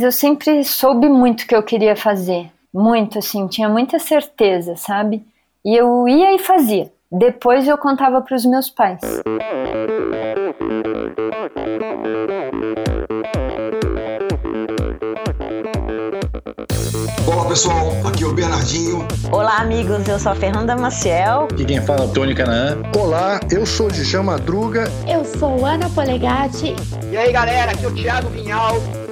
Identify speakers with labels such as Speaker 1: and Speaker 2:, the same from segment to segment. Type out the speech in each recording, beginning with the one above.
Speaker 1: Eu sempre soube muito o que eu queria fazer, muito assim, tinha muita certeza, sabe? E eu ia e fazia. Depois eu contava para os meus pais.
Speaker 2: Olá pessoal, aqui é o Bernardinho.
Speaker 3: Olá amigos, eu sou a Fernanda Maciel.
Speaker 4: Aqui quem fala é o Tony Canaã.
Speaker 5: Olá, eu sou Djalma Madruga.
Speaker 6: Eu sou Ana Polegatti.
Speaker 7: E aí galera, aqui é o Thiago Vinhal.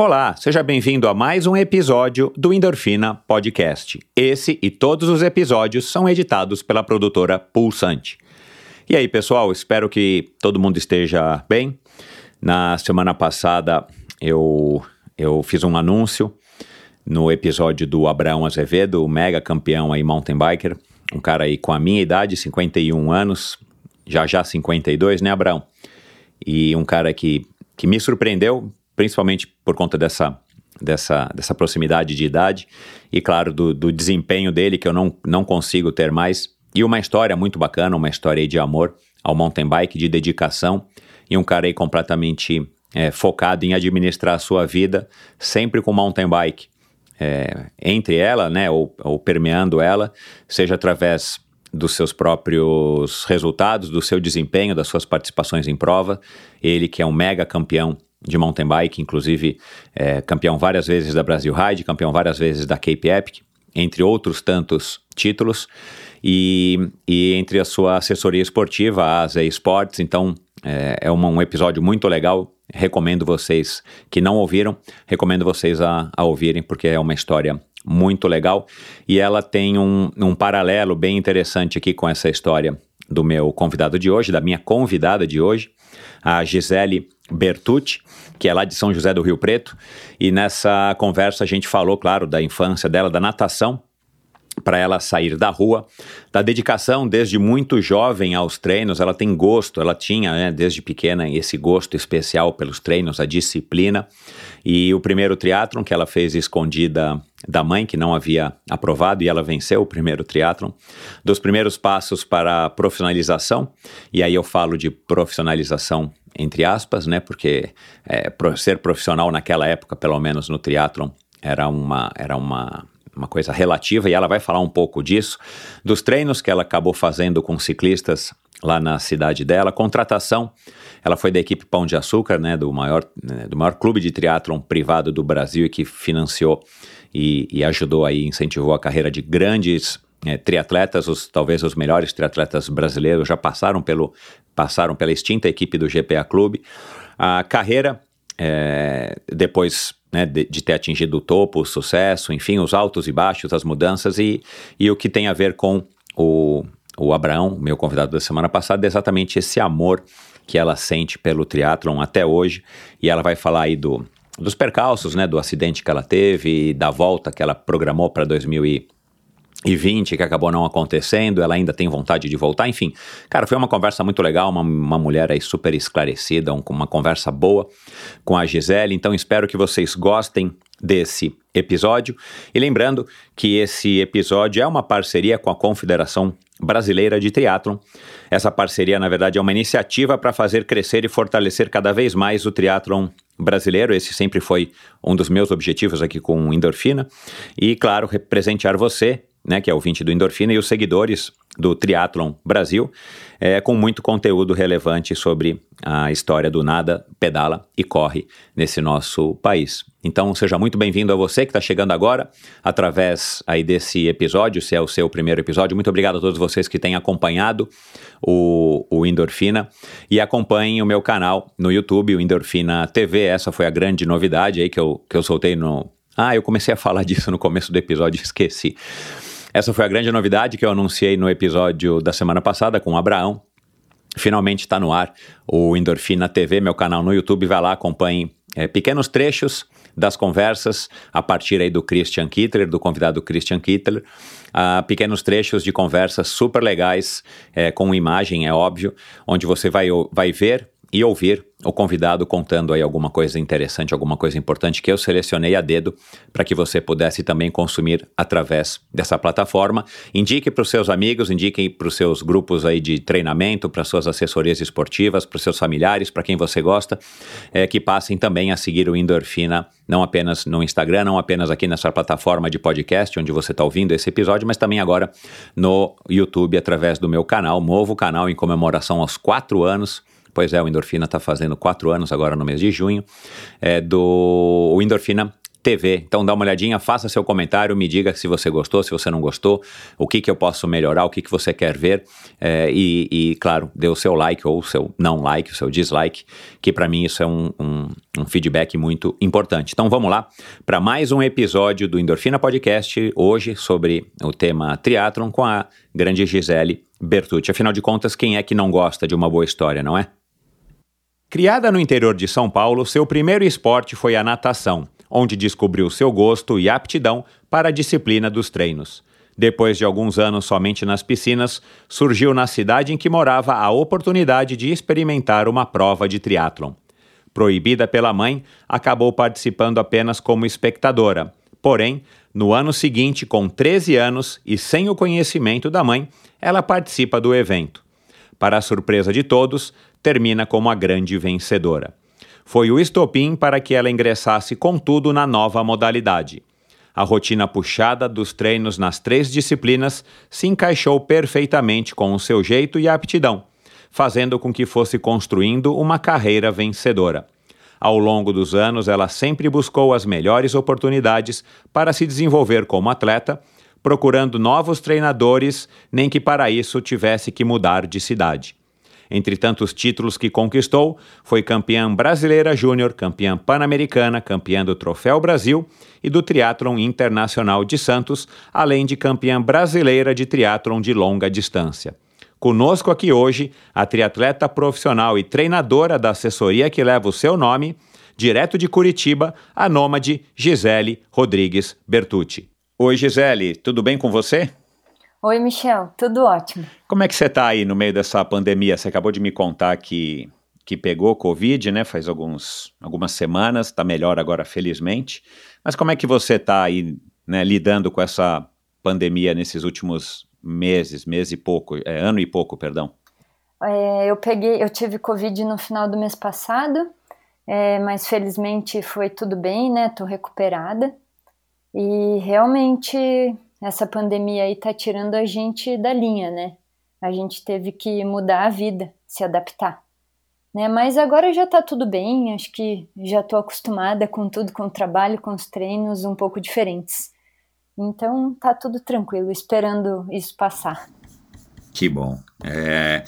Speaker 8: Olá, seja bem-vindo a mais um episódio do Endorfina Podcast. Esse e todos os episódios são editados pela produtora Pulsante. E aí, pessoal, espero que todo mundo esteja bem. Na semana passada eu, eu fiz um anúncio no episódio do Abraão Azevedo, o mega campeão aí mountain biker, um cara aí com a minha idade, 51 anos, já já 52, né, Abraão? E um cara que, que me surpreendeu principalmente por conta dessa, dessa, dessa proximidade de idade e, claro, do, do desempenho dele, que eu não, não consigo ter mais. E uma história muito bacana, uma história de amor ao mountain bike, de dedicação, e um cara aí completamente é, focado em administrar a sua vida, sempre com mountain bike. É, entre ela, né, ou, ou permeando ela, seja através dos seus próprios resultados, do seu desempenho, das suas participações em prova. Ele que é um mega campeão de mountain bike, inclusive é, campeão várias vezes da Brasil Ride, campeão várias vezes da Cape Epic, entre outros tantos títulos, e, e entre a sua assessoria esportiva, a Asia Sports, então é, é uma, um episódio muito legal, recomendo vocês que não ouviram, recomendo vocês a, a ouvirem, porque é uma história muito legal, e ela tem um, um paralelo bem interessante aqui com essa história do meu convidado de hoje, da minha convidada de hoje, a Gisele Bertucci, que é lá de São José do Rio Preto, e nessa conversa a gente falou, claro, da infância dela, da natação, para ela sair da rua, da dedicação desde muito jovem aos treinos, ela tem gosto, ela tinha né, desde pequena esse gosto especial pelos treinos, a disciplina, e o primeiro triatlon que ela fez escondida da mãe, que não havia aprovado, e ela venceu o primeiro triatlon, dos primeiros passos para a profissionalização, e aí eu falo de profissionalização entre aspas, né? Porque é, ser profissional naquela época, pelo menos no triatlon, era uma, era uma, uma coisa relativa e ela vai falar um pouco disso, dos treinos que ela acabou fazendo com ciclistas lá na cidade dela, contratação, ela foi da equipe Pão de Açúcar, né, do maior, né, do maior clube de triatlon privado do Brasil e que financiou e, e ajudou aí, incentivou a carreira de grandes é, triatletas, os, talvez os melhores triatletas brasileiros já passaram pelo, passaram pela extinta equipe do GPA Clube. A carreira, é, depois né, de, de, ter atingido o topo, o sucesso, enfim, os altos e baixos, as mudanças e, e o que tem a ver com o, o Abraão, meu convidado da semana passada, é exatamente esse amor que ela sente pelo triatlon até hoje. E ela vai falar aí do, dos percalços, né, do acidente que ela teve, da volta que ela programou para 2020 e 20 que acabou não acontecendo, ela ainda tem vontade de voltar, enfim. Cara, foi uma conversa muito legal, uma, uma mulher aí super esclarecida, um, uma conversa boa com a Gisele, então espero que vocês gostem desse episódio. E lembrando que esse episódio é uma parceria com a Confederação Brasileira de Triatlon. Essa parceria, na verdade, é uma iniciativa para fazer crescer e fortalecer cada vez mais o triatlon brasileiro. Esse sempre foi um dos meus objetivos aqui com Endorfina. E, claro, representar você né, que é o 20 do Endorfina, e os seguidores do Triathlon Brasil, é, com muito conteúdo relevante sobre a história do nada, pedala e corre nesse nosso país. Então seja muito bem-vindo a você que está chegando agora através aí desse episódio, se é o seu primeiro episódio. Muito obrigado a todos vocês que têm acompanhado o, o Endorfina e acompanhem o meu canal no YouTube, o Endorfina TV. Essa foi a grande novidade aí que eu, que eu soltei no... Ah, eu comecei a falar disso no começo do episódio, esqueci. Essa foi a grande novidade que eu anunciei no episódio da semana passada com o Abraão. Finalmente está no ar o Endorfina TV, meu canal no YouTube. Vai lá, acompanhe é, pequenos trechos das conversas a partir aí do Christian Kittler, do convidado Christian Kittler, uh, pequenos trechos de conversas super legais, é, com imagem, é óbvio, onde você vai, vai ver e ouvir o convidado contando aí alguma coisa interessante, alguma coisa importante que eu selecionei a dedo para que você pudesse também consumir através dessa plataforma. Indique para os seus amigos, indique para os seus grupos aí de treinamento, para suas assessorias esportivas, para os seus familiares, para quem você gosta, é, que passem também a seguir o Endorfina, não apenas no Instagram, não apenas aqui nessa plataforma de podcast onde você está ouvindo esse episódio, mas também agora no YouTube através do meu canal, novo canal em comemoração aos quatro anos Pois é, o Endorfina está fazendo quatro anos agora no mês de junho, é do o Endorfina TV. Então dá uma olhadinha, faça seu comentário, me diga se você gostou, se você não gostou, o que, que eu posso melhorar, o que, que você quer ver é, e, e, claro, dê o seu like ou o seu não like, o seu dislike, que para mim isso é um, um, um, feedback muito importante. Então vamos lá para mais um episódio do Endorfina Podcast, hoje sobre o tema triatlon com a grande Gisele Bertucci. Afinal de contas, quem é que não gosta de uma boa história, não é? Criada no interior de São Paulo, seu primeiro esporte foi a natação, onde descobriu seu gosto e aptidão para a disciplina dos treinos. Depois de alguns anos somente nas piscinas, surgiu na cidade em que morava a oportunidade de experimentar uma prova de triatlon. Proibida pela mãe, acabou participando apenas como espectadora. Porém, no ano seguinte, com 13 anos e sem o conhecimento da mãe, ela participa do evento. Para a surpresa de todos, termina como a grande vencedora. Foi o estopim para que ela ingressasse com tudo na nova modalidade. A rotina puxada dos treinos nas três disciplinas se encaixou perfeitamente com o seu jeito e aptidão, fazendo com que fosse construindo uma carreira vencedora. Ao longo dos anos, ela sempre buscou as melhores oportunidades para se desenvolver como atleta, procurando novos treinadores, nem que para isso tivesse que mudar de cidade. Entre tantos títulos que conquistou, foi campeã brasileira júnior, campeã pan-americana, campeã do Troféu Brasil e do Triatlon Internacional de Santos, além de campeã brasileira de triatlon de longa distância. Conosco aqui hoje, a triatleta profissional e treinadora da assessoria que leva o seu nome, direto de Curitiba, a nômade Gisele Rodrigues Bertucci. Oi, Gisele, tudo bem com você?
Speaker 1: Oi, Michel, tudo ótimo.
Speaker 8: Como é que você está aí no meio dessa pandemia? Você acabou de me contar que, que pegou Covid, né? Faz alguns, algumas semanas, está melhor agora, felizmente. Mas como é que você está aí, né, lidando com essa pandemia nesses últimos meses, mês e pouco, é, ano e pouco, perdão?
Speaker 1: É, eu peguei, eu tive Covid no final do mês passado, é, mas felizmente foi tudo bem, né? Tô recuperada. E realmente essa pandemia aí tá tirando a gente da linha, né? A gente teve que mudar a vida, se adaptar. Né? Mas agora já tá tudo bem, acho que já tô acostumada com tudo, com o trabalho, com os treinos um pouco diferentes. Então tá tudo tranquilo, esperando isso passar.
Speaker 8: Que bom. É,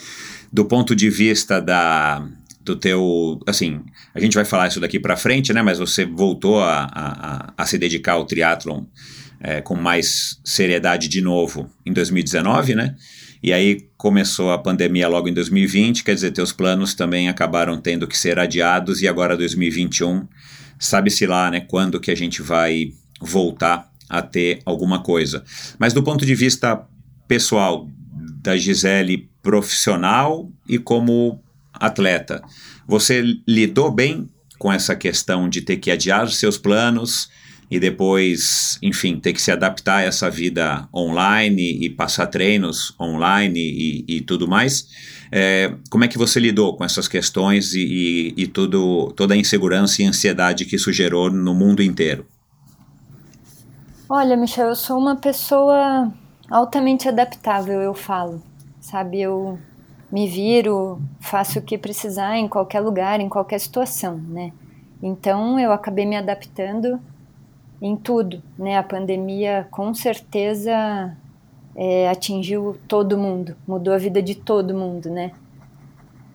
Speaker 8: do ponto de vista da, do teu, assim, a gente vai falar isso daqui para frente, né? Mas você voltou a, a, a se dedicar ao triatlon é, com mais seriedade de novo em 2019, né? E aí começou a pandemia logo em 2020, quer dizer, teus planos também acabaram tendo que ser adiados e agora 2021, sabe-se lá, né, quando que a gente vai voltar a ter alguma coisa. Mas do ponto de vista pessoal da Gisele profissional e como atleta, você lidou bem com essa questão de ter que adiar seus planos, e depois, enfim, ter que se adaptar a essa vida online e passar treinos online e, e tudo mais. É, como é que você lidou com essas questões e, e, e tudo, toda a insegurança e ansiedade que isso gerou no mundo inteiro?
Speaker 1: Olha, Michel, eu sou uma pessoa altamente adaptável, eu falo, sabe? Eu me viro, faço o que precisar em qualquer lugar, em qualquer situação, né? Então eu acabei me adaptando em tudo, né? A pandemia com certeza é, atingiu todo mundo, mudou a vida de todo mundo, né?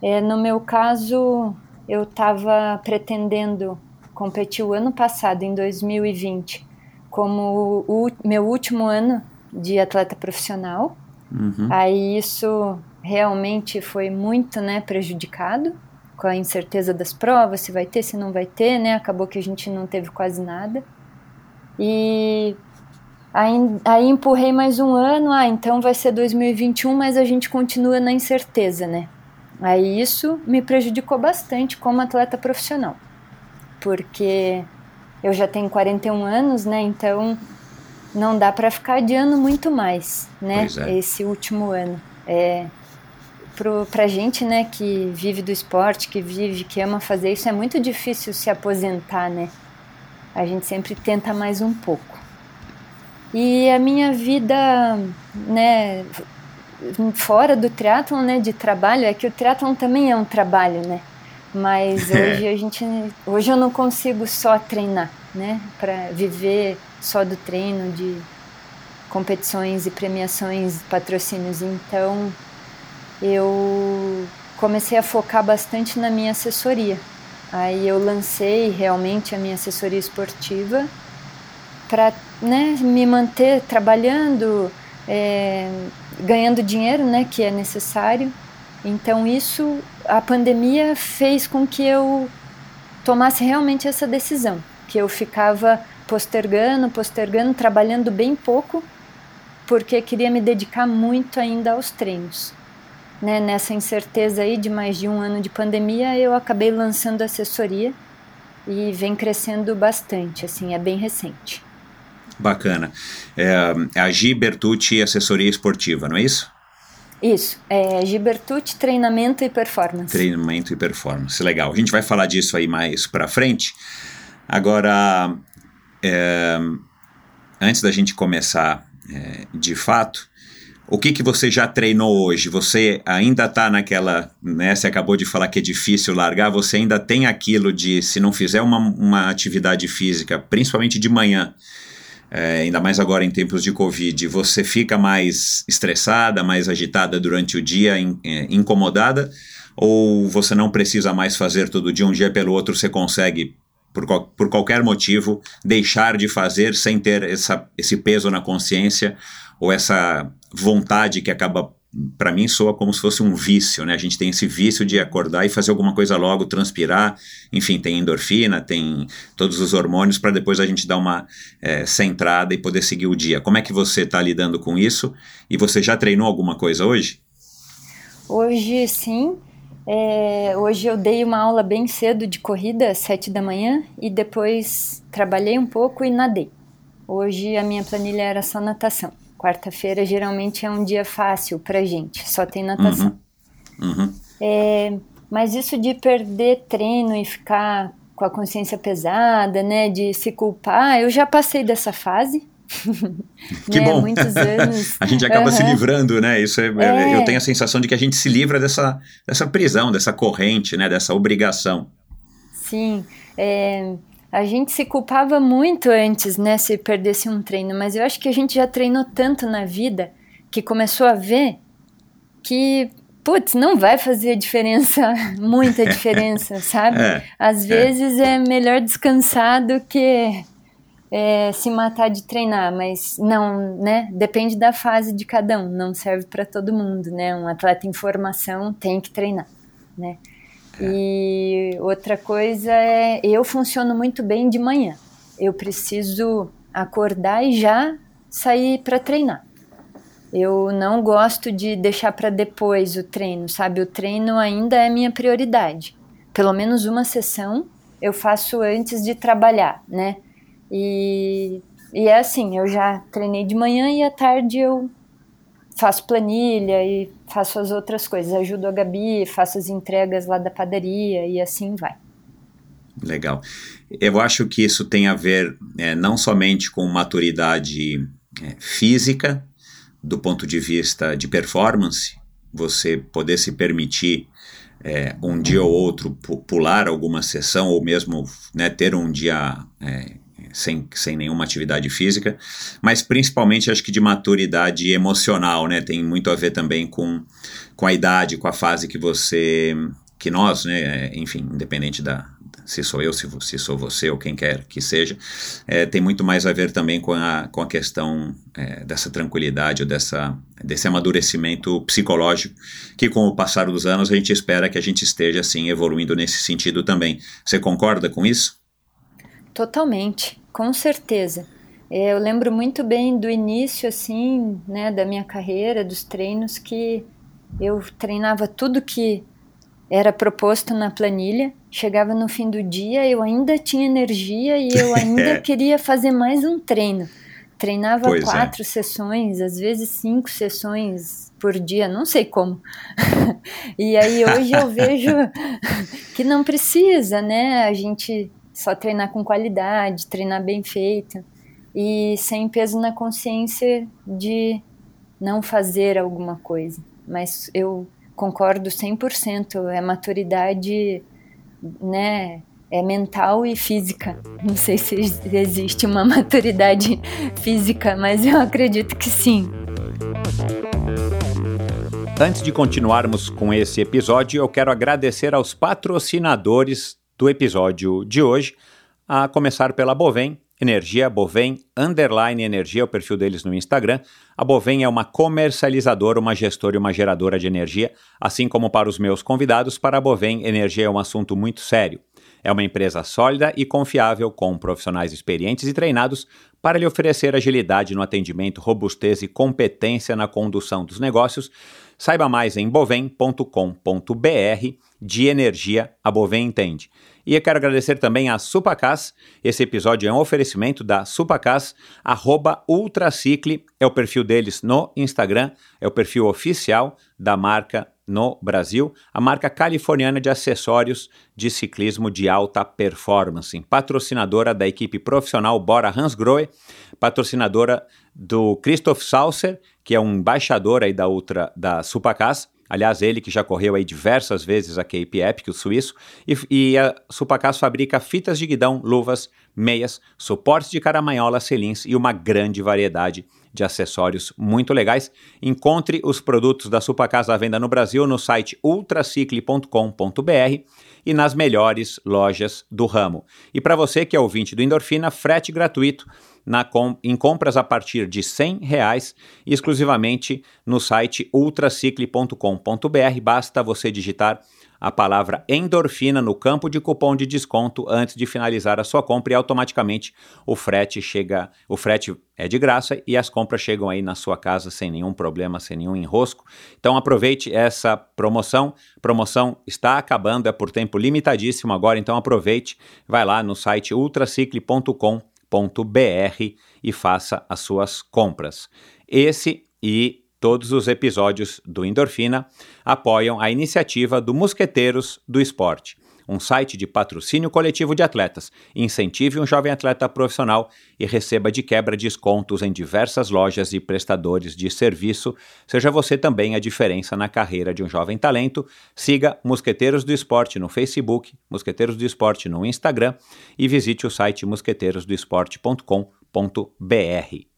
Speaker 1: É, no meu caso, eu estava pretendendo competir o ano passado, em 2020, como o, meu último ano de atleta profissional. Uhum. Aí isso realmente foi muito né, prejudicado. com a incerteza das provas, se vai ter, se não vai ter, né? Acabou que a gente não teve quase nada. E aí, aí empurrei mais um ano, ah, então vai ser 2021, mas a gente continua na incerteza, né? Aí isso me prejudicou bastante como atleta profissional, porque eu já tenho 41 anos, né? Então não dá para ficar adiando muito mais, né? É. Esse último ano. É, pro, pra gente, né, que vive do esporte, que vive, que ama fazer isso, é muito difícil se aposentar, né? A gente sempre tenta mais um pouco. E a minha vida, né, fora do triatlon, né, de trabalho, é que o triatlon também é um trabalho, né? Mas é. hoje a gente, hoje eu não consigo só treinar, né, para viver só do treino, de competições e premiações, patrocínios. Então, eu comecei a focar bastante na minha assessoria. Aí eu lancei realmente a minha assessoria esportiva para né, me manter trabalhando, é, ganhando dinheiro, né, que é necessário. Então isso, a pandemia fez com que eu tomasse realmente essa decisão, que eu ficava postergando, postergando, trabalhando bem pouco, porque queria me dedicar muito ainda aos treinos. Né, nessa incerteza aí de mais de um ano de pandemia, eu acabei lançando assessoria e vem crescendo bastante, assim, é bem recente.
Speaker 8: Bacana. É, é a Gi Bertucci Assessoria Esportiva, não é isso?
Speaker 1: Isso, é Gibertucci Treinamento e Performance.
Speaker 8: Treinamento e Performance, legal. A gente vai falar disso aí mais para frente. Agora, é, antes da gente começar é, de fato, o que, que você já treinou hoje? Você ainda está naquela, né? Você acabou de falar que é difícil largar, você ainda tem aquilo de, se não fizer uma, uma atividade física, principalmente de manhã, é, ainda mais agora em tempos de Covid, você fica mais estressada, mais agitada durante o dia, in, é, incomodada? Ou você não precisa mais fazer todo dia, um dia pelo outro você consegue por, qual, por qualquer motivo, deixar de fazer sem ter essa, esse peso na consciência ou essa vontade que acaba para mim soa como se fosse um vício, né? A gente tem esse vício de acordar e fazer alguma coisa logo, transpirar, enfim, tem endorfina, tem todos os hormônios para depois a gente dar uma é, centrada e poder seguir o dia. Como é que você está lidando com isso? E você já treinou alguma coisa hoje?
Speaker 1: Hoje sim, é, hoje eu dei uma aula bem cedo de corrida, às sete da manhã, e depois trabalhei um pouco e nadei. Hoje a minha planilha era só natação. Quarta-feira geralmente é um dia fácil pra gente, só tem natação. Uhum. Uhum. É, mas isso de perder treino e ficar com a consciência pesada, né, de se culpar, eu já passei dessa fase.
Speaker 8: que né? bom. Muitos anos. a gente acaba uhum. se livrando, né? Isso é, é, eu tenho a sensação de que a gente se livra dessa, dessa prisão, dessa corrente, né? Dessa obrigação.
Speaker 1: Sim. É, a gente se culpava muito antes, né? Se perdesse um treino, mas eu acho que a gente já treinou tanto na vida que começou a ver que putz, não vai fazer diferença, muita diferença, sabe? É, Às é. vezes é. é melhor descansar do que é, se matar de treinar, mas não, né? Depende da fase de cada um, não serve para todo mundo, né? Um atleta em formação tem que treinar, né? É. E outra coisa é, eu funciono muito bem de manhã. Eu preciso acordar e já sair para treinar. Eu não gosto de deixar para depois o treino, sabe? O treino ainda é minha prioridade. Pelo menos uma sessão eu faço antes de trabalhar, né? E, e é assim, eu já treinei de manhã e à tarde eu faço planilha e faço as outras coisas. Ajudo a Gabi, faço as entregas lá da padaria e assim vai.
Speaker 8: Legal. Eu acho que isso tem a ver é, não somente com maturidade é, física, do ponto de vista de performance, você poder se permitir é, um dia ou outro pular alguma sessão ou mesmo né, ter um dia é, sem, sem nenhuma atividade física, mas principalmente acho que de maturidade emocional, né? Tem muito a ver também com, com a idade, com a fase que você, que nós, né? Enfim, independente da, se sou eu, se, se sou você ou quem quer que seja, é, tem muito mais a ver também com a, com a questão é, dessa tranquilidade ou dessa, desse amadurecimento psicológico, que com o passar dos anos a gente espera que a gente esteja assim evoluindo nesse sentido também. Você concorda com isso?
Speaker 1: Totalmente, com certeza. É, eu lembro muito bem do início, assim, né, da minha carreira, dos treinos, que eu treinava tudo que era proposto na planilha. Chegava no fim do dia, eu ainda tinha energia e eu ainda queria fazer mais um treino. Treinava pois é. quatro é. sessões, às vezes cinco sessões por dia, não sei como. e aí hoje eu vejo que não precisa, né? A gente só treinar com qualidade, treinar bem feito e sem peso na consciência de não fazer alguma coisa. Mas eu concordo 100%, é maturidade, né, é mental e física. Não sei se existe uma maturidade física, mas eu acredito que sim.
Speaker 8: Antes de continuarmos com esse episódio, eu quero agradecer aos patrocinadores do episódio de hoje, a começar pela Bovem, Energia Bovem, underline energia, o perfil deles no Instagram. A Bovem é uma comercializadora, uma gestora e uma geradora de energia, assim como para os meus convidados, para a Bovem, energia é um assunto muito sério. É uma empresa sólida e confiável, com profissionais experientes e treinados para lhe oferecer agilidade no atendimento, robustez e competência na condução dos negócios. Saiba mais em bovem.com.br. De energia, a Bovem entende. E eu quero agradecer também a Supacas. Esse episódio é um oferecimento da Supacas, arroba Ultracicle, é o perfil deles no Instagram, é o perfil oficial da marca no Brasil, a marca californiana de acessórios de ciclismo de alta performance, patrocinadora da equipe profissional Bora Hansgrohe, patrocinadora do Christoph Saucer, que é um embaixador aí da Ultra da Supacas, Aliás, ele que já correu aí diversas vezes a Cape Epic, o suíço, e, e a Supacas fabrica fitas de guidão, luvas, meias, suportes de caramanhola, selins e uma grande variedade de acessórios muito legais. Encontre os produtos da Supacas à venda no Brasil no site ultracicle.com.br e nas melhores lojas do ramo. E para você que é ouvinte do Endorfina, frete gratuito com, em compras a partir de R$ reais exclusivamente no site ultracicle.com.br. Basta você digitar a palavra endorfina no campo de cupom de desconto antes de finalizar a sua compra e automaticamente o frete chega, o frete é de graça e as compras chegam aí na sua casa sem nenhum problema, sem nenhum enrosco. Então aproveite essa promoção. Promoção está acabando, é por tempo limitadíssimo agora, então aproveite, vai lá no site ultracicle.com.br e faça as suas compras. Esse e todos os episódios do Endorfina apoiam a iniciativa do Mosqueteiros do Esporte um site de patrocínio coletivo de atletas. Incentive um jovem atleta profissional e receba de quebra descontos em diversas lojas e prestadores de serviço. Seja você também a diferença na carreira de um jovem talento. Siga Mosqueteiros do Esporte no Facebook, Mosqueteiros do Esporte no Instagram e visite o site mosqueteirosdoesporte.com.br.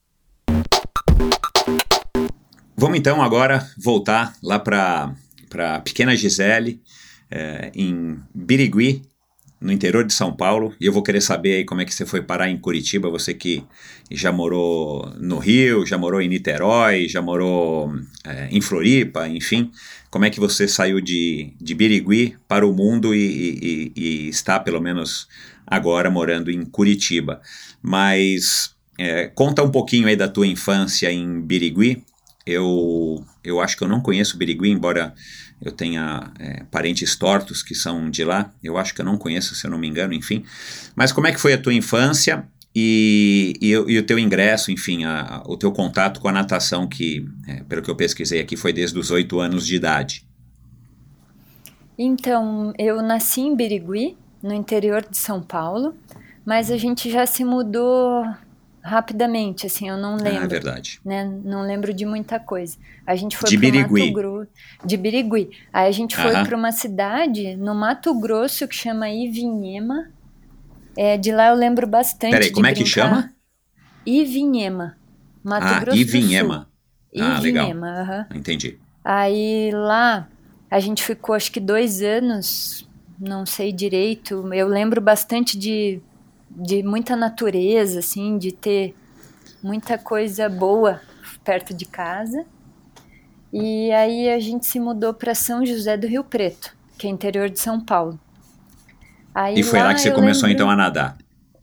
Speaker 8: Vamos então agora voltar lá para a pequena Gisele é, em Birigui, no interior de São Paulo, e eu vou querer saber aí como é que você foi parar em Curitiba, você que já morou no Rio, já morou em Niterói, já morou é, em Floripa, enfim, como é que você saiu de, de Birigui para o mundo e, e, e está, pelo menos agora, morando em Curitiba. Mas é, conta um pouquinho aí da tua infância em Birigui, eu, eu acho que eu não conheço Birigui, embora eu tenha é, parentes tortos que são de lá. Eu acho que eu não conheço, se eu não me engano, enfim. Mas como é que foi a tua infância e, e, e o teu ingresso, enfim, a, a, o teu contato com a natação, que, é, pelo que eu pesquisei aqui, foi desde os oito anos de idade?
Speaker 1: Então, eu nasci em Birigui, no interior de São Paulo, mas a gente já se mudou rapidamente, assim, eu não lembro. Ah, é
Speaker 8: verdade.
Speaker 1: Né? Não lembro de muita coisa. A gente foi
Speaker 8: de Birigui.
Speaker 1: Mato Grosso. De Birigui. Aí a gente foi para uma cidade no Mato Grosso que chama Ivinhema. É, de lá eu lembro bastante.
Speaker 8: Peraí, como é que chama?
Speaker 1: Ivinhema. Mato
Speaker 8: ah,
Speaker 1: Grosso.
Speaker 8: Ivinhema.
Speaker 1: Do Sul. Ah, Ivinhema,
Speaker 8: legal. Entendi.
Speaker 1: Aí lá a gente ficou acho que dois anos não sei direito. Eu lembro bastante de, de muita natureza, assim, de ter muita coisa boa perto de casa. E aí a gente se mudou para São José do Rio Preto, que é interior de São Paulo.
Speaker 8: Aí e foi lá, lá que você começou lembro... então a nadar?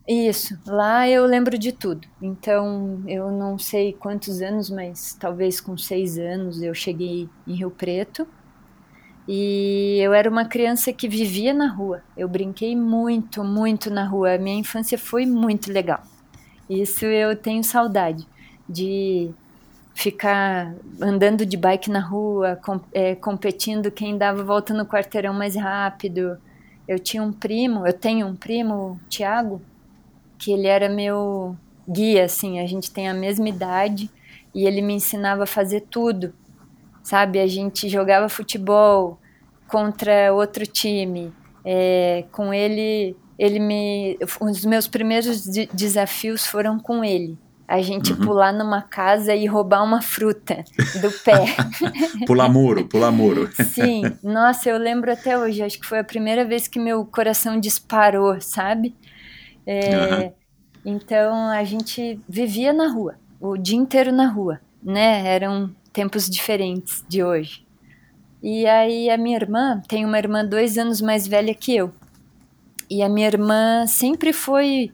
Speaker 1: Isso, lá eu lembro de tudo. Então, eu não sei quantos anos, mas talvez com seis anos eu cheguei em Rio Preto. E eu era uma criança que vivia na rua. Eu brinquei muito, muito na rua. A minha infância foi muito legal. Isso eu tenho saudade de ficar andando de bike na rua, com, é, competindo quem dava volta no quarteirão mais rápido. Eu tinha um primo, eu tenho um primo, Tiago, que ele era meu guia, assim, a gente tem a mesma idade e ele me ensinava a fazer tudo, sabe? A gente jogava futebol contra outro time, é, com ele, ele me, os meus primeiros de desafios foram com ele. A gente uhum. pular numa casa e roubar uma fruta do pé.
Speaker 8: pular muro, pular muro.
Speaker 1: Sim, nossa, eu lembro até hoje, acho que foi a primeira vez que meu coração disparou, sabe? É, uhum. Então a gente vivia na rua, o dia inteiro na rua, né? Eram tempos diferentes de hoje. E aí a minha irmã tem uma irmã dois anos mais velha que eu. E a minha irmã sempre foi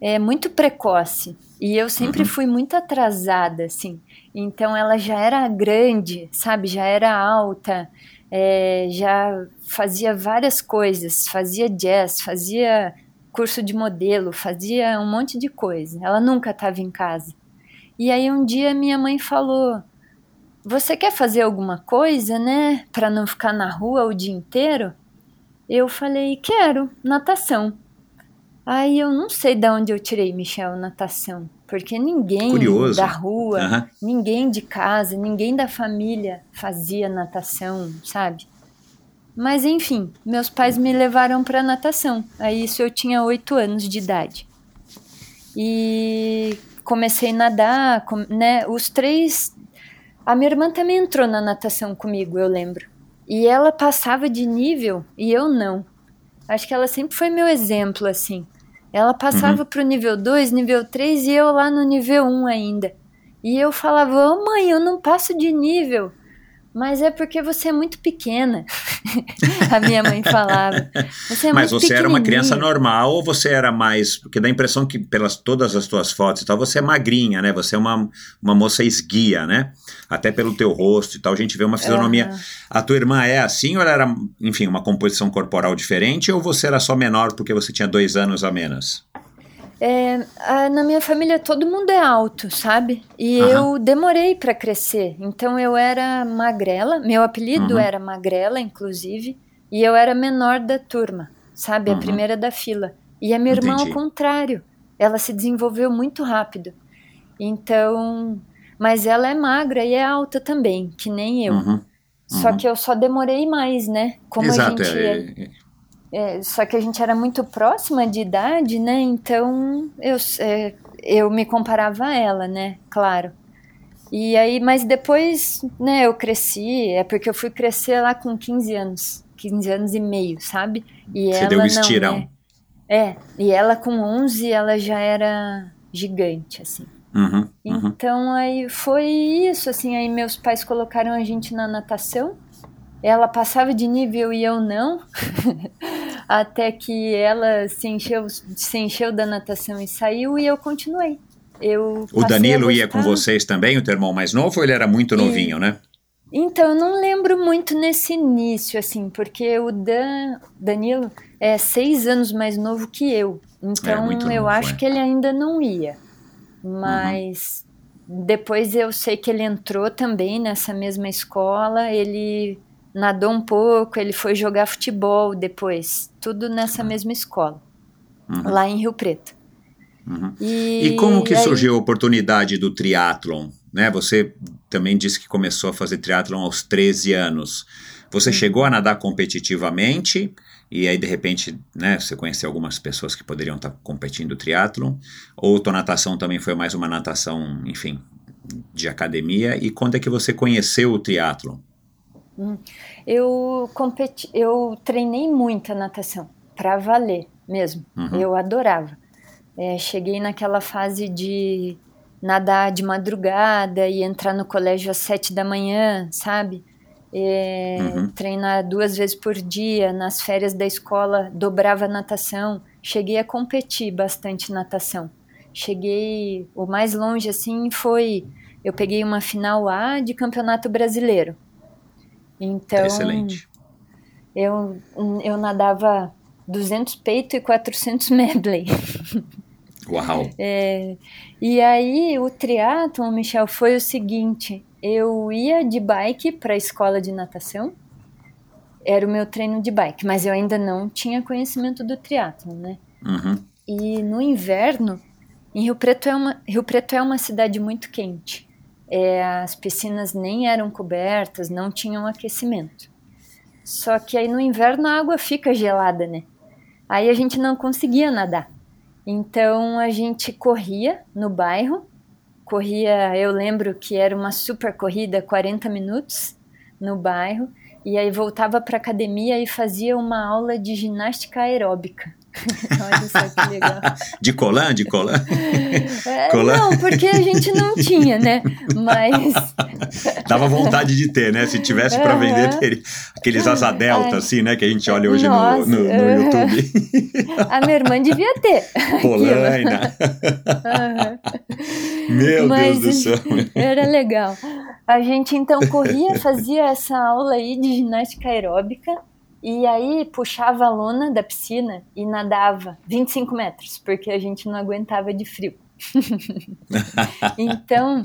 Speaker 1: é, muito precoce. E eu sempre uhum. fui muito atrasada, assim. Então ela já era grande, sabe? Já era alta, é, já fazia várias coisas. Fazia jazz, fazia curso de modelo, fazia um monte de coisa. Ela nunca estava em casa. E aí um dia minha mãe falou: "Você quer fazer alguma coisa, né, para não ficar na rua o dia inteiro?" Eu falei: "Quero, natação." Aí eu não sei de onde eu tirei, Michel, natação, porque ninguém
Speaker 8: Curioso.
Speaker 1: da rua, uhum. ninguém de casa, ninguém da família fazia natação, sabe? Mas enfim, meus pais me levaram para natação. Aí isso eu tinha oito anos de idade. E comecei a nadar, né? Os três. A minha irmã também entrou na natação comigo, eu lembro. E ela passava de nível e eu não. Acho que ela sempre foi meu exemplo, assim. Ela passava uhum. pro nível 2, nível 3 e eu lá no nível 1 um ainda. E eu falava, oh, mãe, eu não passo de nível. Mas é porque você é muito pequena. a minha mãe falava. Você é
Speaker 8: Mas você era uma criança normal ou você era mais. Porque dá a impressão que, pelas todas as tuas fotos e tal, você é magrinha, né? Você é uma, uma moça esguia, né? Até pelo teu rosto e tal, a gente vê uma fisionomia. Uhum. A tua irmã é assim ou ela era, enfim, uma composição corporal diferente ou você era só menor porque você tinha dois anos a menos?
Speaker 1: É, a, na minha família todo mundo é alto, sabe? E uhum. eu demorei para crescer. Então eu era magrela, meu apelido uhum. era magrela, inclusive, e eu era menor da turma, sabe? Uhum. A primeira da fila. E a minha Entendi. irmã, ao contrário, ela se desenvolveu muito rápido. Então, mas ela é magra e é alta também, que nem eu. Uhum. Só uhum. que eu só demorei mais, né? Como Exato, a gente é, é, é, só que a gente era muito próxima de idade, né? Então eu, é, eu me comparava a ela, né? Claro. E aí, mas depois, né, eu cresci, é porque eu fui crescer lá com 15 anos, 15 anos e meio, sabe? E
Speaker 8: Você ela deu um estirão.
Speaker 1: Não, né? É, e ela com 11, ela já era gigante, assim.
Speaker 8: Uhum, uhum.
Speaker 1: Então aí foi isso, assim, aí meus pais colocaram a gente na natação, ela passava de nível e eu não, até que ela se encheu, se encheu da natação e saiu e eu continuei. Eu
Speaker 8: o Danilo ia com vocês também, o teu irmão mais novo, ou ele era muito novinho, e... né?
Speaker 1: Então, eu não lembro muito nesse início, assim, porque o Dan, Danilo é seis anos mais novo que eu. Então, é, eu novo, acho é. que ele ainda não ia. Mas uhum. depois eu sei que ele entrou também nessa mesma escola. Ele nadou um pouco, ele foi jogar futebol depois, tudo nessa uhum. mesma escola, uhum. lá em Rio Preto.
Speaker 8: Uhum. E, e, como que aí... surgiu a oportunidade do triatlon? Né? Você também disse que começou a fazer triatlon aos 13 anos. Você chegou a nadar competitivamente e aí de repente, né, você conheceu algumas pessoas que poderiam estar competindo triatlon? Ou tua natação também foi mais uma natação, enfim, de academia? E quando é que você conheceu o triatlon?
Speaker 1: Hum. Eu competi, eu treinei muito a natação, para valer mesmo. Uhum. Eu adorava. É, cheguei naquela fase de nadar de madrugada e entrar no colégio às sete da manhã, sabe? É, uhum. Treinar duas vezes por dia, nas férias da escola dobrava natação. Cheguei a competir bastante natação. Cheguei, o mais longe assim foi, eu peguei uma final A de campeonato brasileiro. Então,
Speaker 8: Excelente.
Speaker 1: Eu, eu nadava 200 peito e 400 medley.
Speaker 8: Uau!
Speaker 1: É, e aí o triatlon, Michel, foi o seguinte: eu ia de bike para a escola de natação, era o meu treino de bike, mas eu ainda não tinha conhecimento do triatlon, né?
Speaker 8: Uhum.
Speaker 1: E no inverno, em Rio Preto é uma Rio Preto é uma cidade muito quente. É, as piscinas nem eram cobertas, não tinham aquecimento. Só que aí no inverno a água fica gelada, né? Aí a gente não conseguia nadar. Então a gente corria no bairro, corria, eu lembro que era uma super corrida, 40 minutos no bairro, e aí voltava para academia e fazia uma aula de ginástica aeróbica. Olha só que legal.
Speaker 8: De colan, de colan?
Speaker 1: É, Não, porque a gente não tinha, né? Mas.
Speaker 8: Dava vontade de ter, né? Se tivesse para vender, teria aqueles asa delta, assim, né? Que a gente olha hoje Nossa, no, no, no YouTube.
Speaker 1: A minha irmã devia ter.
Speaker 8: Polaina. Meu Mas, Deus do céu.
Speaker 1: Era legal. A gente então corria, fazia essa aula aí de ginástica aeróbica e aí puxava a lona da piscina e nadava 25 metros, porque a gente não aguentava de frio. então,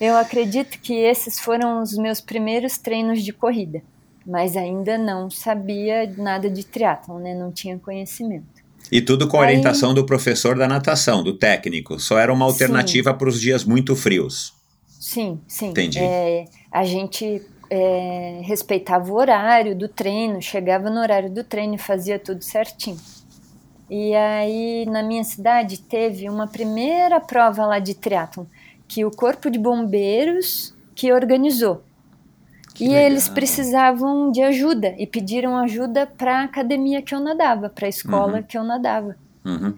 Speaker 1: eu acredito que esses foram os meus primeiros treinos de corrida, mas ainda não sabia nada de triatlon, né? Não tinha conhecimento.
Speaker 8: E tudo com a orientação do professor da natação, do técnico. Só era uma alternativa para os dias muito frios.
Speaker 1: Sim, sim.
Speaker 8: Entendi.
Speaker 1: É, a gente é, respeitava o horário do treino, chegava no horário do treino e fazia tudo certinho. E aí, na minha cidade, teve uma primeira prova lá de triatlon, que o Corpo de Bombeiros que organizou. Que e legal. eles precisavam de ajuda e pediram ajuda para a academia que eu nadava, para a escola uhum. que eu nadava.
Speaker 8: Uhum.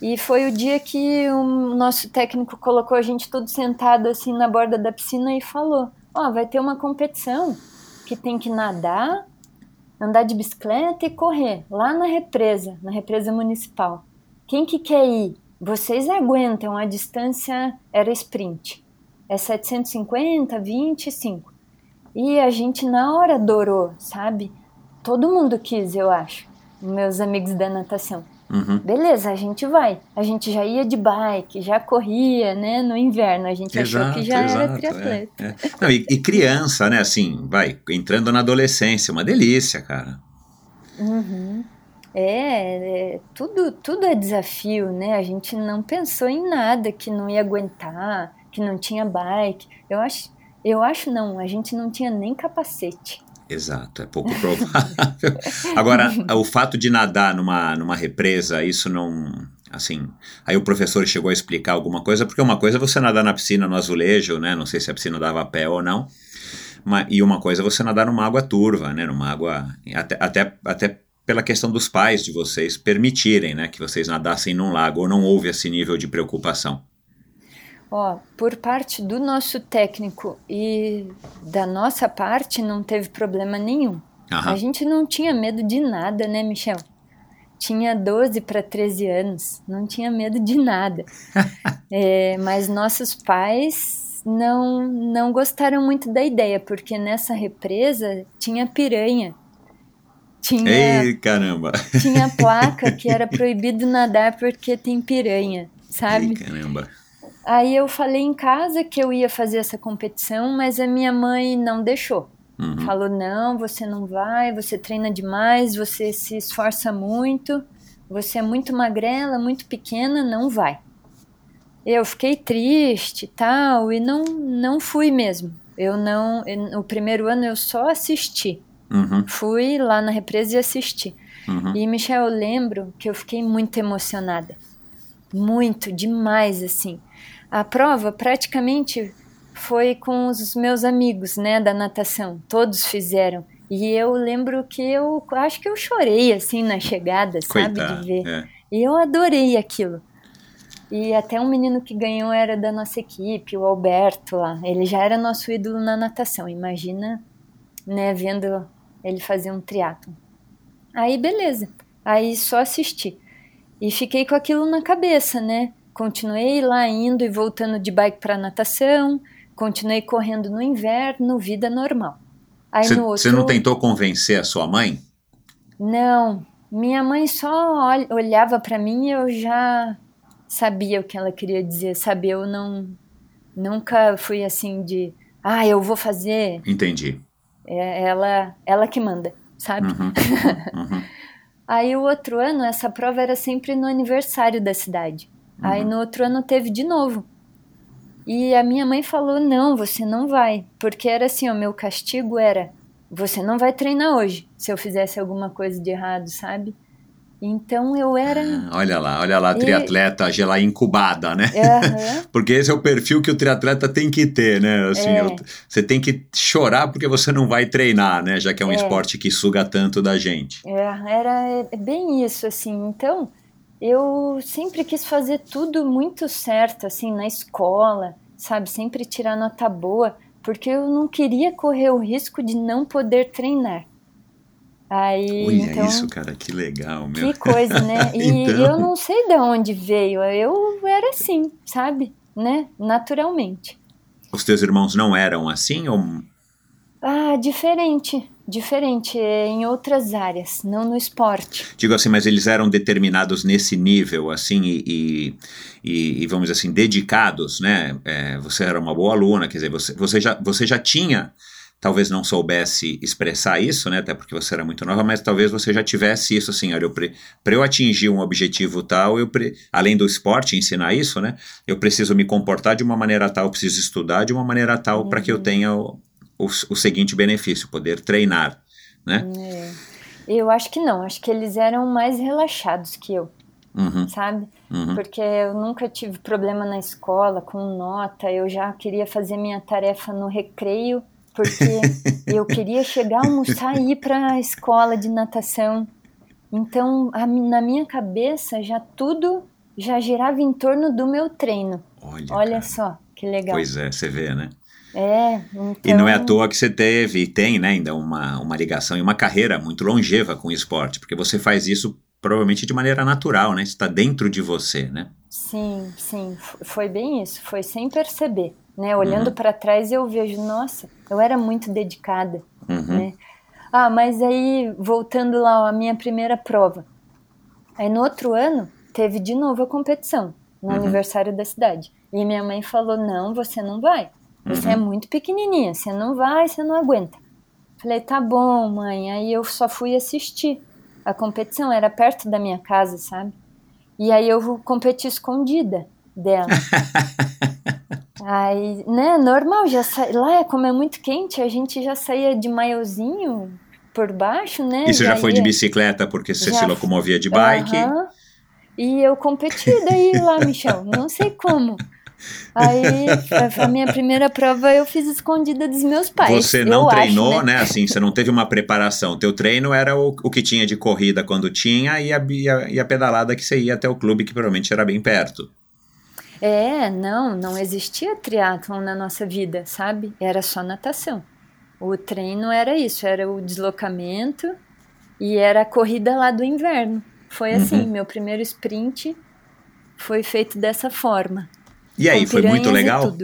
Speaker 1: E foi o dia que o nosso técnico colocou a gente tudo sentado assim na borda da piscina e falou: Ó, vai ter uma competição que tem que nadar, andar de bicicleta e correr lá na represa, na represa municipal. Quem que quer ir? Vocês aguentam, a distância era sprint. É 750, 25. E a gente na hora adorou, sabe? Todo mundo quis, eu acho. Meus amigos da natação.
Speaker 8: Uhum.
Speaker 1: Beleza, a gente vai. A gente já ia de bike, já corria, né? No inverno, a gente exato, achou que já exato, era triatleta. É, é.
Speaker 8: Não, e, e, criança, né? Assim, vai, entrando na adolescência, uma delícia, cara.
Speaker 1: Uhum. É, é, tudo, tudo é desafio, né? A gente não pensou em nada que não ia aguentar, que não tinha bike. Eu acho, eu acho não, a gente não tinha nem capacete.
Speaker 8: Exato, é pouco provável. Agora, o fato de nadar numa, numa represa, isso não. Assim, aí o professor chegou a explicar alguma coisa, porque uma coisa é você nadar na piscina no azulejo, né? Não sei se a piscina dava pé ou não. Mas, e uma coisa é você nadar numa água turva, né? Numa água. Até, até, até pela questão dos pais de vocês permitirem, né? Que vocês nadassem num lago, ou não houve esse nível de preocupação?
Speaker 1: Ó, por parte do nosso técnico e da nossa parte não teve problema nenhum. A gente não tinha medo de nada, né, Michel? Tinha 12 para 13 anos, não tinha medo de nada. é, mas nossos pais não, não gostaram muito da ideia, porque nessa represa tinha piranha.
Speaker 8: Tinha, Ei, caramba!
Speaker 1: Tinha placa que era proibido nadar porque tem piranha, sabe? Ei,
Speaker 8: caramba!
Speaker 1: Aí eu falei em casa que eu ia fazer essa competição, mas a minha mãe não deixou. Uhum. Falou: não, você não vai, você treina demais, você se esforça muito, você é muito magrela, muito pequena, não vai. Eu fiquei triste e tal, e não, não fui mesmo. Eu não. Eu, o primeiro ano eu só assisti.
Speaker 8: Uhum.
Speaker 1: Fui lá na represa e assisti.
Speaker 8: Uhum.
Speaker 1: E, Michel, eu lembro que eu fiquei muito emocionada. Muito, demais, assim. A prova praticamente foi com os meus amigos, né, da natação. Todos fizeram. E eu lembro que eu acho que eu chorei assim na chegada, sabe,
Speaker 8: Coitado,
Speaker 1: de ver.
Speaker 8: é.
Speaker 1: E eu adorei aquilo. E até um menino que ganhou era da nossa equipe, o Alberto lá. Ele já era nosso ídolo na natação. Imagina, né, vendo ele fazer um triatlo. Aí beleza. Aí só assisti. E fiquei com aquilo na cabeça, né? Continuei lá indo e voltando de bike para natação, continuei correndo no inverno, vida normal. Aí
Speaker 8: Você
Speaker 1: no outro
Speaker 8: você não tentou convencer a sua mãe?
Speaker 1: não, minha mãe só ol- olhava pra mim e eu já sabia o que ela queria dizer, sabe? Eu não nunca fui assim de, ah, eu vou fazer.
Speaker 8: Entendi.
Speaker 1: É ela, ela que manda, sabe?
Speaker 8: Uhum, uhum.
Speaker 1: Aí o outro ano essa prova era sempre no aniversário da cidade. Aí no outro ano teve de novo. E a minha mãe falou: "Não, você não vai", porque era assim, o meu castigo era: você não vai treinar hoje, se eu fizesse alguma coisa de errado, sabe? Então eu era
Speaker 8: Ah, Olha lá, olha lá,
Speaker 1: E-
Speaker 8: triatleta já lá incubada, né?
Speaker 1: Aham.
Speaker 8: Porque esse é o perfil que o triatleta tem que ter, né? Assim,
Speaker 1: É.
Speaker 8: eu- você tem que chorar porque você não vai treinar, né? Já que é um
Speaker 1: É.
Speaker 8: esporte que suga tanto da gente.
Speaker 1: É, era bem isso, assim. Então, eu sempre quis fazer tudo muito certo, assim, na escola, sabe? Sempre tirar nota boa, porque eu não queria correr o risco de não poder treinar. Aí,
Speaker 8: Olha
Speaker 1: então,
Speaker 8: isso, cara, que legal, meu.
Speaker 1: que coisa, né? E
Speaker 8: Então.
Speaker 1: eu não sei de onde veio, eu era assim, sabe? Né? Naturalmente.
Speaker 8: Os teus irmãos não eram assim? Ou...
Speaker 1: Ah, diferente, diferente, é, em outras áreas, não no esporte.
Speaker 8: Digo assim, mas eles eram determinados nesse nível, assim, e, e- e- vamos dizer assim, dedicados, né? É, você era uma boa aluna, quer dizer, você, você, já, você já tinha, talvez não soubesse expressar isso, né? Até porque você era muito nova, mas talvez você já tivesse isso, assim, olha, para eu atingir um objetivo tal, eu pre- além do esporte ensinar isso, né? Eu preciso me comportar de uma maneira tal, eu preciso estudar de uma maneira tal para que eu tenha o, o, o seguinte benefício, poder treinar, né?
Speaker 1: Eu acho que não, acho que eles eram mais relaxados que eu,
Speaker 8: Uhum,
Speaker 1: sabe?
Speaker 8: uhum.
Speaker 1: Porque eu nunca tive problema na escola com nota, eu já queria fazer minha tarefa no recreio, porque eu queria chegar, almoçar e ir para a escola de natação. Então, a na minha cabeça, já tudo já girava em torno do meu treino.
Speaker 8: Olha,
Speaker 1: Olha só, que legal.
Speaker 8: Pois é, você vê, né?
Speaker 1: É, então...
Speaker 8: E não é à toa que você teve e tem, né, ainda uma, uma ligação e uma carreira muito longeva com o esporte, porque você faz isso provavelmente de maneira natural, né? Está dentro de você, né?
Speaker 1: Sim, sim, foi bem isso, foi sem perceber, né? Olhando pra trás eu vejo, nossa, eu era muito dedicada,
Speaker 8: Uhum.
Speaker 1: né? Ah, mas aí voltando lá à minha primeira prova. Aí no outro ano teve de novo a competição no aniversário da cidade. E minha mãe falou: "Não, você não vai. Você é muito pequenininha, você não vai, você não aguenta". Falei: "Tá bom, mãe". Aí eu só fui assistir. A competição era perto da minha casa, sabe? E aí eu competi escondida dela. aí, né, normal, já sa... lá como é muito quente, a gente já saía de maiozinho por baixo, né?
Speaker 8: E você já foi de bicicleta porque você
Speaker 1: Já
Speaker 8: se locomovia de bike?
Speaker 1: Aham. E eu competi daí lá, Michel, não sei como. Aí, a, minha primeira prova eu fiz escondida dos meus pais.
Speaker 8: Você não treinou,
Speaker 1: acho,
Speaker 8: né? Assim, você não teve uma preparação. Teu treino era o, o que tinha de corrida quando tinha e a, e, a, e a pedalada que você ia até o clube, que provavelmente era bem perto.
Speaker 1: É, não, não existia triatlon na nossa vida, sabe? Era só natação. O treino era isso, era o deslocamento e era a corrida lá do inverno. Foi assim, meu primeiro sprint foi feito dessa forma.
Speaker 8: E aí, foi muito legal?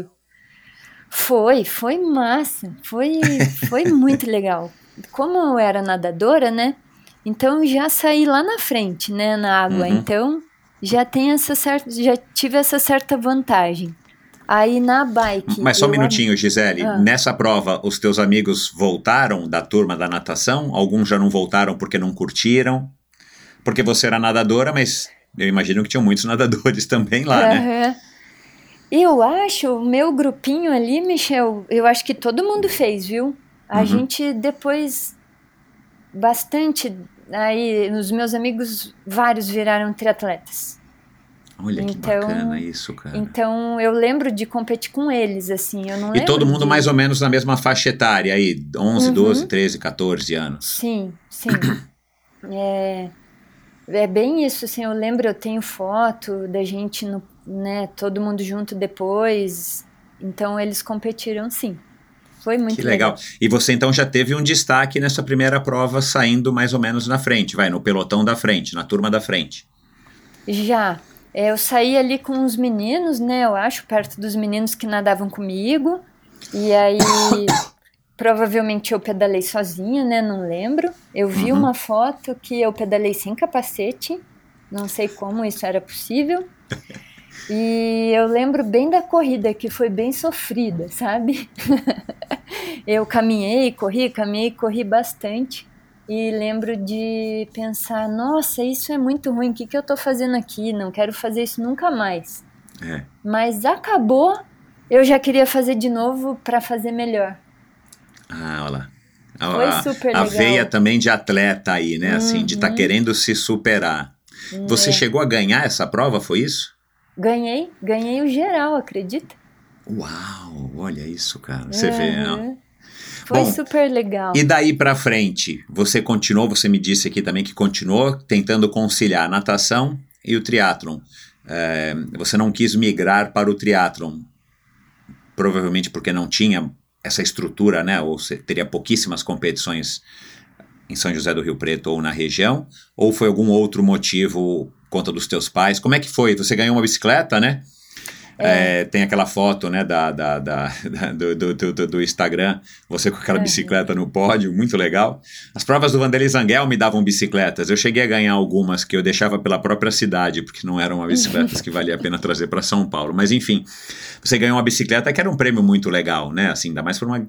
Speaker 1: Foi, foi massa, foi, foi muito legal. Como eu era nadadora, né? Então já saí lá na frente, né, na água.
Speaker 8: Uhum.
Speaker 1: Então já tem essa certa, já tive essa certa vantagem. Aí na bike.
Speaker 8: Mas só um minutinho, Gisele.
Speaker 1: Ah.
Speaker 8: Nessa prova, os teus amigos voltaram da turma da natação? Alguns já não voltaram porque não curtiram? Porque você era nadadora, mas eu imagino que tinham muitos nadadores também lá, né?
Speaker 1: Eu acho, o meu grupinho ali, Michel, eu acho que todo mundo fez, viu? A
Speaker 8: Uhum.
Speaker 1: gente depois, bastante, aí os meus amigos, vários viraram triatletas.
Speaker 8: Olha que
Speaker 1: Então-
Speaker 8: bacana isso, cara.
Speaker 1: Então eu lembro de competir com eles, assim. Eu não
Speaker 8: e todo mundo
Speaker 1: de-
Speaker 8: mais ou menos na mesma faixa etária aí, 11,
Speaker 1: Uhum.
Speaker 8: 12, 13, 14 anos.
Speaker 1: Sim, sim. é, é bem isso, assim, eu lembro, eu tenho foto da gente, no, né, todo mundo junto depois, então eles competiram sim. Foi muito
Speaker 8: Que legal. E você então já teve um destaque nessa primeira prova saindo mais ou menos na frente, vai, no pelotão da frente, na turma da frente.
Speaker 1: Já, eu saí ali com os meninos, né, eu acho, perto dos meninos que nadavam comigo, e aí provavelmente eu pedalei sozinha, né, não lembro. Eu vi
Speaker 8: Uhum.
Speaker 1: uma foto que eu pedalei sem capacete, não sei como isso era possível. E eu lembro bem da corrida, que foi bem sofrida, sabe? eu caminhei, corri, caminhei, corri bastante. E lembro de pensar: nossa, isso é muito ruim, o que, que eu tô fazendo aqui? Não quero fazer isso nunca mais.
Speaker 8: É.
Speaker 1: Mas acabou, eu já queria fazer de novo para fazer melhor.
Speaker 8: Ah, olha lá. A,
Speaker 1: Foi
Speaker 8: a-
Speaker 1: super
Speaker 8: a
Speaker 1: legal.
Speaker 8: veia também de atleta aí, né? Assim, de estar
Speaker 1: Uhum.
Speaker 8: querendo se superar. Você
Speaker 1: É.
Speaker 8: chegou a ganhar essa prova, foi isso?
Speaker 1: Ganhei, ganhei o geral, acredita?
Speaker 8: Uau, olha isso, cara. Você vê, não?
Speaker 1: Uhum. Foi
Speaker 8: Bom,
Speaker 1: super legal.
Speaker 8: E daí pra frente, você continuou, você me disse aqui também que continuou tentando conciliar a natação e o triatlon. É, você não quis migrar para o triatlon, provavelmente porque não tinha essa estrutura, né? Ou você teria pouquíssimas competições em São José do Rio Preto ou na região, ou foi algum outro motivo conta dos teus pais? Como é que foi? Você ganhou uma bicicleta, né? É, tem aquela foto, né, da, da, da- da- do, do, do- do Instagram, você com aquela
Speaker 1: Uhum.
Speaker 8: bicicleta no pódio, muito legal. As provas do Vanderlei Zanguel me davam bicicletas. Eu cheguei a ganhar algumas que eu deixava pela própria cidade, porque não eram bicicletas que valia a pena trazer para São Paulo. Mas enfim, você ganhou uma bicicleta que era um prêmio muito legal, né? Assim, ainda mais para uma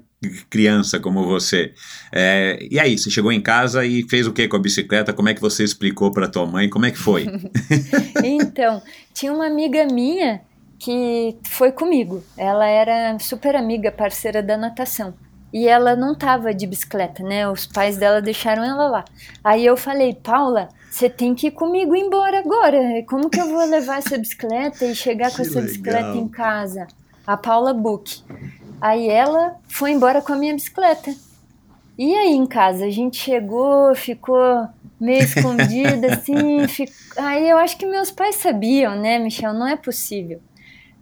Speaker 8: criança como você. É, e aí, você chegou em casa e fez o que com a bicicleta? Como é que você explicou para tua mãe? Como é que foi?
Speaker 1: Então, tinha uma amiga minha que foi comigo. Ela era super amiga, parceira da natação. E ela não tava de bicicleta, né? Os pais dela deixaram ela lá. Aí eu falei, Paula, você tem que ir comigo embora agora. Como que eu vou levar essa bicicleta e chegar com
Speaker 8: Que
Speaker 1: essa bicicleta
Speaker 8: legal.
Speaker 1: em casa? A Paula Book. Aí ela foi embora com a minha bicicleta. E aí em casa, a gente chegou, ficou meio escondida, assim. fi- Aí eu acho que meus pais sabiam, né, Michel? Não é possível.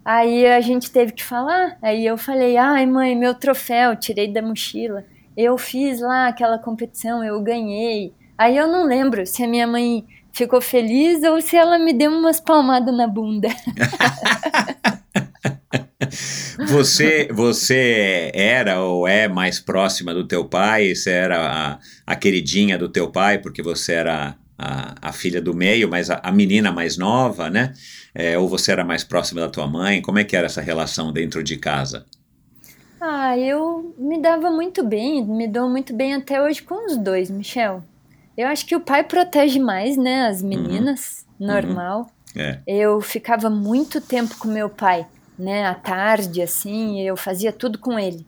Speaker 1: Aí a gente teve que falar. Aí eu falei: ai, mãe, meu troféu, tirei da mochila. Eu fiz lá aquela competição, eu ganhei. Aí eu não lembro se a minha mãe ficou feliz ou se ela me deu umas palmadas na bunda.
Speaker 8: Você, você era ou é mais próxima do teu pai? Você era a, a queridinha do teu pai, porque você era a, a filha do meio, mas a, a menina mais nova, né? É, ou você era mais próxima da tua mãe? Como é que era essa relação dentro de casa?
Speaker 1: Ah, eu me dava muito bem, me dou muito bem até hoje com os dois, Michel. Eu acho que o pai protege mais, né, as meninas, normal.
Speaker 8: É.
Speaker 1: Eu ficava muito tempo com meu pai, né, à tarde, assim, eu fazia tudo com ele.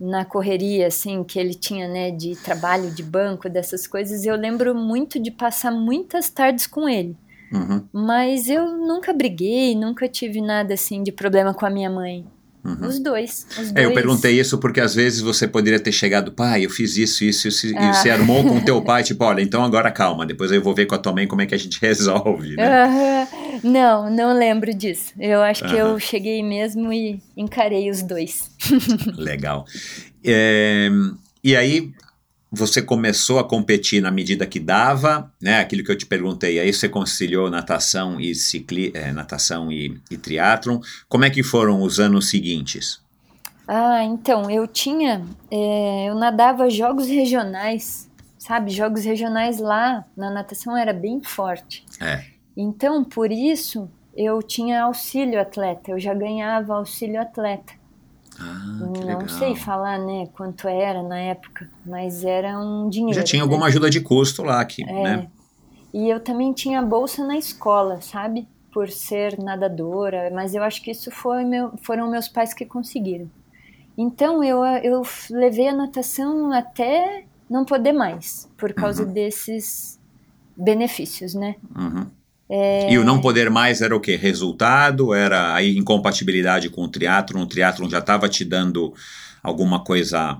Speaker 1: Na correria, assim, que ele tinha, né, de trabalho, de banco, dessas coisas, eu lembro muito de passar muitas tardes com ele.
Speaker 8: Uhum,
Speaker 1: Mas eu nunca briguei, nunca tive nada, assim, de problema com a minha mãe.
Speaker 8: uhum.
Speaker 1: Os dois, os dois.
Speaker 8: É, eu perguntei isso porque às vezes você poderia ter chegado, pai, eu fiz isso, isso, isso, e
Speaker 1: Ah.
Speaker 8: você armou com o teu pai, tipo, olha, então agora calma, depois eu vou ver com a tua mãe como é que a gente resolve, né?
Speaker 1: Não, não lembro disso. Eu acho que eu cheguei mesmo e encarei os dois.
Speaker 8: Legal. É, e aí você começou a competir na medida que dava, né? Aquilo que eu te perguntei. Aí você conciliou natação e cicli, é, natação e, e triatlon. Como é que foram os anos seguintes?
Speaker 1: Ah, então, eu tinha. é, eu nadava jogos regionais, sabe? Jogos regionais lá na natação era bem forte.
Speaker 8: É.
Speaker 1: Então, por isso, eu tinha auxílio atleta, eu já ganhava auxílio atleta.
Speaker 8: Ah, que
Speaker 1: Não
Speaker 8: legal.
Speaker 1: sei falar, né, quanto era na época, mas era um dinheiro.
Speaker 8: Já tinha
Speaker 1: né?
Speaker 8: alguma ajuda de custo lá aqui,
Speaker 1: É.
Speaker 8: né?
Speaker 1: E eu também tinha bolsa na escola, sabe? Por ser nadadora, mas eu acho que isso foi meu, foram meus pais que conseguiram. Então eu, eu levei a natação até não poder mais, por causa desses benefícios, né?
Speaker 8: Uhum. E o não poder mais era o quê? Resultado? Era a incompatibilidade com o triatlon? O triatlon já estava te dando alguma coisa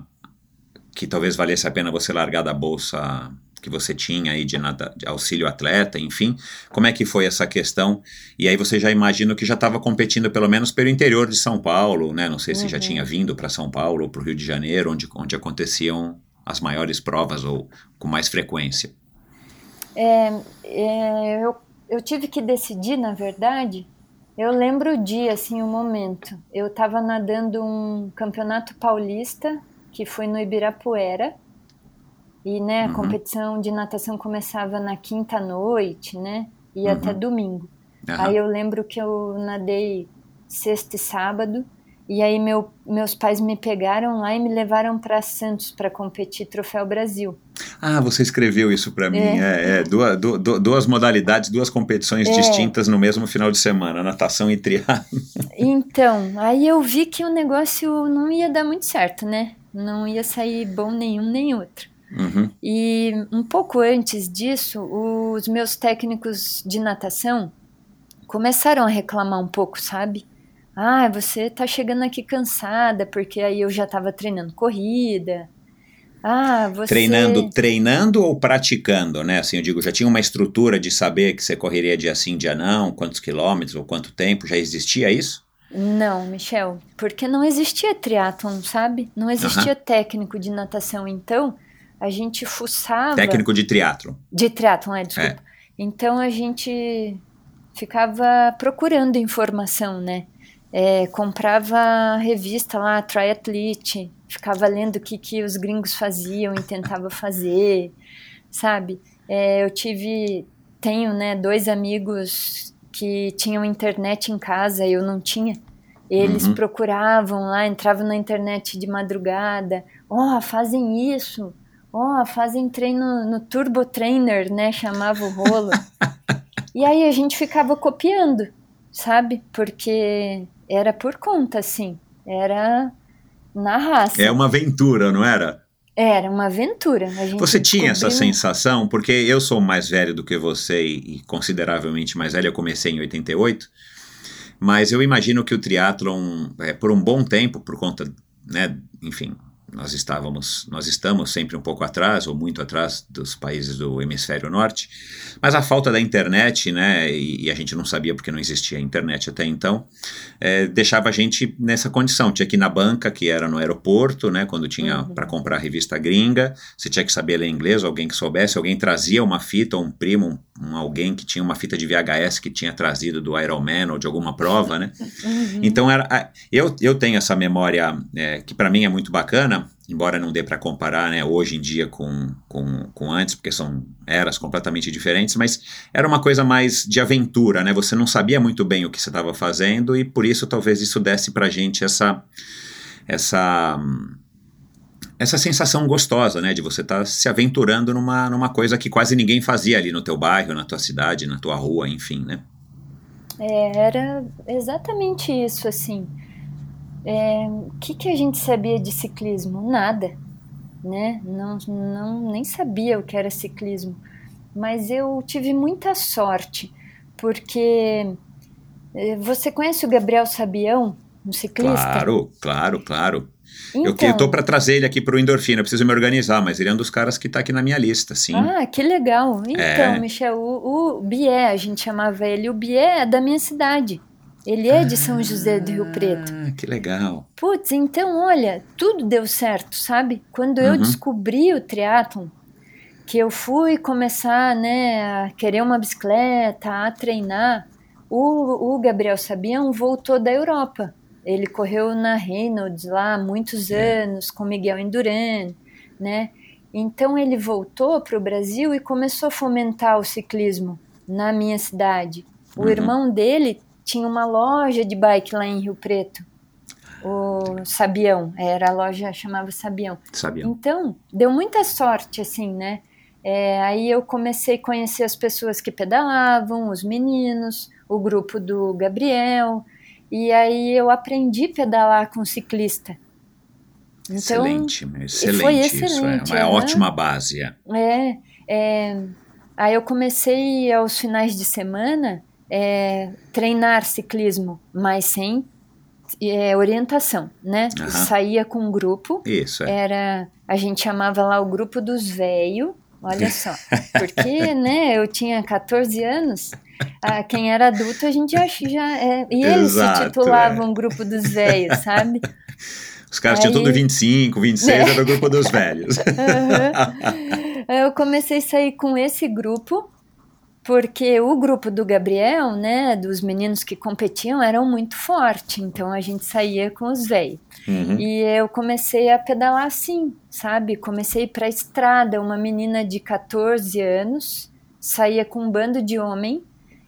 Speaker 8: que talvez valesse a pena você largar da bolsa que você tinha aí de, nada, de auxílio atleta, enfim. Como é que foi essa questão? E aí você já imagina que já estava competindo pelo menos pelo interior de São Paulo, né? Não sei se já tinha vindo para São Paulo ou para o Rio de Janeiro, onde, onde aconteciam as maiores provas ou com mais frequência.
Speaker 1: É, é, eu, eu tive que decidir, na verdade, eu lembro o dia, assim, o momento. Eu estava nadando um campeonato paulista, que foi no Ibirapuera, e né, a
Speaker 8: Uhum.
Speaker 1: competição de natação começava na quinta noite, né? E
Speaker 8: Uhum.
Speaker 1: até domingo.
Speaker 8: Aham.
Speaker 1: Aí eu lembro que eu nadei sexta e sábado, e aí meu, meus pais me pegaram lá e me levaram para Santos para competir Troféu Brasil.
Speaker 8: Ah, você escreveu isso para mim. É, é, duas, du- du- duas modalidades, duas competições
Speaker 1: É.
Speaker 8: distintas no mesmo final de semana, natação e triatlo.
Speaker 1: Então, aí eu vi que o negócio não ia dar muito certo, né? Não ia sair bom nenhum nem outro.
Speaker 8: Uhum.
Speaker 1: E um pouco antes disso, os meus técnicos de natação começaram a reclamar um pouco, sabe? Ah, você tá chegando aqui cansada, porque aí eu já tava treinando corrida. Ah, você.
Speaker 8: Treinando, treinando ou praticando, né? Assim, eu digo, já tinha uma estrutura de saber que você correria dia sim, dia não, quantos quilômetros ou quanto tempo, já existia isso?
Speaker 1: Não, Michel, porque não existia triatlon, sabe? Não existia técnico de natação, então a gente fuçava.
Speaker 8: Técnico de triatlo.
Speaker 1: De triatlon, é, desculpa. Então a gente ficava procurando informação, né? É, comprava revista lá, Triathlete, ficava lendo o que, que os gringos faziam e tentava fazer, sabe? É, eu tive, tenho, né, dois amigos que tinham internet em casa, eu não tinha. Eles
Speaker 8: Uhum.
Speaker 1: procuravam lá, entravam na internet de madrugada, ó, fazem isso, ó, fazem treino no Turbo Trainer, né, chamava o rolo. e aí a gente ficava copiando, sabe? Porque era por conta, assim, era na raça.
Speaker 8: É uma aventura, não era?
Speaker 1: Era uma aventura.
Speaker 8: Você tinha essa sensação? Porque eu sou mais velho do que você e, e consideravelmente mais velho, eu comecei em 88, mas eu imagino que o triatlon, é, por um bom tempo, por conta, né, enfim, nós estávamos, nós estamos sempre um pouco atrás, ou muito atrás dos países do hemisfério norte, mas a falta da internet, né, e, e a gente não sabia porque não existia internet até então, é, deixava a gente nessa condição. Tinha que ir na banca, que era no aeroporto, né, quando tinha
Speaker 1: Uhum.
Speaker 8: para comprar a revista gringa, você tinha que saber ler inglês, alguém que soubesse, alguém trazia uma fita, ou um primo, um, um alguém que tinha uma fita de VHS que tinha trazido do Iron Man ou de alguma prova, né?
Speaker 1: Uhum.
Speaker 8: Então era, eu, eu tenho essa memória é, que para mim é muito bacana, embora não dê para comparar, né, hoje em dia com, com, com antes, porque são eras completamente diferentes, mas era uma coisa mais de aventura, né? Você não sabia muito bem o que você estava fazendo e por isso talvez isso desse pra gente essa essa essa sensação gostosa, né, de você estar se aventurando numa, numa coisa que quase ninguém fazia ali no teu bairro, na tua cidade, na tua rua, enfim, né?
Speaker 1: É, era exatamente isso, assim. É, o que, que a gente sabia de ciclismo? Nada, né? Não, não, nem sabia o que era ciclismo. Mas eu tive muita sorte, porque eh, você conhece o Gabriel Sabião, um ciclista?
Speaker 8: Claro, claro, claro.
Speaker 1: Então,
Speaker 8: Eu, tô para trazer ele aqui pro Endorfina, eu preciso me organizar, mas ele é um dos caras que tá aqui na minha lista, sim.
Speaker 1: Ah, que legal. Então,
Speaker 8: É.
Speaker 1: Michel, o, o Bié, a gente chamava ele, o Bié é da minha cidade. Ele é de São José do Rio Preto.
Speaker 8: Ah, que legal.
Speaker 1: Putz, então olha, tudo deu certo, sabe? Quando eu
Speaker 8: Uhum.
Speaker 1: descobri o triatlon, que eu fui começar, né, a querer uma bicicleta, a treinar, o, o Gabriel Sabião voltou da Europa. Ele correu na Reynolds lá muitos
Speaker 8: É.
Speaker 1: anos com Miguel Indurain, né? Então ele voltou para o Brasil e começou a fomentar o ciclismo na minha cidade. O
Speaker 8: Uhum.
Speaker 1: irmão dele tinha uma loja de bike lá em Rio Preto o Sabião, era a loja chamava Sabião.
Speaker 8: Sabia?
Speaker 1: Então, deu muita sorte, assim, né? É, aí eu comecei a conhecer as pessoas que pedalavam, os meninos, o grupo do Gabriel, e aí eu aprendi a pedalar com ciclista. Então,
Speaker 8: excelente, excelente.
Speaker 1: foi
Speaker 8: isso,
Speaker 1: excelente,
Speaker 8: é uma
Speaker 1: aham.
Speaker 8: ótima base. é.
Speaker 1: é, é, Aí eu comecei aos finais de semana é, treinar ciclismo, mas sem é, orientação, né?
Speaker 8: Aham.
Speaker 1: Saía com um grupo,
Speaker 8: Isso, é.
Speaker 1: era a gente chamava lá o grupo dos velho. Olha só, porque né, eu tinha 14 anos, ah, quem era adulto a gente já, já é, e eles
Speaker 8: Exato,
Speaker 1: se titulavam grupo dos velhos, sabe?
Speaker 8: Os caras tinham
Speaker 1: Aí-
Speaker 8: tudo 25, 26,
Speaker 1: É.
Speaker 8: era o grupo dos velhos.
Speaker 1: Aham. Eu comecei a sair com esse grupo, porque o grupo do Gabriel, né, dos meninos que competiam, eram muito forte, então a gente saía com os velhos.
Speaker 8: Uhum.
Speaker 1: E eu comecei a pedalar assim, sabe? Comecei para a estrada, uma menina de 14 anos, saía com um bando de homem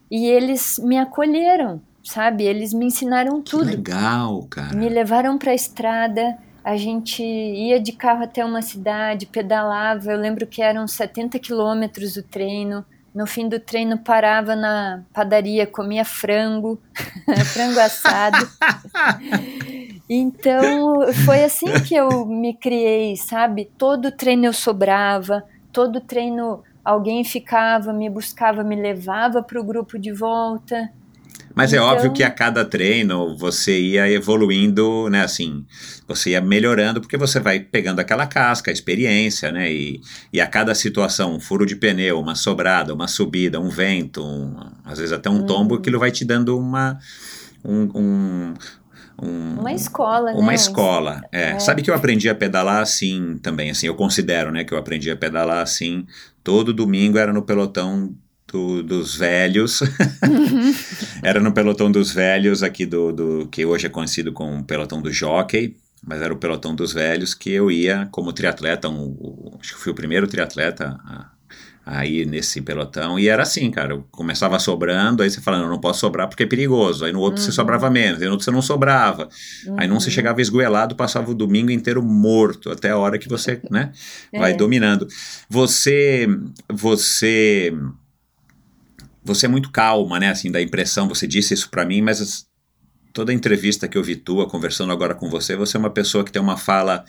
Speaker 1: e eles me acolheram, sabe? Eles me ensinaram
Speaker 8: Que
Speaker 1: tudo.
Speaker 8: legal, cara.
Speaker 1: Me levaram para a estrada, a gente ia de carro até uma cidade, pedalava. Eu lembro que eram 70 quilômetros o treino. No fim do treino parava na padaria, comia frango, frango assado. Então foi assim que eu me criei, sabe? Todo treino eu sobrava, todo treino alguém ficava, me buscava, me levava para o grupo de volta.
Speaker 8: Mas é
Speaker 1: Então-
Speaker 8: óbvio que a cada treino você ia evoluindo, né? Assim, você ia melhorando porque você vai pegando aquela casca, a experiência, né? E, e a cada situação, um furo de pneu, uma sobrada, uma subida, um vento, um- às vezes até um
Speaker 1: Uhum.
Speaker 8: tombo, aquilo vai te dando uma. Um, um, um-
Speaker 1: Uma escola, né?
Speaker 8: uma
Speaker 1: Um-
Speaker 8: escola. É.
Speaker 1: É.
Speaker 8: Sabe que eu aprendi a pedalar assim também, assim, eu considero, né, que eu aprendi a pedalar assim. Todo domingo era no pelotão do- dos velhos. era no pelotão dos velhos aqui do, do que hoje é conhecido como pelotão do jockey. Mas era o pelotão dos velhos que eu ia como triatleta, um, um- acho que fui o primeiro triatleta a, ir nesse pelotão. E era assim, cara, eu começava sobrando, aí você falando, eu não posso sobrar porque é perigoso. Aí no outro você sobrava menos, aí no outro você não sobrava. Aí não você chegava esgoelado, passava o domingo inteiro morto, até a hora que você, né, vai
Speaker 1: É.
Speaker 8: dominando. Você, você, você é muito calma, né, assim, da impressão, você disse isso pra mim, mas as- toda entrevista que eu vi tua, conversando agora com você, você é uma pessoa que tem uma fala,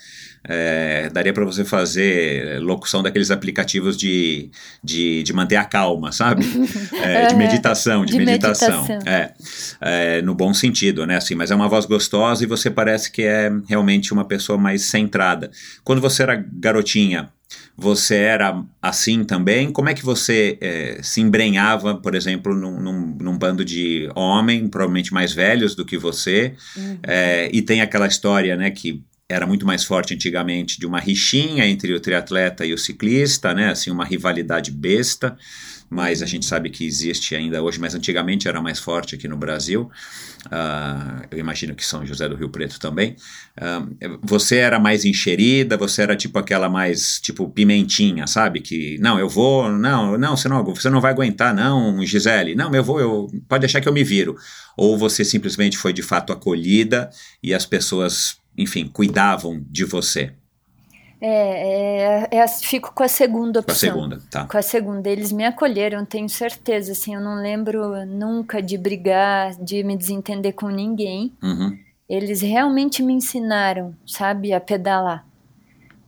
Speaker 8: é, daria pra você fazer locução daqueles aplicativos de, de, de manter a calma, sabe? É, de meditação, de,
Speaker 1: De
Speaker 8: meditação.
Speaker 1: meditação.
Speaker 8: É, é, no bom sentido, né? Assim, mas é uma voz gostosa e você parece que é realmente uma pessoa mais centrada. Quando você era garotinha, você era assim também? Como é que você é, se embrenhava, por exemplo, num, num- num bando de homem, provavelmente mais velhos do que você, é, e tem aquela história, né, que era muito mais forte antigamente de uma rixinha entre o triatleta e o ciclista, né, assim, uma rivalidade besta, mas a gente sabe que existe ainda hoje, mas antigamente era mais forte aqui no Brasil. Ah, eu imagino que São José do Rio Preto também. Ah, você era mais encherida, você era tipo aquela mais tipo pimentinha, sabe? Que não, eu vou, não, não, você não, você não vai aguentar, não, Gisele. Não, eu vou, eu pode deixar que eu me viro. Ou você simplesmente foi de fato acolhida e as pessoas, enfim, cuidavam de você.
Speaker 1: É, é, é, fico com a segunda
Speaker 8: Com a
Speaker 1: opção.
Speaker 8: segunda, tá?
Speaker 1: Com a segunda, eles me acolheram, tenho certeza, assim, eu não lembro nunca de brigar, de me desentender com ninguém.
Speaker 8: Uhum.
Speaker 1: Eles realmente me ensinaram, sabe, a pedalar.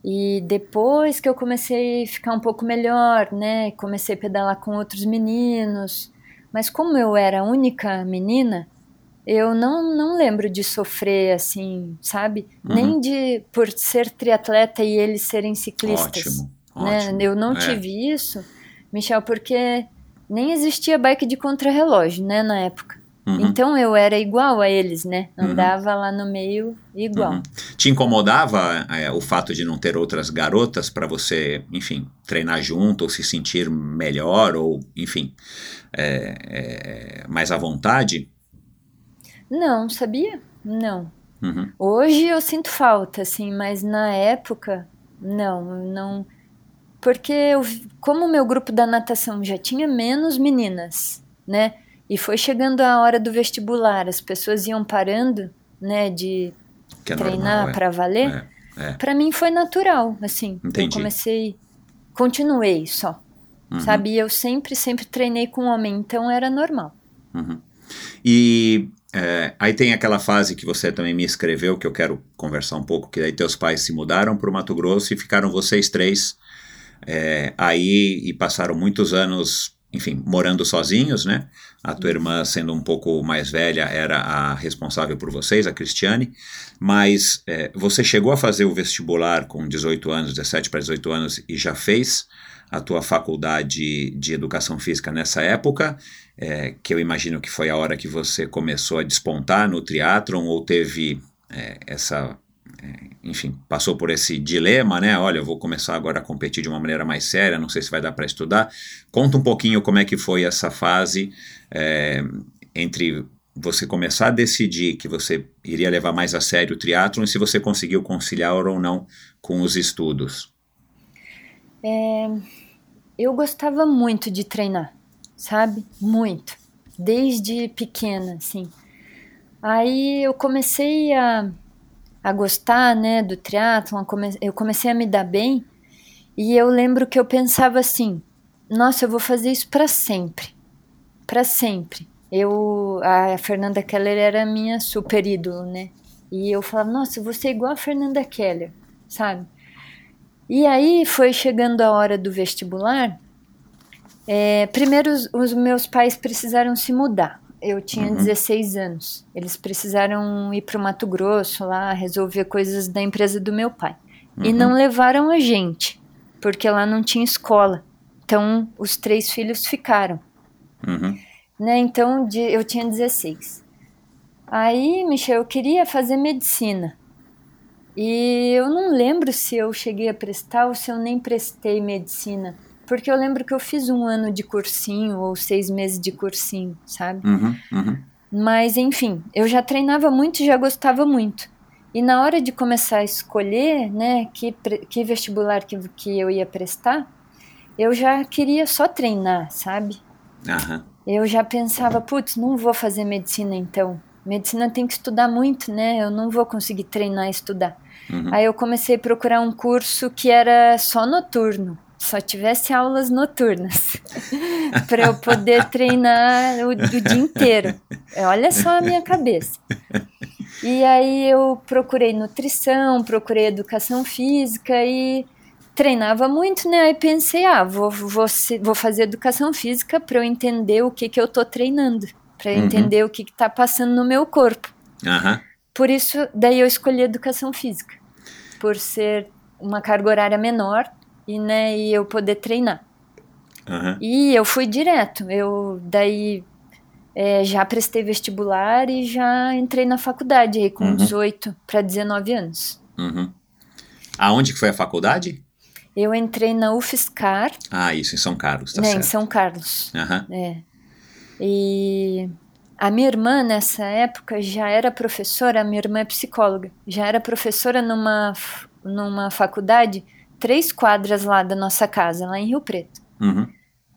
Speaker 1: E depois que eu comecei a ficar um pouco melhor, né, comecei a pedalar com outros meninos, mas como eu era a única menina, eu não, não lembro de sofrer assim, sabe?
Speaker 8: Uhum.
Speaker 1: Nem de por ser triatleta e eles serem ciclistas
Speaker 8: Ótimo,
Speaker 1: né?
Speaker 8: ótimo.
Speaker 1: Eu não
Speaker 8: É.
Speaker 1: tive isso, Michel, porque nem existia bike de contrarrelógio, né, na época.
Speaker 8: Uhum.
Speaker 1: Então eu era igual a eles, né?
Speaker 8: Uhum.
Speaker 1: Andava lá no meio igual.
Speaker 8: Uhum. Te incomodava é, o fato de não ter outras garotas para você, enfim, treinar junto ou se sentir melhor ou, enfim, é, é, mais à vontade?
Speaker 1: Não, sabia? Não.
Speaker 8: Uhum.
Speaker 1: Hoje eu sinto falta, assim, mas na época, não, não. Porque eu, como o meu grupo da natação já tinha menos meninas, né? E foi chegando a hora do vestibular, as pessoas iam parando, né, de
Speaker 8: é
Speaker 1: treinar
Speaker 8: é.
Speaker 1: para valer.
Speaker 8: É, é.
Speaker 1: Pra mim foi natural, assim.
Speaker 8: Entendi.
Speaker 1: Eu comecei, continuei só.
Speaker 8: Uhum.
Speaker 1: Sabe? E eu sempre, sempre treinei com homem, então era normal.
Speaker 8: Uhum. E é, aí tem aquela fase que você também me escreveu, que eu quero conversar um pouco, que aí teus pais se mudaram para o Mato Grosso e ficaram vocês três é, aí e passaram muitos anos, enfim, morando sozinhos, né? A tua irmã, sendo um pouco mais velha, era a responsável por vocês, a Cristiane. Mas é, você chegou a fazer o vestibular com 18 anos, 17 para 18 anos, e já fez a tua faculdade de educação física nessa época, é, que eu imagino que foi a hora que você começou a despontar no triatlon ou teve é, essa, é, enfim, passou por esse dilema, né? Olha, eu vou começar agora a competir de uma maneira mais séria, não sei se vai dar para estudar. Conta um pouquinho como é que foi essa fase é, entre você começar a decidir que você iria levar mais a sério o triatlon e se você conseguiu conciliar ou não com os estudos.
Speaker 1: É, eu gostava muito de treinar, sabe? Muito. Desde pequena, assim. Aí eu comecei a, a gostar, né, do triatlon, eu comecei a me dar bem, e eu lembro que eu pensava assim, nossa, eu vou fazer isso para sempre. Para sempre. Eu, a Fernanda Keller era minha super ídolo, né? E eu falava, nossa, eu vou ser igual a Fernanda Keller, sabe? E aí foi chegando a hora do vestibular. É, primeiro, os, os, meus pais precisaram se mudar. Eu tinha uhum. 16 anos. Eles precisaram ir para o Mato Grosso lá resolver coisas da empresa do meu pai. Uhum. E não levaram a gente, porque lá não tinha escola. Então, os três filhos ficaram. Uhum. Né? Então, de, eu tinha 16. Aí, Michel, eu queria fazer medicina. E eu não lembro se eu cheguei a prestar ou se eu nem prestei medicina. Porque eu lembro que eu fiz um ano de cursinho ou seis meses de cursinho, sabe? Uhum, uhum. Mas, enfim, eu já treinava muito e já gostava muito. E na hora de começar a escolher, né, que, que vestibular que, que eu ia prestar, eu já queria só treinar, sabe? Uhum. Eu já pensava, putz, não vou fazer medicina então. Medicina tem que estudar muito, né? Eu não vou conseguir treinar e estudar. Uhum. Aí eu comecei a procurar um curso que era só noturno, só tivesse aulas noturnas, para eu poder treinar o, o dia inteiro. Olha só a minha cabeça. E aí eu procurei nutrição, procurei educação física e treinava muito, né? Aí pensei, ah, vou, vou, vou fazer educação física para eu entender o que, que eu tô treinando, para uhum. entender o que, que tá passando no meu corpo. Uhum. Por isso, daí eu escolhi educação física por ser uma carga horária menor e, né, e eu poder treinar. Uhum. E eu fui direto. Eu daí é, já prestei vestibular e já entrei na faculdade aí com uhum. 18 para 19 anos.
Speaker 8: Uhum. Aonde que foi a faculdade?
Speaker 1: Eu entrei na UFSCar.
Speaker 8: Ah, isso, em São Carlos, tá
Speaker 1: né,
Speaker 8: certo.
Speaker 1: Em São Carlos. Uhum. É. E a minha irmã, nessa época, já era professora, a minha irmã é psicóloga, já era professora numa, numa faculdade três quadras lá da nossa casa, lá em Rio Preto. Uhum.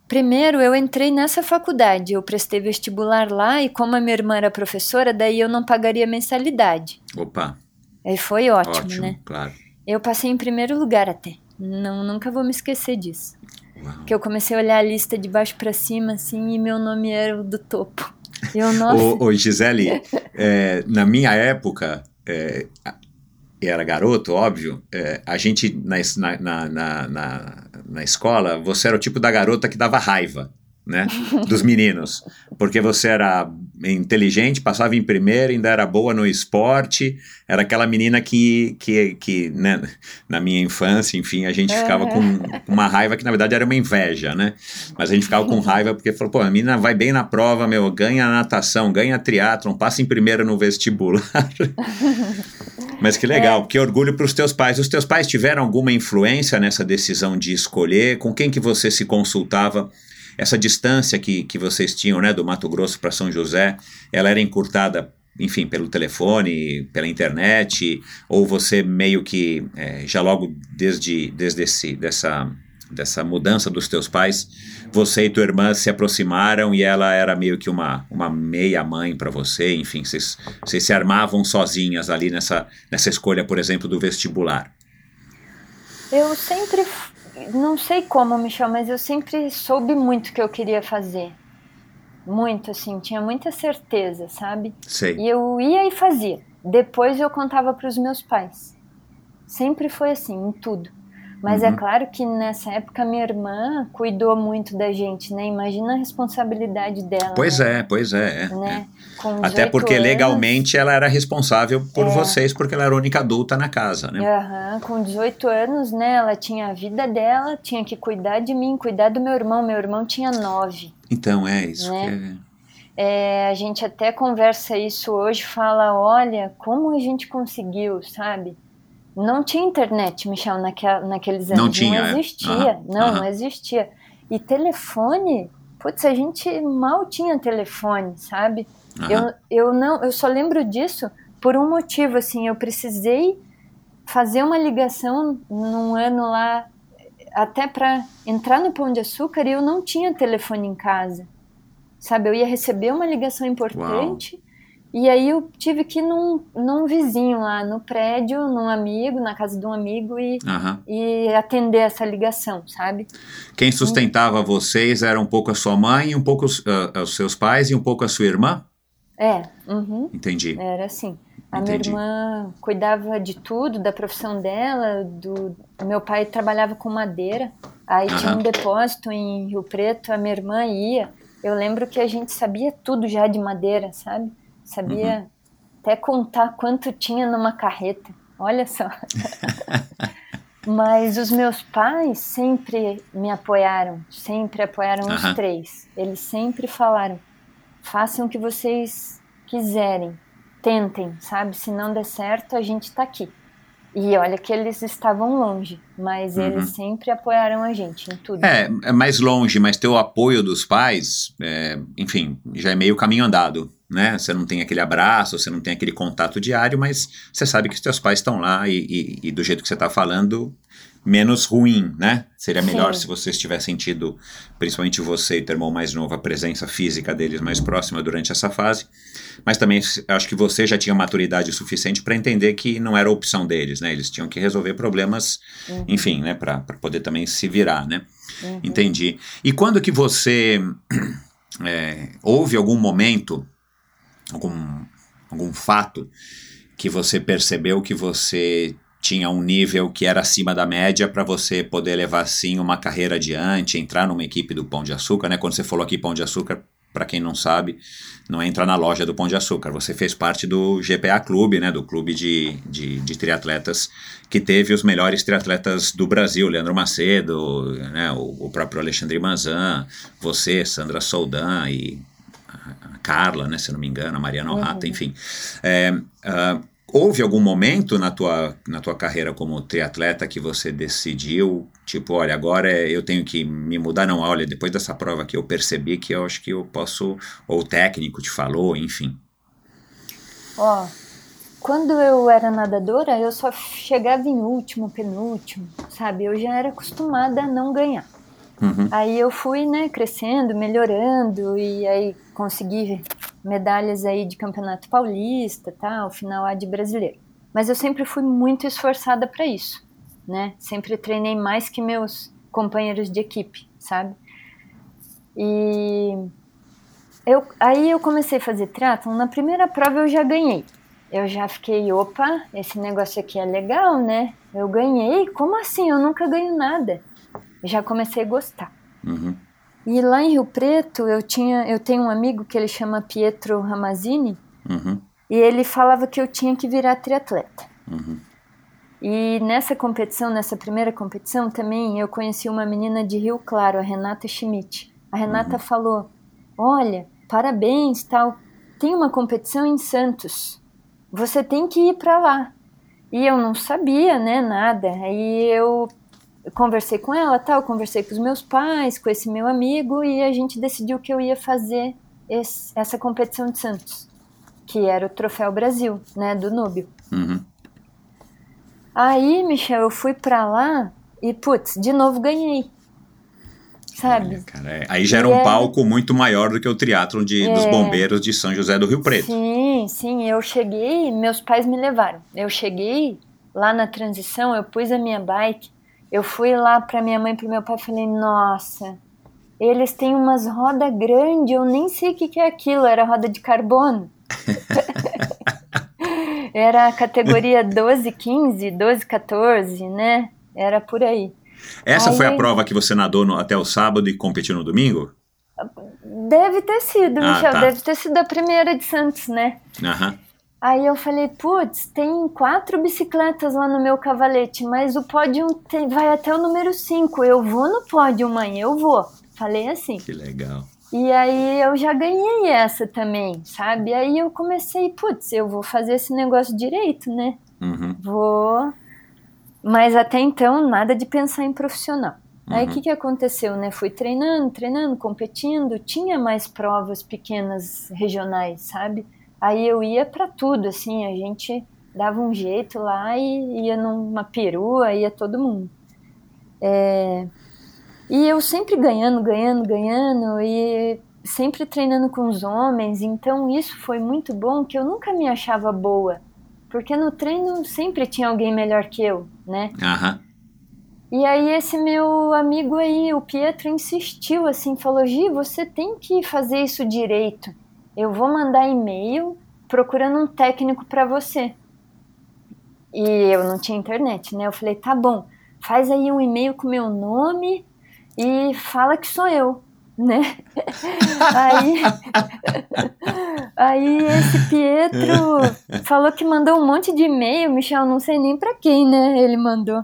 Speaker 1: Primeiro, eu entrei nessa faculdade, eu prestei vestibular lá e como a minha irmã era professora, daí eu não pagaria mensalidade.
Speaker 8: Opa!
Speaker 1: Aí foi ótimo,
Speaker 8: ótimo
Speaker 1: né?
Speaker 8: claro.
Speaker 1: Eu passei em primeiro lugar até, não, nunca vou me esquecer disso. Uau. Que eu comecei a olhar a lista de baixo para cima, assim, e meu nome era o do topo. Eu.
Speaker 8: Ô, ô Gisele, é, na minha época, é, era garoto, óbvio, é, a gente na, na, na, na escola, você era o tipo da garota que dava raiva né, dos meninos, porque você era inteligente, passava em primeiro, ainda era boa no esporte, era aquela menina que, que, que né, na minha infância, enfim, a gente ficava com uma raiva que na verdade era uma inveja, né, mas a gente ficava com raiva porque falou, pô, a menina vai bem na prova, meu, ganha natação, ganha triatlon, passa em primeiro no vestibular. mas que legal, é. que orgulho para os teus pais. Os teus pais tiveram alguma influência nessa decisão de escolher? Com quem que você se consultava essa distância que, que vocês tinham, né, do Mato Grosso para São José, ela era encurtada, enfim, pelo telefone, pela internet, ou você meio que é, já logo desde, desde esse, dessa, dessa mudança dos teus pais, você e tua irmã se aproximaram e ela era meio que uma, uma meia mãe para você, enfim, vocês, vocês se armavam sozinhas ali nessa, nessa escolha, por exemplo, do vestibular.
Speaker 1: Eu sempre não sei como, Michel, mas eu sempre soube muito o que eu queria fazer. Muito, assim, tinha muita certeza, sabe?
Speaker 8: Sei.
Speaker 1: E eu ia e fazia. Depois eu contava para os meus pais. Sempre foi assim, em tudo. Mas é claro que nessa época minha irmã cuidou muito da gente, né? Imagina a responsabilidade dela.
Speaker 8: Pois
Speaker 1: né?
Speaker 8: é, pois é. é,
Speaker 1: Né?
Speaker 8: é. Até
Speaker 1: 18
Speaker 8: porque
Speaker 1: anos-
Speaker 8: legalmente ela era responsável por
Speaker 1: É.
Speaker 8: vocês, porque ela era a única adulta na casa, né?
Speaker 1: Aham, com 18 anos, né? Ela tinha a vida dela, tinha que cuidar de mim, cuidar do meu irmão. Meu irmão tinha 9.
Speaker 8: Então, é isso
Speaker 1: Né?
Speaker 8: que
Speaker 1: É, a gente até conversa isso hoje, fala, olha, como a gente conseguiu, sabe? Não tinha internet, Michel, naquela, naqueles anos.
Speaker 8: Não tinha, é.
Speaker 1: existia.
Speaker 8: Aham,
Speaker 1: Não,
Speaker 8: aham.
Speaker 1: não existia. E telefone, putz, a gente mal tinha telefone, sabe?
Speaker 8: é.
Speaker 1: Eu, eu não, eu só lembro disso por um motivo, assim, eu precisei fazer uma ligação num ano lá, até para entrar no Pão de Açúcar, e eu não tinha telefone em casa, sabe? Eu ia receber uma ligação importante, e aí eu tive que ir num, num vizinho lá, no prédio, num amigo, na casa de um amigo, e,
Speaker 8: Aham.
Speaker 1: e atender essa ligação, sabe?
Speaker 8: Quem sustentava vocês era um pouco a sua mãe, um pouco os, ah, os seus pais e um pouco a sua irmã?
Speaker 1: É, uhum.
Speaker 8: Entendi.
Speaker 1: Era assim. A
Speaker 8: Entendi.
Speaker 1: minha irmã cuidava de tudo, da profissão dela, do meu pai trabalhava com madeira, aí tinha
Speaker 8: Aham.
Speaker 1: um depósito em Rio Preto, a minha irmã ia. Eu lembro que a gente sabia tudo já de madeira, sabe? Sabia
Speaker 8: Uhum.
Speaker 1: até contar quanto tinha numa carreta. Olha só. Mas os meus pais sempre me apoiaram, sempre apoiaram
Speaker 8: Aham.
Speaker 1: os três. Eles sempre falaram: façam o que vocês quiserem, tentem, sabe? Se não der certo, a gente tá aqui. E olha que eles estavam longe, mas eles sempre apoiaram a gente em tudo.
Speaker 8: Uhum. É, é mais longe, mas ter o apoio dos pais, é, enfim, já é meio caminho andado, né? Você não tem aquele abraço, você não tem aquele contato diário, mas você sabe que os seus pais estão lá e, e- e do jeito que você está falando, menos ruim, né? Seria melhor
Speaker 1: Sim.
Speaker 8: se vocês tivessem tido, principalmente você e teu irmão mais novo, a presença física deles mais próxima durante essa fase. Mas também acho que você já tinha maturidade suficiente para entender que não era opção deles, né? Eles tinham que resolver problemas, enfim, né? Para poder também se virar, né? Entendi. E quando que você é, houve algum momento, algum, algum fato que você percebeu que você tinha um nível que era acima da média para você poder levar sim uma carreira adiante, entrar numa equipe do Pão de Açúcar, né? Quando você falou aqui Pão de Açúcar, para quem não sabe, não é entrar na loja do Pão de Açúcar. Você fez parte do GPA Clube, né? Do clube de, de, de triatletas que teve os melhores triatletas do Brasil, Leandro Macedo, né? O, o próprio Alexandre Manzan, você, Sandra Soldan e a Carla, né, se não me engano, a Mariana Rata, enfim. É, ah, houve algum momento na tua, na tua carreira como triatleta que você decidiu, tipo, olha, agora eu tenho que me mudar? Não, olha, depois dessa prova que eu percebi que eu acho que eu posso, ou o técnico te falou, enfim.
Speaker 1: Ó, quando eu era nadadora, eu só chegava em último, penúltimo, sabe? Eu já era acostumada a não ganhar.
Speaker 8: Uhum.
Speaker 1: Aí eu fui, né, crescendo, melhorando e aí consegui medalhas aí de campeonato paulista, tal, final A de brasileiro. Mas eu sempre fui muito esforçada para isso, né? Sempre treinei mais que meus companheiros de equipe, sabe? E eu, aí eu comecei a fazer triatlon, na primeira prova eu já ganhei. Eu já fiquei, opa, esse negócio aqui é legal, né? Eu ganhei? Como assim? Eu nunca ganho nada. Já comecei a gostar.
Speaker 8: Uhum.
Speaker 1: E lá em Rio Preto, eu tinha, eu tenho um amigo que ele chama Pietro Ramazzini,
Speaker 8: Uhum.
Speaker 1: e ele falava que eu tinha que virar triatleta.
Speaker 8: Uhum.
Speaker 1: E nessa competição, nessa primeira competição, também eu conheci uma menina de Rio Claro, a Renata Schmidt. A Renata falou: Olha, parabéns, tal. Tem uma competição em Santos. Você tem que ir para lá. E eu não sabia, né, nada. Aí eu conversei com ela, tal, conversei com os meus pais, com esse meu amigo e a gente decidiu que eu ia fazer esse- essa competição de Santos, que era o Troféu Brasil, né, do Núbio.
Speaker 8: Uhum.
Speaker 1: Aí, Michel, eu fui pra lá e, putz, de novo ganhei. Sabe?
Speaker 8: Olha, cara, é- aí já era um
Speaker 1: é-
Speaker 8: palco muito maior do que o triatlon de, dos
Speaker 1: É.
Speaker 8: bombeiros de São José do Rio Preto.
Speaker 1: Sim, sim, eu cheguei, meus pais me levaram. Eu cheguei lá na transição, eu pus a minha bike, eu fui lá pra minha mãe e pro meu pai e falei, nossa, eles têm umas rodas grandes, eu nem sei o que, que é aquilo, era roda de carbono. era a categoria 12, 15, 12, 14, né? era por aí.
Speaker 8: Essa
Speaker 1: Aí-
Speaker 8: foi a prova que você nadou no- até o sábado e competiu no domingo?
Speaker 1: Deve ter sido,
Speaker 8: Ah,
Speaker 1: Michel,
Speaker 8: tá.
Speaker 1: deve ter sido a primeira de Santos, né?
Speaker 8: Aham.
Speaker 1: Aí eu falei, putz, tem quatro bicicletas lá no meu cavalete, mas o pódio tem- vai até o número 5. Eu vou no pódio, mãe, eu vou. Falei assim.
Speaker 8: Que legal.
Speaker 1: E aí eu já ganhei essa também, sabe? Aí eu comecei, putz, eu vou fazer esse negócio direito, né?
Speaker 8: Uhum.
Speaker 1: Vou. Mas até então, nada de pensar em profissional. Aí o
Speaker 8: Uhum.
Speaker 1: que, que aconteceu, né? Fui treinando, treinando, competindo, tinha mais provas pequenas regionais, sabe? Aí eu ia pra tudo, assim, a gente dava um jeito lá e ia numa perua, ia todo mundo. É, E eu sempre ganhando, ganhando, ganhando e sempre treinando com os homens, então isso foi muito bom que eu nunca me achava boa, porque no treino sempre tinha alguém melhor que eu, né?
Speaker 8: Aham.
Speaker 1: E aí esse meu amigo aí, o Pietro, insistiu assim, falou: Gi, você tem que fazer isso direito. Eu vou mandar e-mail procurando um técnico para você. E eu não tinha internet, né? Eu falei: tá bom, faz aí um e-mail com meu nome e fala que sou eu, né? aí, aí esse Pietro falou que mandou um monte de e-mail, Michel, não sei nem para quem, né? Ele mandou.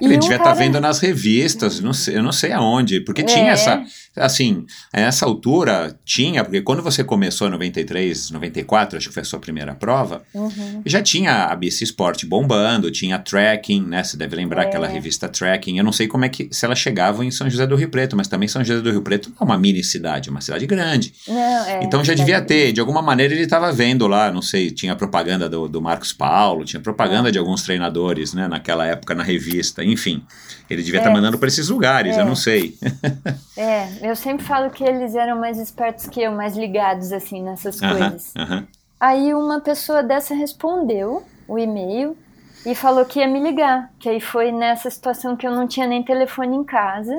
Speaker 1: E
Speaker 8: Ele
Speaker 1: um
Speaker 8: devia estar
Speaker 1: cara-
Speaker 8: vendo nas revistas, não sei, eu não sei aonde, porque
Speaker 1: É.
Speaker 8: tinha essa, assim, a essa altura tinha, porque quando você começou em 93, 94, acho que foi a sua primeira prova,
Speaker 1: Uhum.
Speaker 8: já tinha a BC Sport bombando, tinha Tracking, né, você deve lembrar
Speaker 1: É.
Speaker 8: aquela revista Tracking, eu não sei como é que, se ela chegava em São José do Rio Preto, mas também São José do Rio Preto não é uma mini cidade, é uma cidade grande,
Speaker 1: Não, é,
Speaker 8: então já
Speaker 1: cidade
Speaker 8: devia ter, de alguma maneira ele estava vendo lá, não sei, tinha propaganda do, do Marcos Paulo, tinha
Speaker 1: É.
Speaker 8: propaganda de alguns treinadores, né, naquela época na revista, enfim. Ele devia estar
Speaker 1: É.
Speaker 8: mandando para esses lugares, eu
Speaker 1: É.
Speaker 8: não sei.
Speaker 1: É, eu sempre falo que eles eram mais espertos que eu, mais ligados assim nessas
Speaker 8: Aham,
Speaker 1: coisas.
Speaker 8: aham.
Speaker 1: Aí uma pessoa dessa respondeu o e-mail e falou que ia me ligar, que aí foi nessa situação que eu não tinha nem telefone em casa.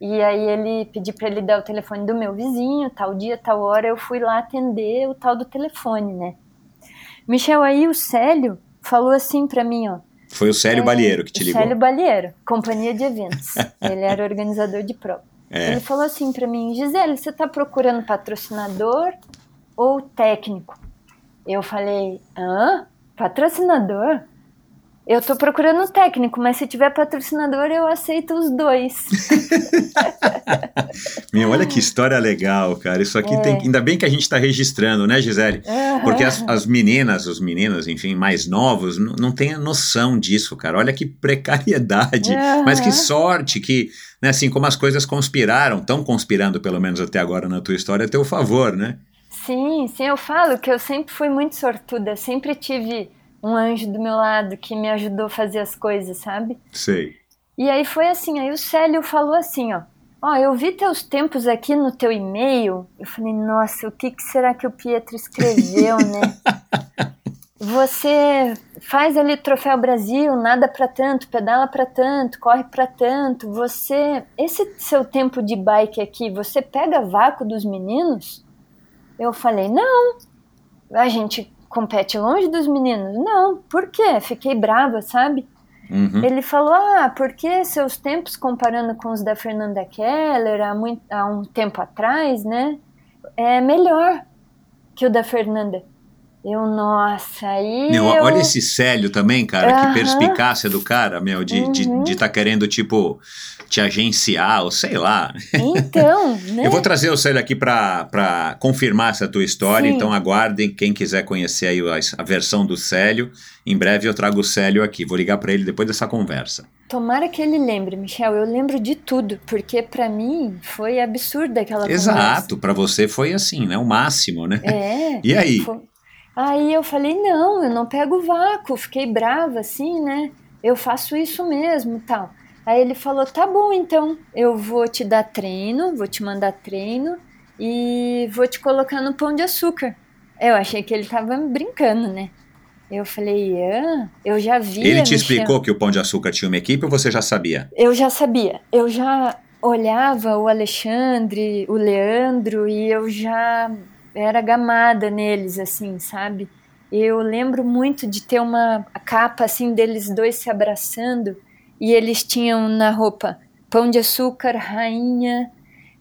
Speaker 1: E aí ele pedi para ele dar o telefone do meu vizinho, tal dia, tal hora, eu fui lá atender o tal do telefone, né? Michel, aí o Célio falou assim para mim, ó,
Speaker 8: Foi o Célio Balieiro que te ligou.
Speaker 1: É, Célio Balieiro, companhia de eventos. Ele era organizador de prova.
Speaker 8: É.
Speaker 1: Ele falou assim pra mim, Gisele, você tá procurando patrocinador ou técnico? Eu falei, hã? Patrocinador? Eu tô procurando técnico, mas se tiver patrocinador, eu aceito os dois.
Speaker 8: Meu, olha que história legal, cara. Isso aqui tem. Ainda bem que a gente está registrando, né, Gisele? Porque as, as meninas, os meninos, enfim, mais novos, não têm a noção disso, cara. Olha que precariedade.
Speaker 1: Aham.
Speaker 8: Mas que sorte que, né, assim, como as coisas conspiraram, estão conspirando, pelo menos até agora na tua história, a teu favor, né?
Speaker 1: Sim, sim, eu falo que eu sempre fui muito sortuda, sempre tive um anjo do meu lado que me ajudou a fazer as coisas, sabe?
Speaker 8: Sei.
Speaker 1: E aí foi assim, aí o Célio falou assim, ó, ó, eu vi teus tempos aqui no teu e-mail, eu falei, nossa, o que, que será que o Pietro escreveu, né? Você faz ali Troféu Brasil, nada pra tanto, pedala pra tanto, corre pra tanto, você, esse seu tempo de bike aqui, você pega vácuo dos meninos? Eu falei, não, a gente compete longe dos meninos. Não, por quê? Fiquei brava, sabe?
Speaker 8: Uhum.
Speaker 1: Ele falou: Ah, porque seus tempos comparando com os da Fernanda Keller há, muito, há um tempo atrás, né? É melhor que o da Fernanda. Eu, nossa, aí.
Speaker 8: Meu,
Speaker 1: eu...
Speaker 8: olha esse Célio também, cara,
Speaker 1: Aham.
Speaker 8: que perspicácia do cara, meu, de estar de,
Speaker 1: Uhum.
Speaker 8: de tá querendo, tipo, te agenciar, ou sei lá.
Speaker 1: Então, né?
Speaker 8: Eu vou trazer o Célio aqui para confirmar essa tua história,
Speaker 1: Sim.
Speaker 8: então aguardem quem quiser conhecer aí a, a versão do Célio. Em breve eu trago o Célio aqui, vou ligar para ele depois dessa conversa.
Speaker 1: Tomara que ele lembre, Michel. Eu lembro de tudo, porque pra mim foi absurda aquela
Speaker 8: Exato, para você foi assim, né? O máximo, né?
Speaker 1: É.
Speaker 8: E aí?
Speaker 1: Foi- Aí eu falei, não, eu não pego vácuo, fiquei brava assim, né? Eu faço isso mesmo, tal. Aí ele falou, tá bom, então, eu vou te dar treino, vou te mandar treino e vou te colocar no pão de açúcar. Eu achei que ele tava brincando, né? Eu falei, ah, eu já vi.
Speaker 8: Ele te explicou que o Pão de Açúcar tinha uma equipe ou você já sabia?
Speaker 1: Eu já sabia. Eu já olhava o Alexandre, o Leandro e eu já era gamada neles, assim, sabe? Eu lembro muito de ter uma capa assim deles dois se abraçando e eles tinham na roupa pão de açúcar, rainha.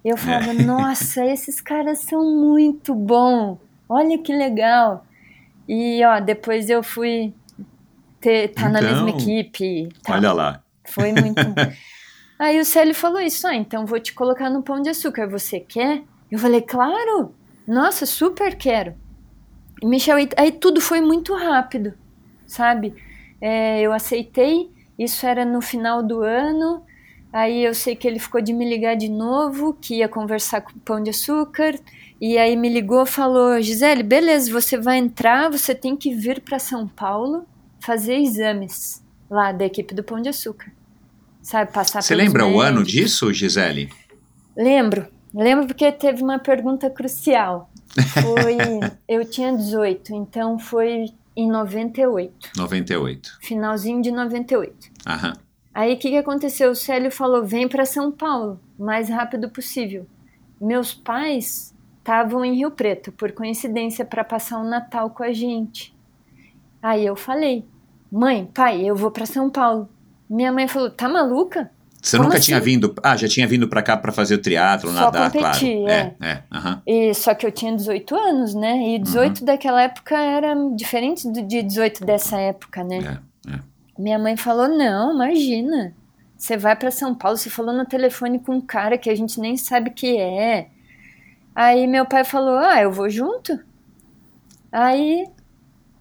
Speaker 1: Eu falava, é. nossa, esses caras são muito bons. Olha que legal. E ó, depois eu fui ter, tá então, na mesma então, equipe.
Speaker 8: Tá. Olha lá.
Speaker 1: Foi muito. Aí o Célio falou isso, ah, então vou te colocar no pão de açúcar, você quer? Eu falei, claro, nossa, super quero. E Michel, aí tudo foi muito rápido, sabe? É, eu aceitei, isso era no final do ano, aí eu sei que ele ficou de me ligar de novo, que ia conversar com o pão de açúcar, e aí me ligou falou, Gisele, beleza, você vai entrar, você tem que vir para São Paulo fazer exames lá da equipe do Pão de Açúcar sabe, passar
Speaker 8: Você lembra médicos. o ano disso, Gisele?
Speaker 1: Lembro. Lembro porque teve uma pergunta crucial. Foi, eu tinha 18, então foi em 98.
Speaker 8: 98.
Speaker 1: Finalzinho de 98.
Speaker 8: Aham.
Speaker 1: Aí o que, que aconteceu? O Célio falou: vem para São Paulo, o mais rápido possível. Meus pais estavam em Rio Preto, por coincidência, para passar o um Natal com a gente. Aí eu falei: mãe, pai, eu vou para São Paulo. Minha mãe falou: tá maluca?
Speaker 8: Você Como nunca assim? tinha vindo. Ah, já tinha vindo para cá para fazer o triatlo, nadar, competir, claro. É, é. é uhum.
Speaker 1: E só que eu tinha 18 anos, né? E 18 uhum. daquela época era diferente do de 18 dessa época, né? É, é. Minha mãe falou: "Não, imagina. Você vai para São Paulo, você falou no telefone com um cara que a gente nem sabe que é". Aí meu pai falou: "Ah, eu vou junto". Aí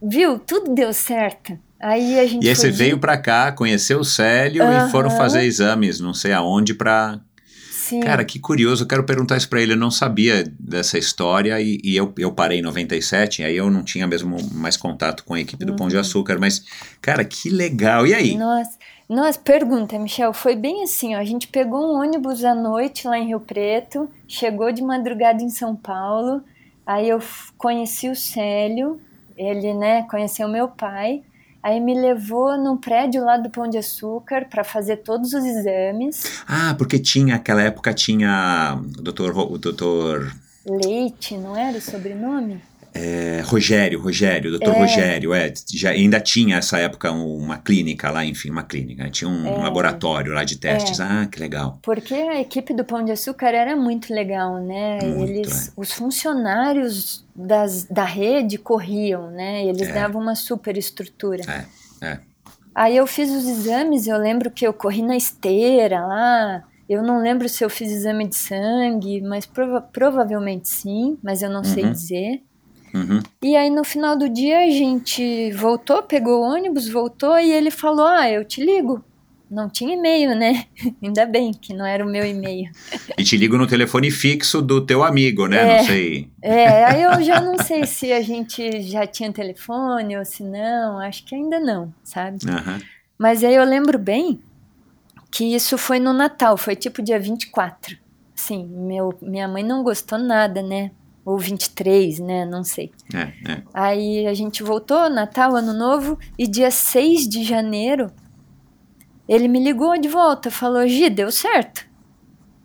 Speaker 1: viu, tudo deu certo. Aí a gente
Speaker 8: e aí você de... veio para cá, conheceu o Célio uhum. e foram fazer exames, não sei aonde, para Sim. Cara, que curioso, eu quero perguntar isso para ele. Eu não sabia dessa história e, e, eu, eu parei em 97, aí eu não tinha mesmo mais contato com a equipe do uhum. Pão de uhum. Açúcar, mas, cara, que legal. E aí?
Speaker 1: Nossa, nossa, pergunta, Michel. Foi bem assim, ó. A gente pegou um ônibus à noite lá em Rio Preto, chegou de madrugada em São Paulo, aí eu conheci o Célio, ele, né, conheceu meu pai. Aí me levou num prédio lá do Pão de Açúcar para fazer todos os exames.
Speaker 8: Ah, porque tinha, aquela época tinha o doutor, o doutor...
Speaker 1: Leite, não era o sobrenome?
Speaker 8: É, Rogério, Rogério, doutor é. Rogério, é, já ainda tinha essa época uma clínica lá, enfim, uma clínica, né? tinha um é. laboratório lá de testes, é. ah, que legal.
Speaker 1: Porque a equipe do Pão de Açúcar era muito legal, né, muito, eles, é. os funcionários das, da rede corriam, né, eles é. davam uma super estrutura.
Speaker 8: É, é.
Speaker 1: Aí eu fiz os exames, eu lembro que eu corri na esteira lá, eu não lembro se eu fiz exame de sangue, mas prova provavelmente sim, mas eu não uhum. sei dizer.
Speaker 8: Uhum.
Speaker 1: E aí no final do dia a gente voltou, pegou o ônibus, voltou e ele falou: Ah, eu te ligo. Não tinha e-mail, né? Ainda bem que não era o meu e-mail.
Speaker 8: E te ligo no telefone fixo do teu amigo, né?
Speaker 1: É,
Speaker 8: não sei.
Speaker 1: É, aí eu já não sei se a gente já tinha telefone ou se não. Acho que ainda não, sabe?
Speaker 8: Uhum.
Speaker 1: Mas aí eu lembro bem que isso foi no Natal, foi tipo dia 24. Sim, meu, minha mãe não gostou nada, né? Ou 23, né? Não sei.
Speaker 8: É, é.
Speaker 1: Aí a gente voltou, Natal, Ano Novo, e dia 6 de janeiro, ele me ligou de volta, falou: Gi, deu certo.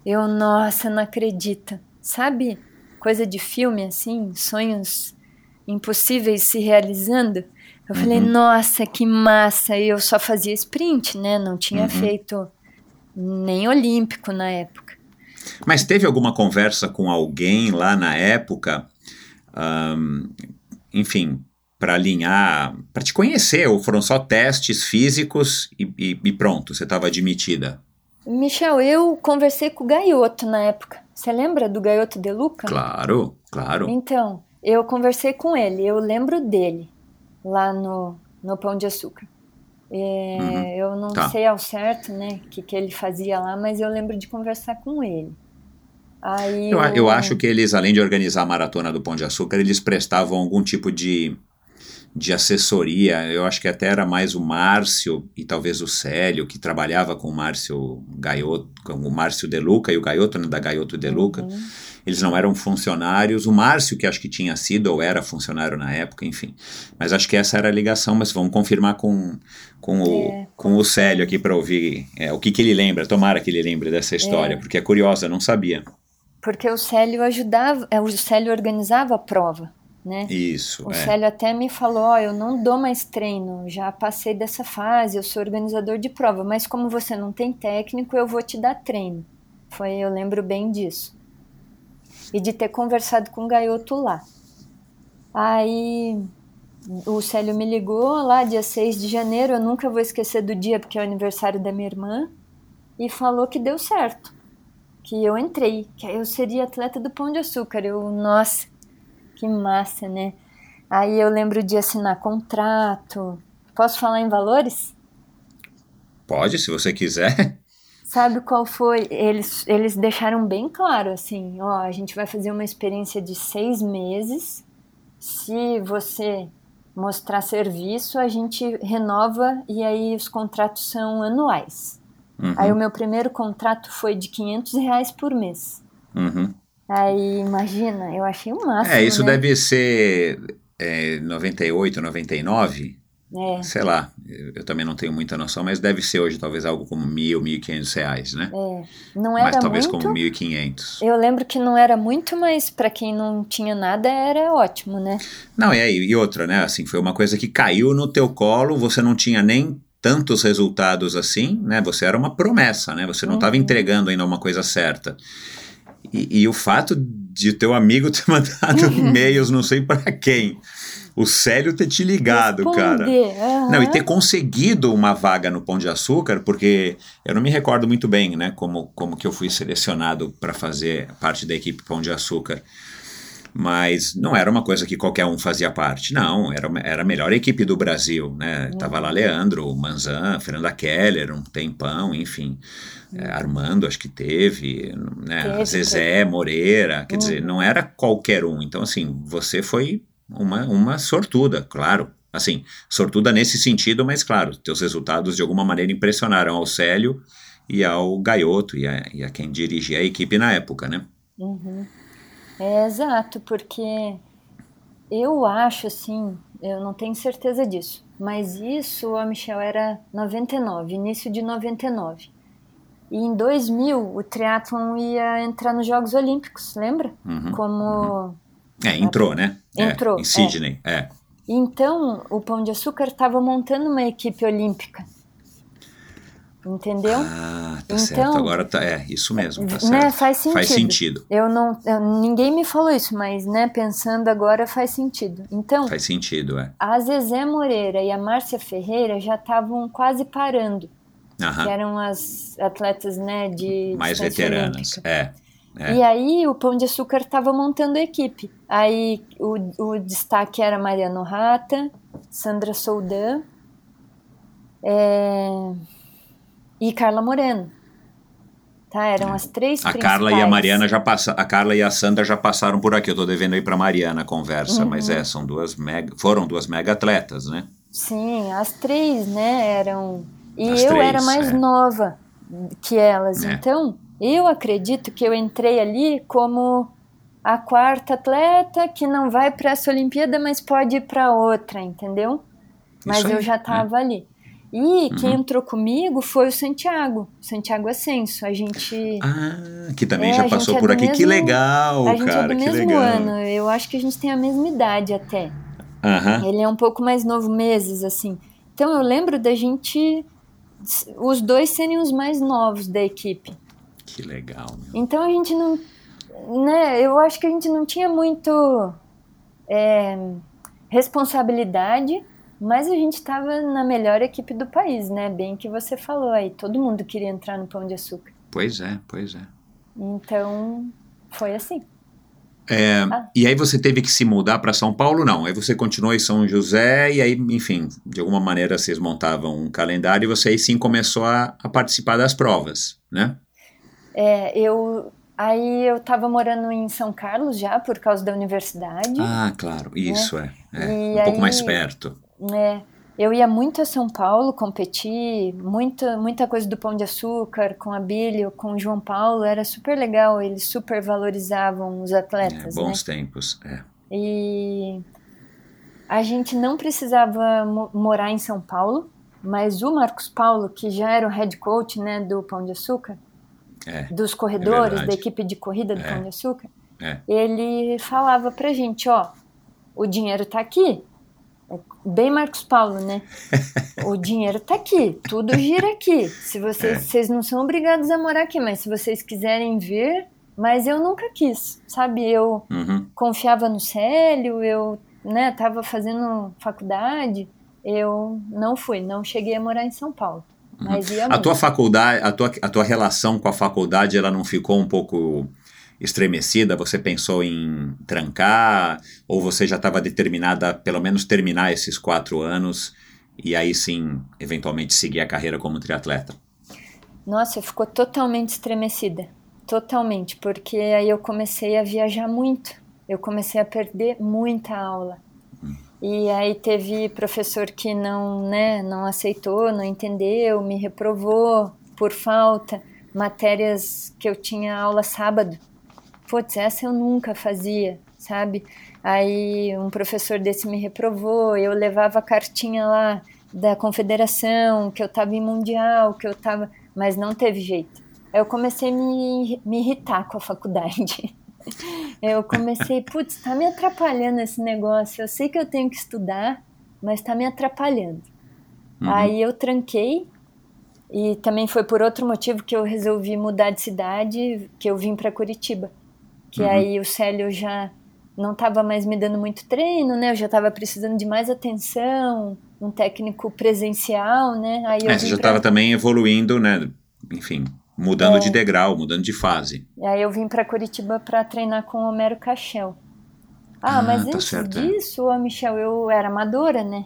Speaker 1: Eu, nossa, não acredito. Sabe, coisa de filme assim, sonhos impossíveis se realizando? Eu uhum. falei, nossa, que massa! E eu só fazia sprint, né? Não tinha uhum. feito nem olímpico na época.
Speaker 8: Mas teve alguma conversa com alguém lá na época, um, enfim, para alinhar, para te conhecer, ou foram só testes físicos e, e, e pronto, você estava admitida?
Speaker 1: Michel, eu conversei com o Gaioto na época. Você lembra do Gaioto De Luca?
Speaker 8: Claro, claro.
Speaker 1: Então, eu conversei com ele, eu lembro dele lá no, no Pão de Açúcar. É, uhum. Eu não tá. sei ao certo, né, o que, que ele fazia lá, mas eu lembro de conversar com ele. Aí
Speaker 8: eu, eu acho que eles, além de organizar a maratona do Pão de Açúcar, eles prestavam algum tipo de, de assessoria. Eu acho que até era mais o Márcio e talvez o Célio, que trabalhava com o Márcio Gaiotto, com o Márcio Deluca e o Gaiotto, né, da Gaiotto Deluca. Uhum eles não eram funcionários. O Márcio, que acho que tinha sido ou era funcionário na época, enfim. Mas acho que essa era a ligação, mas vamos confirmar com, com, o, é. com o Célio aqui para ouvir é, o que, que ele lembra. Tomara que ele lembre dessa história, é. porque é curiosa, não sabia.
Speaker 1: Porque o Célio ajudava, é, o Célio organizava a prova. né?
Speaker 8: Isso.
Speaker 1: O
Speaker 8: é.
Speaker 1: Célio até me falou: Ó, eu não dou mais treino, já passei dessa fase, eu sou organizador de prova, mas como você não tem técnico, eu vou te dar treino. Foi, eu lembro bem disso. E de ter conversado com o Gaioto lá. Aí o Célio me ligou lá, dia 6 de janeiro, eu nunca vou esquecer do dia, porque é o aniversário da minha irmã, e falou que deu certo, que eu entrei, que eu seria atleta do Pão de Açúcar. Eu, nossa, que massa, né? Aí eu lembro de assinar contrato. Posso falar em valores?
Speaker 8: Pode, se você quiser.
Speaker 1: Sabe qual foi? Eles, eles deixaram bem claro assim: ó, a gente vai fazer uma experiência de seis meses. Se você mostrar serviço, a gente renova e aí os contratos são anuais.
Speaker 8: Uhum,
Speaker 1: Aí o meu primeiro contrato foi de 500 reais por mês.
Speaker 8: uhum.
Speaker 1: Aí imagina, eu achei o máximo.
Speaker 8: É, isso
Speaker 1: né?
Speaker 8: deve ser é, 98, 99.
Speaker 1: É,
Speaker 8: Sei lá, eu, também não tenho muita noção, mas deve ser hoje talvez algo como mil, mil e quinhentos reais, né?
Speaker 1: é. Não
Speaker 8: mas
Speaker 1: era
Speaker 8: talvez
Speaker 1: muito.
Speaker 8: como mil e quinhentos.
Speaker 1: Eu lembro que não era muito, mas para quem não tinha nada era ótimo, né?
Speaker 8: Não, e aí, e outra, né? Assim, foi uma coisa que caiu no teu colo, você não tinha nem tantos resultados assim, né? Você era uma promessa, né? Você não estava
Speaker 1: Uhum.
Speaker 8: entregando ainda uma coisa certa. E, e o fato de teu amigo ter mandado
Speaker 1: Uhum.
Speaker 8: e-mails, não sei para quem, o Célio ter te ligado, cara.
Speaker 1: Responder, aham.
Speaker 8: Não, e ter conseguido uma vaga no Pão de Açúcar, porque eu não me recordo muito bem, né, como, como que eu fui selecionado para fazer parte da equipe Pão de Açúcar. Mas não era uma coisa que qualquer um fazia parte, não, era, era a melhor equipe do Brasil, né? Tava lá Leandro, Manzan, Fernanda Keller, um tempão, enfim. É, Armando, acho que teve, né? Zezé, Moreira, quer dizer, não era qualquer um. Então, assim, você foi uma, uma sortuda, claro. Assim, sortuda nesse sentido, mas claro, teus resultados de alguma maneira impressionaram ao Célio e ao Gaioto e a, e a quem dirigia a equipe na época, né?
Speaker 1: Uhum. É exato, porque eu acho assim, eu não tenho certeza disso, mas isso, ó, Michel, era 99, início de 99. E em 2000 o triatlon ia entrar nos Jogos Olímpicos, lembra?
Speaker 8: Uhum.
Speaker 1: Como
Speaker 8: É, entrou, né? É,
Speaker 1: Entrou,
Speaker 8: em Sydney, é.
Speaker 1: Então, o Pão de Açúcar estava montando uma equipe olímpica. Entendeu?
Speaker 8: Ah, tá
Speaker 1: Então-
Speaker 8: certo. Agora tá. É, isso mesmo, tá
Speaker 1: né,
Speaker 8: certo.
Speaker 1: faz sentido.
Speaker 8: Faz sentido.
Speaker 1: Eu não, eu- ninguém me falou isso, mas né, pensando agora faz sentido. Então,
Speaker 8: Faz sentido, é.
Speaker 1: a Zezé Moreira e a Márcia Ferreira já estavam quase parando, que
Speaker 8: Aham.
Speaker 1: eram as atletas né, de
Speaker 8: Mais veteranas. É. é.
Speaker 1: E aí o Pão de Açúcar estava montando a equipe. Aí o, o destaque era Mariano Rata, Sandra Soldan é, e Carla Moreno. Tá, eram as três
Speaker 8: A Carla e a. Mariana já passa, a Carla e a Sandra já passaram por aqui. Eu tô devendo aí pra Mariana a conversa,
Speaker 1: Uhum.
Speaker 8: mas é, são duas mega, foram duas mega atletas, né?
Speaker 1: Sim, as três, né, eram... E
Speaker 8: As
Speaker 1: eu
Speaker 8: três,
Speaker 1: era mais
Speaker 8: é.
Speaker 1: nova que elas,
Speaker 8: É.
Speaker 1: então eu acredito que eu entrei ali como a quarta atleta que não vai para essa Olimpíada, mas pode ir para outra, entendeu? Mas
Speaker 8: aí,
Speaker 1: eu já
Speaker 8: é.
Speaker 1: estava ali. E quem
Speaker 8: Uhum.
Speaker 1: entrou comigo foi o Santiago, Santiago Ascenso. A gente,
Speaker 8: Ah, que também
Speaker 1: É,
Speaker 8: já passou
Speaker 1: é
Speaker 8: por
Speaker 1: do
Speaker 8: aqui. que
Speaker 1: mesmo-
Speaker 8: legal,
Speaker 1: a gente
Speaker 8: cara,
Speaker 1: é do
Speaker 8: que
Speaker 1: mesmo ano. Eu acho que a gente tem a mesma idade até.
Speaker 8: Aham.
Speaker 1: Ele é um pouco mais novo, meses, assim. Então eu lembro da gente, os dois serem os mais novos da equipe.
Speaker 8: Que legal, meu.
Speaker 1: Então a gente não. Né, eu acho que a gente não tinha muito é, responsabilidade, mas a gente estava na melhor equipe do país, né? Bem que você falou aí, todo mundo queria entrar no Pão de Açúcar.
Speaker 8: Pois é, pois é.
Speaker 1: Então foi assim.
Speaker 8: É,
Speaker 1: Ah.
Speaker 8: E aí você teve que se mudar para São Paulo? Não. Aí você continuou em São José e aí, enfim, de alguma maneira vocês montavam um calendário e você aí sim começou a, a participar das provas, né?
Speaker 1: É, eu aí eu estava morando em São Carlos já por causa da universidade.
Speaker 8: Ah, claro, isso é. é.
Speaker 1: E
Speaker 8: um pouco
Speaker 1: aí-
Speaker 8: mais perto.
Speaker 1: É, eu ia muito a São Paulo competir, muita, muita coisa do Pão de Açúcar, com a Bílio, com o João Paulo, era super legal, eles super valorizavam os
Speaker 8: É,
Speaker 1: atletas, né?
Speaker 8: bons tempos. É.
Speaker 1: E a gente não precisava mo- morar em São Paulo, mas o Marcos Paulo, que já era o head coach, né, do Pão de Açúcar,
Speaker 8: É,
Speaker 1: dos corredores,
Speaker 8: verdade.
Speaker 1: da equipe de corrida do
Speaker 8: É.
Speaker 1: Pão de Açúcar,
Speaker 8: É.
Speaker 1: ele falava pra gente, ó, o dinheiro tá aqui. Bem Marcos Paulo, né? o dinheiro tá aqui, tudo gira aqui. Se vocês, é. vocês não são obrigados a morar aqui, mas se vocês quiserem vir, mas eu nunca quis, sabe? Eu uhum. confiava no Célio, eu, né, tava fazendo faculdade, eu não fui, não cheguei a morar em São Paulo. Uhum. Mas ia
Speaker 8: a tua faculdade, a tua, a tua relação com a faculdade, ela não ficou um pouco estremecida? Você pensou em trancar? Ou você já estava determinada a pelo menos terminar esses quatro anos e aí sim, eventualmente, seguir a carreira como triatleta?
Speaker 1: Nossa, ficou totalmente estremecida. Totalmente, porque aí eu comecei a viajar muito. Eu comecei a perder muita aula. E aí teve professor que não, né, não aceitou, não entendeu, me reprovou por falta. Matérias que eu tinha aula sábado, putz, essa eu nunca fazia, sabe? Aí um professor desse me reprovou, eu levava a cartinha lá da confederação, que eu estava em mundial, que eu estava, mas não teve jeito. Eu comecei a me, me irritar com a faculdade. Eu comecei, putz, está me atrapalhando esse negócio. Eu sei que eu tenho que estudar, mas está me atrapalhando. Uhum. Aí eu tranquei e também foi por outro motivo que eu resolvi mudar de cidade, que eu vim para Curitiba que uhum. aí o Célio já não estava mais me dando muito treino, né? Eu já estava precisando de mais atenção, um técnico presencial, né? Aí
Speaker 8: é, você já estava pra... também evoluindo, né? Enfim, mudando é. de degrau, mudando de fase.
Speaker 1: E aí eu vim para Curitiba para treinar com o Homero Cachel. Ah, ah mas tá antes certo, é. disso, é. Michel, eu era amadora, né?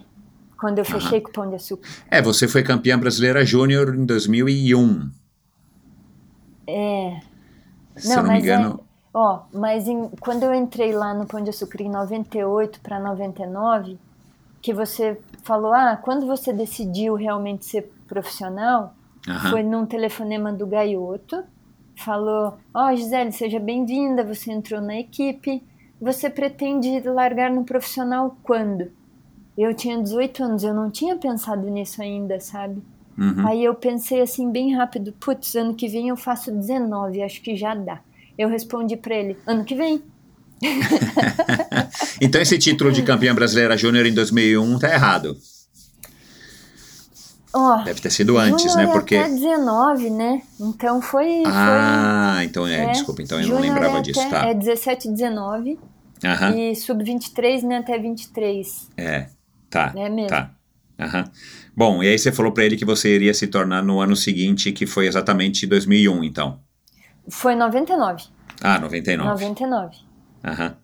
Speaker 1: Quando eu fechei com o Pão de Açúcar.
Speaker 8: É, você foi campeã brasileira júnior em 2001.
Speaker 1: É. Se não, eu não me engano... É Ó, oh, mas em, quando eu entrei lá no Pão de Açúcar em 98 para 99, que você falou, ah, quando você decidiu realmente ser profissional, uhum. foi num telefonema do Gaioto, falou, ó, oh, Gisele, seja bem-vinda, você entrou na equipe, você pretende largar no profissional quando? Eu tinha 18 anos, eu não tinha pensado nisso ainda, sabe? Uhum. Aí eu pensei assim, bem rápido, putz, ano que vem eu faço 19, acho que já dá. Eu respondi para ele: ano que vem.
Speaker 8: então esse título de campeã brasileira júnior em 2001 tá errado.
Speaker 1: Oh,
Speaker 8: Deve ter sido antes, né? Porque
Speaker 1: até 19, né? Então foi.
Speaker 8: Ah, foi, então é, é, desculpa, então eu não lembrava
Speaker 1: é
Speaker 8: disso,
Speaker 1: até,
Speaker 8: tá?
Speaker 1: É 17, 19. Aham. E sub-23, né? Até 23.
Speaker 8: É, tá. É mesmo. Tá. Aham. Bom, e aí você falou para ele que você iria se tornar no ano seguinte, que foi exatamente 2001, então.
Speaker 1: Foi 99.
Speaker 8: Ah, 99.
Speaker 1: 99.
Speaker 8: Aham.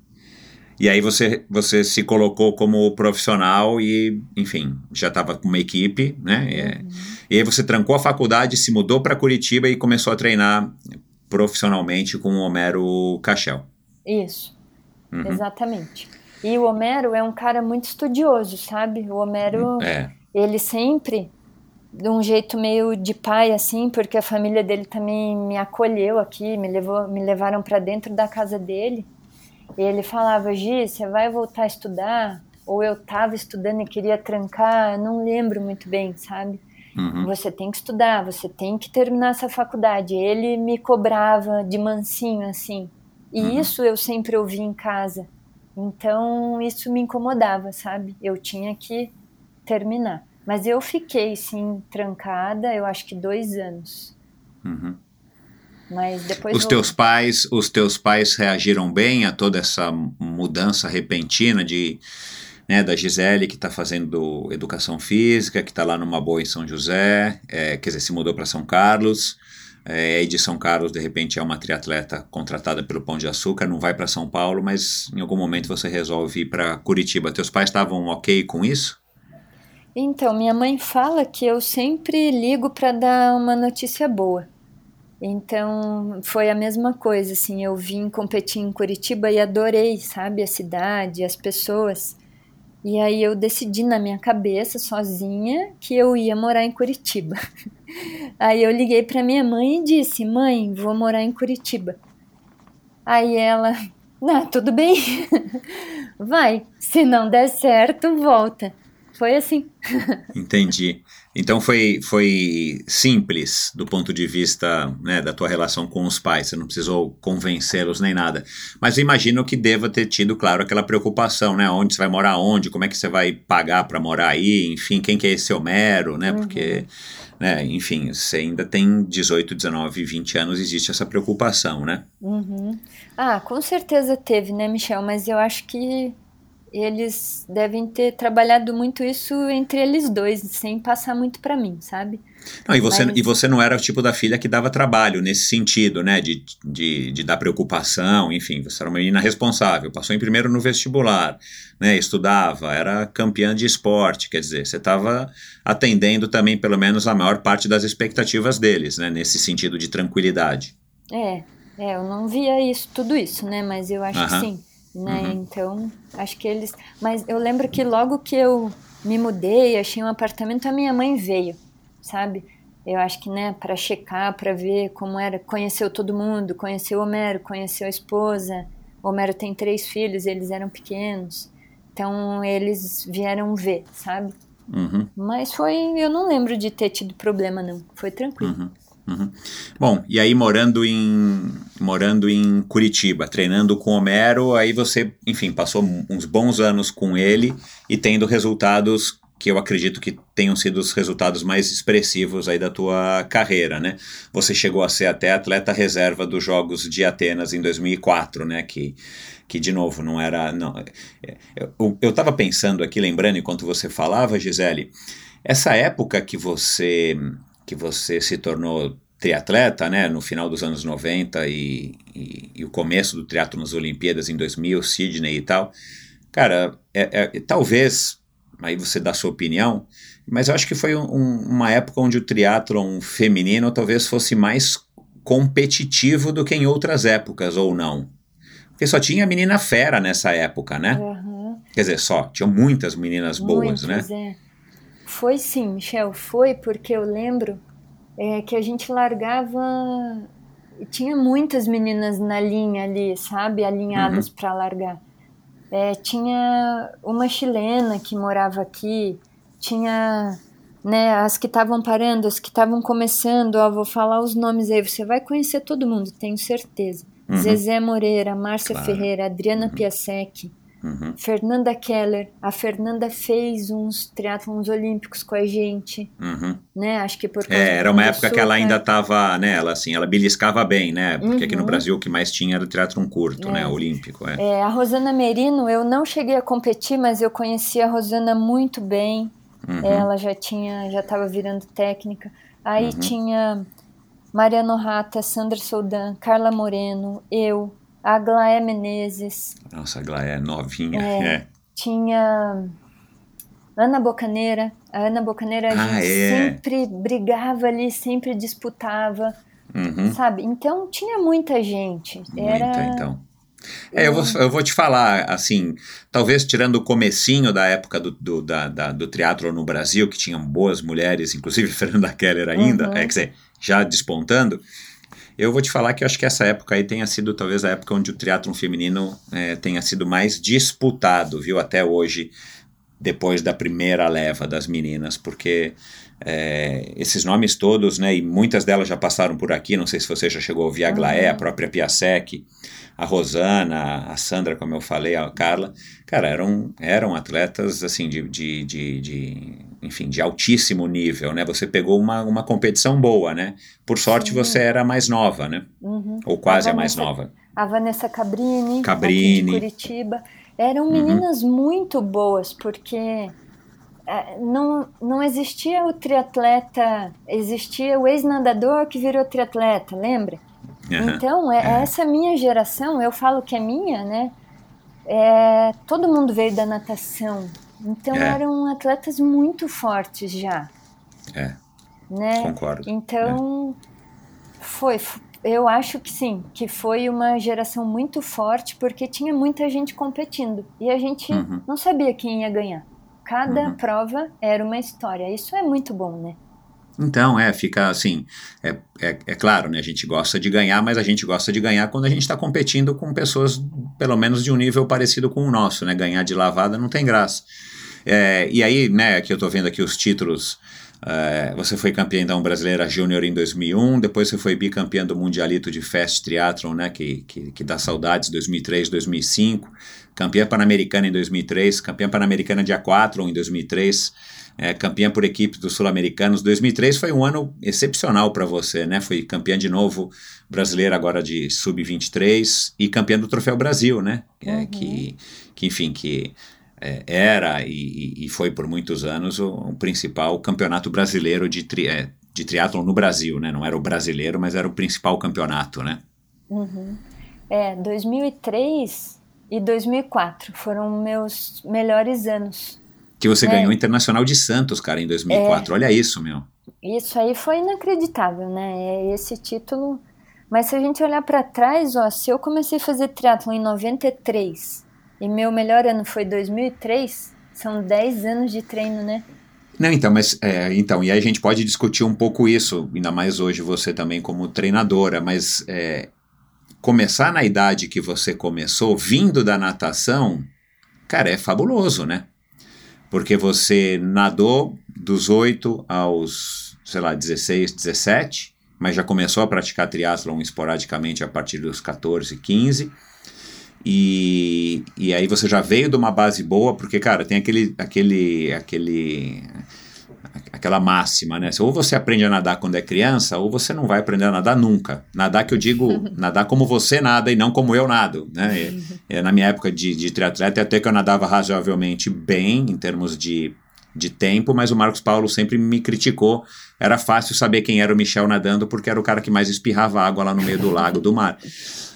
Speaker 8: E aí você, você se colocou como profissional e, enfim, já estava com uma equipe, né? Uhum. E, aí você trancou a faculdade, se mudou para Curitiba e começou a treinar profissionalmente com o Homero Cachel.
Speaker 1: Isso, uhum. exatamente. E o Homero é um cara muito estudioso, sabe? O Homero, é. ele sempre de um jeito meio de pai assim, porque a família dele também me acolheu aqui, me levou, me levaram para dentro da casa dele. E ele falava: "Gi, você vai voltar a estudar?" Ou eu estava estudando e queria trancar, não lembro muito bem, sabe? Uhum. Você tem que estudar, você tem que terminar essa faculdade. Ele me cobrava de mansinho assim. E uhum. isso eu sempre ouvi em casa. Então isso me incomodava, sabe? Eu tinha que terminar. Mas eu fiquei, sim, trancada, eu acho que dois anos. Uhum. Mas depois.
Speaker 8: Os teus pais, os teus pais reagiram bem a toda essa mudança repentina de né, da Gisele, que está fazendo educação física, que está lá numa boa em São José, é, quer dizer, se mudou para São Carlos. É, de São Carlos, de repente, é uma triatleta contratada pelo Pão de Açúcar, não vai para São Paulo, mas em algum momento você resolve ir para Curitiba. Teus pais estavam ok com isso?
Speaker 1: Então, minha mãe fala que eu sempre ligo para dar uma notícia boa. Então, foi a mesma coisa, assim, eu vim competir em Curitiba e adorei, sabe, a cidade, as pessoas. E aí eu decidi na minha cabeça, sozinha, que eu ia morar em Curitiba. aí eu liguei para minha mãe e disse: "Mãe, vou morar em Curitiba". Aí ela: "Ah, tudo bem. Vai, se não der certo, volta". Foi assim.
Speaker 8: Entendi. Então foi, foi simples do ponto de vista né, da tua relação com os pais, você não precisou convencê-los nem nada. Mas eu imagino que deva ter tido, claro, aquela preocupação, né? Onde você vai morar onde, como é que você vai pagar para morar aí, enfim, quem que é esse Homero, né?
Speaker 1: Uhum.
Speaker 8: Porque, né, enfim, você ainda tem 18, 19, 20 anos, existe essa preocupação, né?
Speaker 1: Uhum. Ah, com certeza teve, né, Michel? Mas eu acho que eles devem ter trabalhado muito isso entre eles dois, sem passar muito para mim, sabe?
Speaker 8: Não, e, você,
Speaker 1: Mas-
Speaker 8: e você não era o tipo da filha que dava trabalho nesse sentido, né? De, de, de dar preocupação, enfim, você era uma menina responsável, passou em primeiro no vestibular, né? Estudava, era campeã de esporte, quer dizer, você estava atendendo também, pelo menos, a maior parte das expectativas deles, né? Nesse sentido de tranquilidade.
Speaker 1: É, é, eu não via isso, tudo isso, né? Mas eu acho que
Speaker 8: Aham.
Speaker 1: sim, né?
Speaker 8: Uhum.
Speaker 1: Então, acho que eles. Mas eu lembro que logo que eu me mudei, achei um apartamento, a minha mãe veio, sabe? Eu acho que, né, para checar, para ver como era, conheceu todo mundo, conheceu o Homero, conheceu a esposa. O Homero tem três filhos, eles eram pequenos. Então, eles vieram ver, sabe?
Speaker 8: Uhum.
Speaker 1: Mas foi, eu não lembro de ter tido problema não. Foi tranquilo.
Speaker 8: Uhum. Bom, e aí morando em morando em Curitiba, treinando com Homero, aí você, enfim, passou uns bons anos com ele e tendo resultados que eu acredito que tenham sido os resultados mais expressivos aí da tua carreira, né? Você chegou a ser até atleta reserva dos Jogos de Atenas em 2004, né? Que, que de novo, não era... Não, é, eu, eu tava pensando aqui, lembrando enquanto você falava, Gisele, essa época que você que você se tornou triatleta, né, no final dos anos 90 e, e, e o começo do triatlo nas Olimpíadas em 2000, Sydney e tal, cara, é, é, talvez, aí você dá sua opinião, mas eu acho que foi um, uma época onde o triatlon feminino talvez fosse mais competitivo do que em outras épocas, ou não? Porque só tinha menina fera nessa época, né?
Speaker 1: Uhum.
Speaker 8: Quer dizer, só, tinham muitas meninas boas,
Speaker 1: Muitas,
Speaker 8: né?
Speaker 1: É. Foi sim, Michel, foi porque eu lembro é, que a gente largava. Tinha muitas meninas na linha ali, sabe? Alinhadas
Speaker 8: Uhum.
Speaker 1: para largar. É, tinha uma chilena que morava aqui, tinha né, as que estavam parando, as que estavam começando. Ó, vou falar os nomes aí, você vai conhecer todo mundo, tenho certeza.
Speaker 8: Uhum.
Speaker 1: Zezé Moreira, Márcia
Speaker 8: Claro.
Speaker 1: Ferreira, Adriana Piasecki.
Speaker 8: Uhum.
Speaker 1: Fernanda Keller, a Fernanda fez uns triatlons olímpicos com a gente,
Speaker 8: Uhum.
Speaker 1: né? Acho que por causa
Speaker 8: É, era uma época que ela ainda estava, né, ela assim, ela beliscava bem, né, porque aqui no
Speaker 1: Uhum.
Speaker 8: Brasil o que mais tinha era o triatlon curto, né, olímpico, é.
Speaker 1: É, a Rosana Merino, eu não cheguei a competir, mas eu conheci a Rosana muito bem.
Speaker 8: Uhum.
Speaker 1: Ela já tinha, já estava virando técnica. Aí
Speaker 8: Uhum.
Speaker 1: tinha Mariano Rata, Sandra Soldan, Carla Moreno, eu, a Aglaé Menezes,
Speaker 8: Nossa, a Glá é novinha,
Speaker 1: É.
Speaker 8: é.
Speaker 1: tinha Ana Bocaneira. A Ana Bocaneira a
Speaker 8: Ah,
Speaker 1: gente
Speaker 8: é.
Speaker 1: sempre brigava ali, sempre disputava,
Speaker 8: Uhum.
Speaker 1: sabe? Então tinha muita gente. Era...
Speaker 8: Muita, então. É, eu vou, eu vou te falar, assim, talvez tirando o comecinho da época do, do, da, da- do triatlo no Brasil, que tinham boas mulheres, inclusive Fernanda Keller ainda,
Speaker 1: Uhum.
Speaker 8: é, quer dizer, já despontando, eu vou te falar que eu acho que essa época aí tenha sido talvez a época onde o triatlon feminino é, tenha sido mais disputado, viu, até hoje, depois da primeira leva das meninas, porque é, esses nomes todos, né, e muitas delas já passaram por aqui, não sei se você já chegou a ouvir a Glaé, a própria Piasek, a Rosana, a Sandra, como eu falei, a Carla, cara, eram, eram atletas, assim, de, de, de, de, enfim, de altíssimo nível, né, você pegou uma, uma competição boa, né, por sorte
Speaker 1: Sim.
Speaker 8: você era mais nova, né,
Speaker 1: Uhum.
Speaker 8: ou quase a
Speaker 1: A
Speaker 8: mais
Speaker 1: Vanessa-
Speaker 8: nova.
Speaker 1: A Vanessa Cabrini,
Speaker 8: Cabrini.
Speaker 1: de Curitiba. Eram
Speaker 8: Uhum.
Speaker 1: meninas muito boas, porque é, não, não existia o triatleta, existia o ex-nadador que virou triatleta, lembra?
Speaker 8: Aham.
Speaker 1: Então, é, essa minha geração, eu falo que é minha, né? É, todo mundo veio da natação. Então,
Speaker 8: É.
Speaker 1: eram atletas muito fortes já,
Speaker 8: É,
Speaker 1: né?
Speaker 8: concordo.
Speaker 1: Então, foi. f- Eu acho que sim, que foi uma geração muito forte, porque tinha muita gente competindo. E a gente
Speaker 8: Uhum.
Speaker 1: não sabia quem ia ganhar. Cada
Speaker 8: Uhum.
Speaker 1: prova era uma história. Isso é muito bom, né?
Speaker 8: Então, é, fica assim, é, é, é claro, né, a gente gosta de ganhar, mas a gente gosta de ganhar quando a gente está competindo com pessoas, pelo menos de um nível parecido com o nosso, né, ganhar de lavada não tem graça. É, e aí, né, que eu tô vendo aqui os títulos. é, você foi campeã então brasileira júnior em 2001, depois você foi bicampeã do Mundialito de Fast Triathlon, né, que, que, que dá saudades, 2003, 2005, campeã pan-americana em 2003, campeã pan-americana de aquathlon em 2003, é, campeã por equipes dos sul-americanos. 2003 foi um ano excepcional para você, né? Foi campeã de novo brasileira agora de sub-23 e campeã do Troféu Brasil, né? É, que, que, enfim, que é, era e, e foi por muitos anos o, o principal campeonato brasileiro de, tri, é, de triatlon no Brasil, né? Não era o brasileiro, mas era o principal campeonato, né?
Speaker 1: É, 2003 e 2004 foram meus melhores anos.
Speaker 8: Que você
Speaker 1: É.
Speaker 8: ganhou o Internacional de Santos, cara, em 2004. Olha isso, meu.
Speaker 1: Isso aí foi inacreditável, né? É esse título. Mas se a gente olhar pra trás, ó, se eu comecei a fazer triatlo em 93 e meu melhor ano foi 2003, são 10 anos de treino, né?
Speaker 8: Não, então, mas é, então, e aí a gente pode discutir um pouco isso, ainda mais hoje você também como treinadora, mas é, começar na idade que você começou, vindo da natação, cara, é fabuloso, né? Porque você nadou dos 8 aos, sei lá, 16, 17, mas já começou a praticar triatlon esporadicamente a partir dos 14, 15. E, e aí você já veio de uma base boa, porque, cara, tem aquele, aquele, aquele, aquela máxima, né? Ou você aprende a nadar quando é criança, ou você não vai aprender a nadar nunca. Nadar que eu digo, nadar como você nada e não como eu nado, né? E- e na minha época de, de triatleta, até que eu nadava razoavelmente bem em termos de, de tempo, mas o Marcos Paulo sempre me criticou. Era fácil saber quem era o Michel nadando, porque era o cara que mais espirrava água lá no meio do lago, do mar.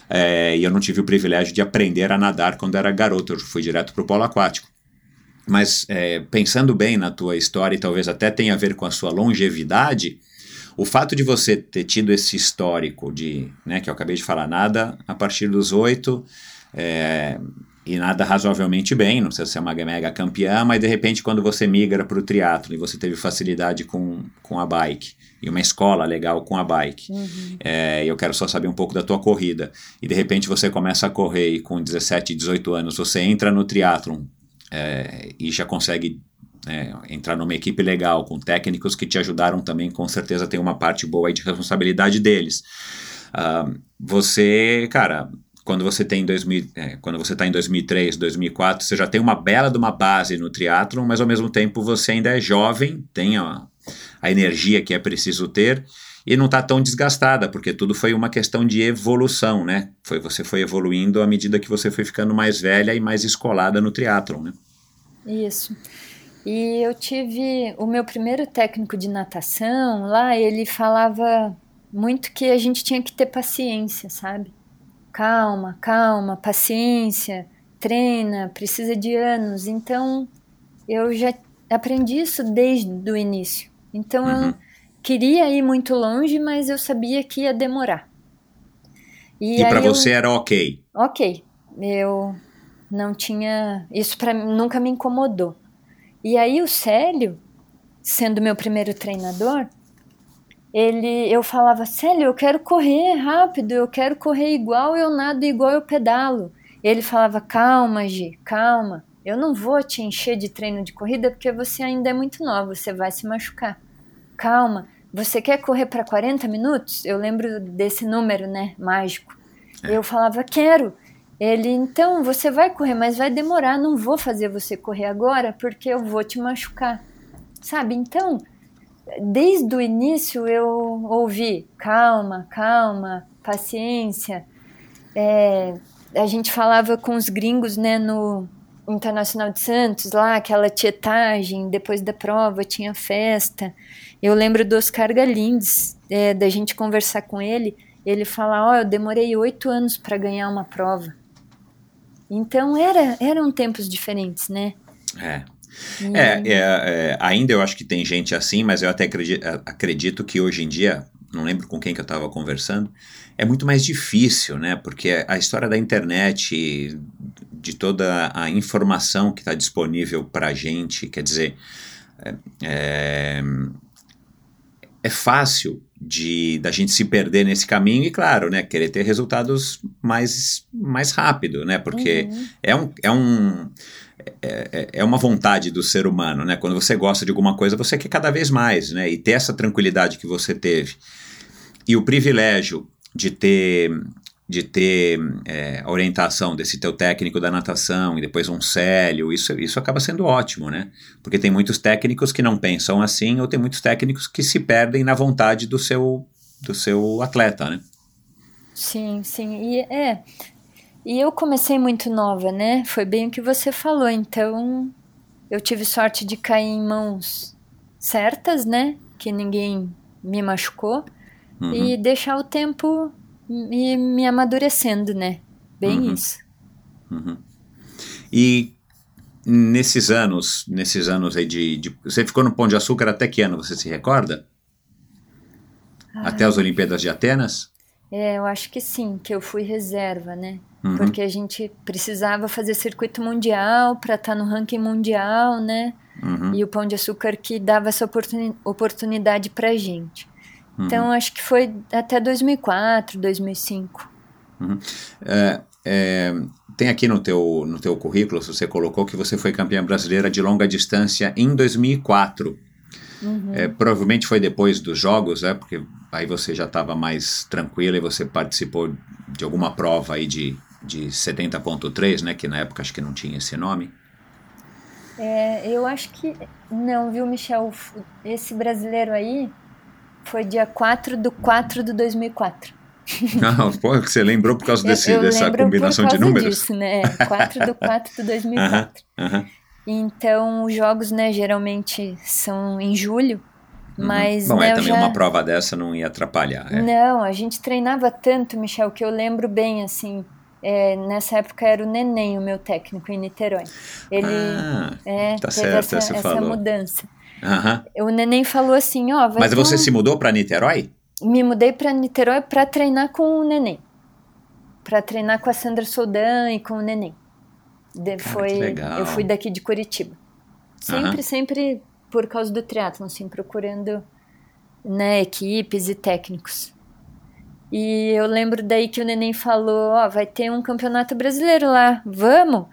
Speaker 8: É, e eu não tive o privilégio de aprender a nadar quando era garoto, eu fui direto para o polo aquático. Mas é, pensando bem na tua história, e talvez até tenha a ver com a sua longevidade, o fato de você ter tido esse histórico de, né, que eu acabei de falar, nada a partir dos oito, é, e nada razoavelmente bem, não sei se é uma mega campeã, mas de repente quando você migra para o triatlo e você teve facilidade com, com a bike, e uma escola legal com a bike, é, eu quero só saber um pouco da tua corrida, e de repente você começa a correr e com 17, 18 anos você entra no triatlon é, e já consegue é, entrar numa equipe legal, com técnicos que te ajudaram também, com certeza tem uma parte boa aí de responsabilidade deles. Ah, você, cara, quando você tem 2000, é, quando você está em 2003, 2004, você já tem uma bela de uma base no triatlon, mas ao mesmo tempo você ainda é jovem, tem a, a energia que é preciso ter e não está tão desgastada, porque tudo foi uma questão de evolução, né? Foi, você foi evoluindo à medida que você foi ficando mais velha e mais escolada no triatlon, né?
Speaker 1: Isso. E eu tive o meu primeiro técnico de natação lá, ele falava muito que a gente tinha que ter paciência, sabe? Calma, calma, paciência, treina, precisa de anos. Então, eu já aprendi isso desde o início. Então,
Speaker 8: Uhum.
Speaker 1: eu queria ir muito longe, mas eu sabia que ia demorar.
Speaker 8: E,
Speaker 1: aí
Speaker 8: para
Speaker 1: eu-
Speaker 8: você era ok.
Speaker 1: ok, eu não tinha. Isso para nunca me incomodou. E aí o Célio, sendo meu primeiro treinador, ele, eu falava, Célio, eu quero correr rápido, eu quero correr igual eu nado, igual eu pedalo. Ele falava, calma, Gi, calma. Eu não vou te encher de treino de corrida porque você ainda é muito nova, você vai se machucar. Calma, você quer correr para 40 minutos? Eu lembro desse número, né, mágico. Eu falava, quero. Ele, então, você vai correr, mas vai demorar, não vou fazer você correr agora porque eu vou te machucar. Sabe? Então, desde o início eu ouvi calma, calma, paciência. É, a gente falava com os gringos, né, no Internacional de Santos, lá, aquela tietagem, depois da prova tinha festa. Eu lembro do Oscar Galindes, é, da gente conversar com ele, ele falar, ó, oh, eu demorei oito anos para ganhar uma prova. Então era, eram tempos diferentes, né?
Speaker 8: É. É, é, é, ainda eu acho que tem gente assim, mas eu até acredito, acredito que hoje em dia, não lembro com quem que eu estava conversando, é muito mais difícil, né? Porque a história da internet, de toda a informação que está disponível para a gente, quer dizer, é, é fácil de da gente se perder nesse caminho e claro, né, querer ter resultados mais mais rápido, né? Porque
Speaker 1: Uhum.
Speaker 8: é um, é um é, é uma vontade do ser humano, né? Quando você gosta de alguma coisa, você quer cada vez mais, né? E ter essa tranquilidade que você teve e o privilégio de ter de ter é, a orientação desse teu técnico da natação e depois um célio, isso, isso acaba sendo ótimo, né? Porque tem muitos técnicos que não pensam assim ou tem muitos técnicos que se perdem na vontade do seu, do seu atleta, né?
Speaker 1: Sim, sim. E é. E eu comecei muito nova, né? Foi bem o que você falou. Então, eu tive sorte de cair em mãos certas, né? Que ninguém me machucou. Uhum. E deixar o tempo me, me amadurecendo, né? Bem uhum. isso.
Speaker 8: Uhum. E nesses anos, nesses anos aí de, de, Você ficou no Pão de Açúcar até que ano, você se recorda? Ai. Até as Olimpíadas de Atenas?
Speaker 1: É, eu acho que sim, que eu fui reserva, né? Uhum. Porque a gente precisava fazer circuito mundial para estar tá no ranking mundial, né? Uhum. E o Pão de Açúcar que dava essa oportuni oportunidade pra gente. Uhum. Então, acho que foi até 2004, 2005.
Speaker 8: Uhum. É, é, tem aqui no teu, no teu currículo, você colocou que você foi campeã brasileira de longa distância em 2004. Uhum. É, provavelmente foi depois dos jogos, é porque aí você já estava mais tranquila e você participou de alguma prova aí de, de 70.3, né? Que na época acho que não tinha esse nome.
Speaker 1: É, eu acho que não, viu, Michel? Esse brasileiro aí foi dia 4 do 4 de 2004.
Speaker 8: Não, pô, você lembrou por causa desse, eu, eu dessa combinação de números?
Speaker 1: Disso, né? 4 do 4 de 2004. Uh -huh, uh -huh. Então, os jogos, né, geralmente são em julho, uhum. mas...
Speaker 8: Bom,
Speaker 1: né,
Speaker 8: é, também
Speaker 1: já...
Speaker 8: uma prova dessa não ia atrapalhar, é.
Speaker 1: Não, a gente treinava tanto, Michel, que eu lembro bem, assim, é, nessa época era o Neném, o meu técnico em Niterói. Ele
Speaker 8: ah,
Speaker 1: é,
Speaker 8: tá
Speaker 1: teve
Speaker 8: certo,
Speaker 1: essa, essa mudança.
Speaker 8: Uhum.
Speaker 1: O neném falou assim, ó.
Speaker 8: Mas você um... se mudou para Niterói?
Speaker 1: Me mudei para Niterói para treinar com o neném, para treinar com a Sandra Soldan e com o neném. De,
Speaker 8: Cara,
Speaker 1: foi,
Speaker 8: legal.
Speaker 1: eu fui daqui de Curitiba. Sempre, uhum. sempre por causa do triatlo, assim, procurando né, equipes e técnicos. E eu lembro daí que o neném falou, ó, vai ter um campeonato brasileiro lá, vamos?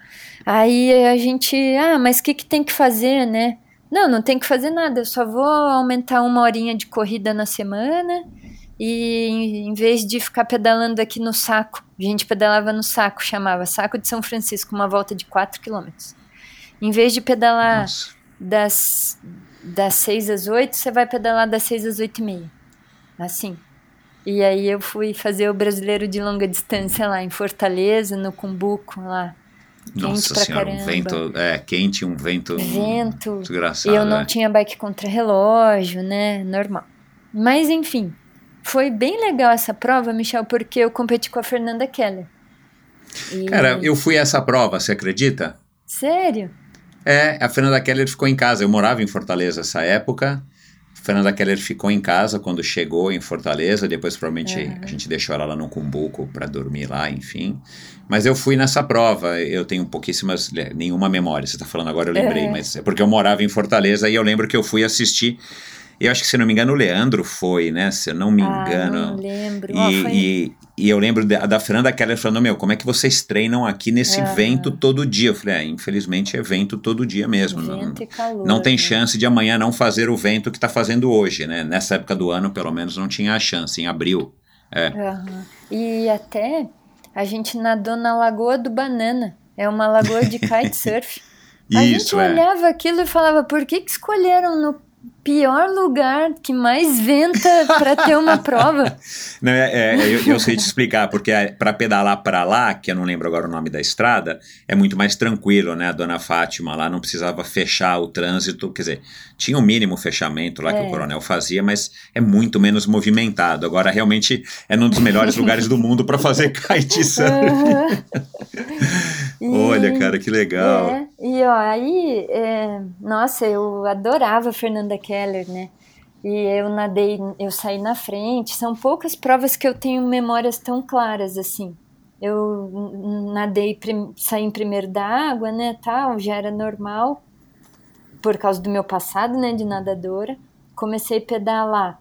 Speaker 1: Aí a gente, ah, mas o que, que tem que fazer, né? Não, não tem que fazer nada, eu só vou aumentar uma horinha de corrida na semana e em vez de ficar pedalando aqui no saco, a gente pedalava no saco, chamava Saco de São Francisco, uma volta de 4 quilômetros. Em vez de pedalar das, das 6 às 8, você vai pedalar das 6 às 8 e meia. Assim. E aí eu fui fazer o brasileiro de longa distância lá em Fortaleza, no Cumbuco, lá.
Speaker 8: Nossa senhora, um vento é, quente, um vento,
Speaker 1: vento
Speaker 8: desgraçado.
Speaker 1: E eu não
Speaker 8: é.
Speaker 1: tinha bike contra relógio, né? Normal. Mas enfim, foi bem legal essa prova, Michel, porque eu competi com a Fernanda Keller.
Speaker 8: E... Cara, eu fui a essa prova, você acredita?
Speaker 1: Sério?
Speaker 8: É, a Fernanda Keller ficou em casa. Eu morava em Fortaleza essa época. Fernanda Keller ficou em casa quando chegou em Fortaleza, depois provavelmente uhum. a gente deixou ela lá no Cumbuco para dormir lá, enfim. Mas eu fui nessa prova, eu tenho pouquíssimas, nenhuma memória, você está falando agora eu lembrei, uhum. mas é porque eu morava em Fortaleza e eu lembro que eu fui assistir eu acho que, se não me engano, o Leandro foi, né? Se eu não me
Speaker 1: ah,
Speaker 8: engano.
Speaker 1: Não lembro.
Speaker 8: E, oh, e, e, eu lembro da, da Fernanda Keller falando: Meu, como é que vocês treinam aqui nesse uhum. vento todo dia? Eu falei: é, infelizmente é vento todo dia mesmo.
Speaker 1: Vento
Speaker 8: não,
Speaker 1: e calor,
Speaker 8: não tem
Speaker 1: né?
Speaker 8: chance de amanhã não fazer o vento que está fazendo hoje, né? Nessa época do ano, pelo menos, não tinha a chance, em abril. É.
Speaker 1: Uhum. E até a gente nadou na Lagoa do Banana. É uma lagoa de kitesurf. a
Speaker 8: Isso,
Speaker 1: gente
Speaker 8: é.
Speaker 1: olhava aquilo e falava: por que, que escolheram no pior lugar que mais venta para ter uma prova.
Speaker 8: Não, é, é eu, eu, sei te explicar, porque para pedalar para lá, que eu não lembro agora o nome da estrada, é muito mais tranquilo, né? A dona Fátima lá não precisava fechar o trânsito, quer dizer, tinha um mínimo fechamento lá é. que o coronel fazia, mas é muito menos movimentado. Agora, realmente, é um dos melhores lugares do mundo para fazer kitesurf. Uhum. Olha, cara, que legal.
Speaker 1: É, e ó, aí, é, nossa, eu adorava Fernanda Keller, né? E eu nadei, eu saí na frente. São poucas provas que eu tenho memórias tão claras assim. Eu nadei, saí em primeiro da água, né, tal, já era normal por causa do meu passado, né, de nadadora. Comecei a pedalar.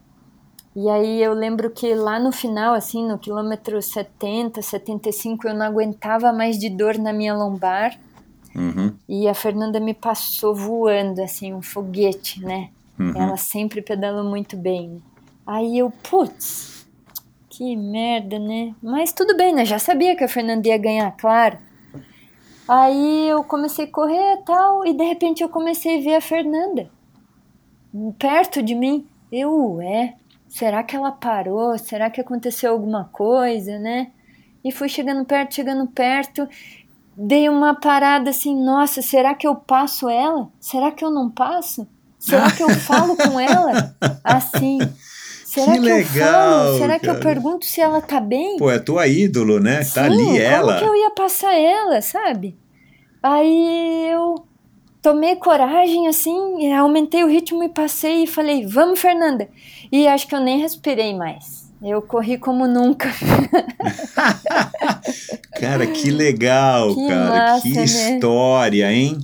Speaker 1: E aí eu lembro que lá no final, assim, no quilômetro 70, 75, eu não aguentava mais de dor na minha lombar.
Speaker 8: Uhum.
Speaker 1: E a Fernanda me passou voando, assim, um foguete, né?
Speaker 8: Uhum.
Speaker 1: Ela sempre pedalou muito bem. Aí eu, putz, que merda, né? Mas tudo bem, né? Já sabia que a Fernanda ia ganhar, claro. Aí eu comecei a correr e tal, e de repente eu comecei a ver a Fernanda perto de mim. Eu, ué, será que ela parou? Será que aconteceu alguma coisa, né? E fui chegando perto, chegando perto. Dei uma parada assim, nossa, será que eu passo ela? Será que eu não passo? Será que eu falo com ela? Assim. Será
Speaker 8: Que
Speaker 1: que, eu
Speaker 8: legal,
Speaker 1: falo? Será que eu
Speaker 8: cara.
Speaker 1: pergunto se ela tá bem?
Speaker 8: Pô, é tua ídolo, né? tá
Speaker 1: Sim,
Speaker 8: ali
Speaker 1: como
Speaker 8: ela.
Speaker 1: que eu ia passar ela, sabe? Aí eu tomei coragem, assim, aumentei o ritmo e passei e falei, vamos, Fernanda. E acho que eu nem respirei mais. Eu corri como nunca.
Speaker 8: Cara, que legal,
Speaker 1: Que
Speaker 8: cara.
Speaker 1: massa,
Speaker 8: que
Speaker 1: né?
Speaker 8: história, hein?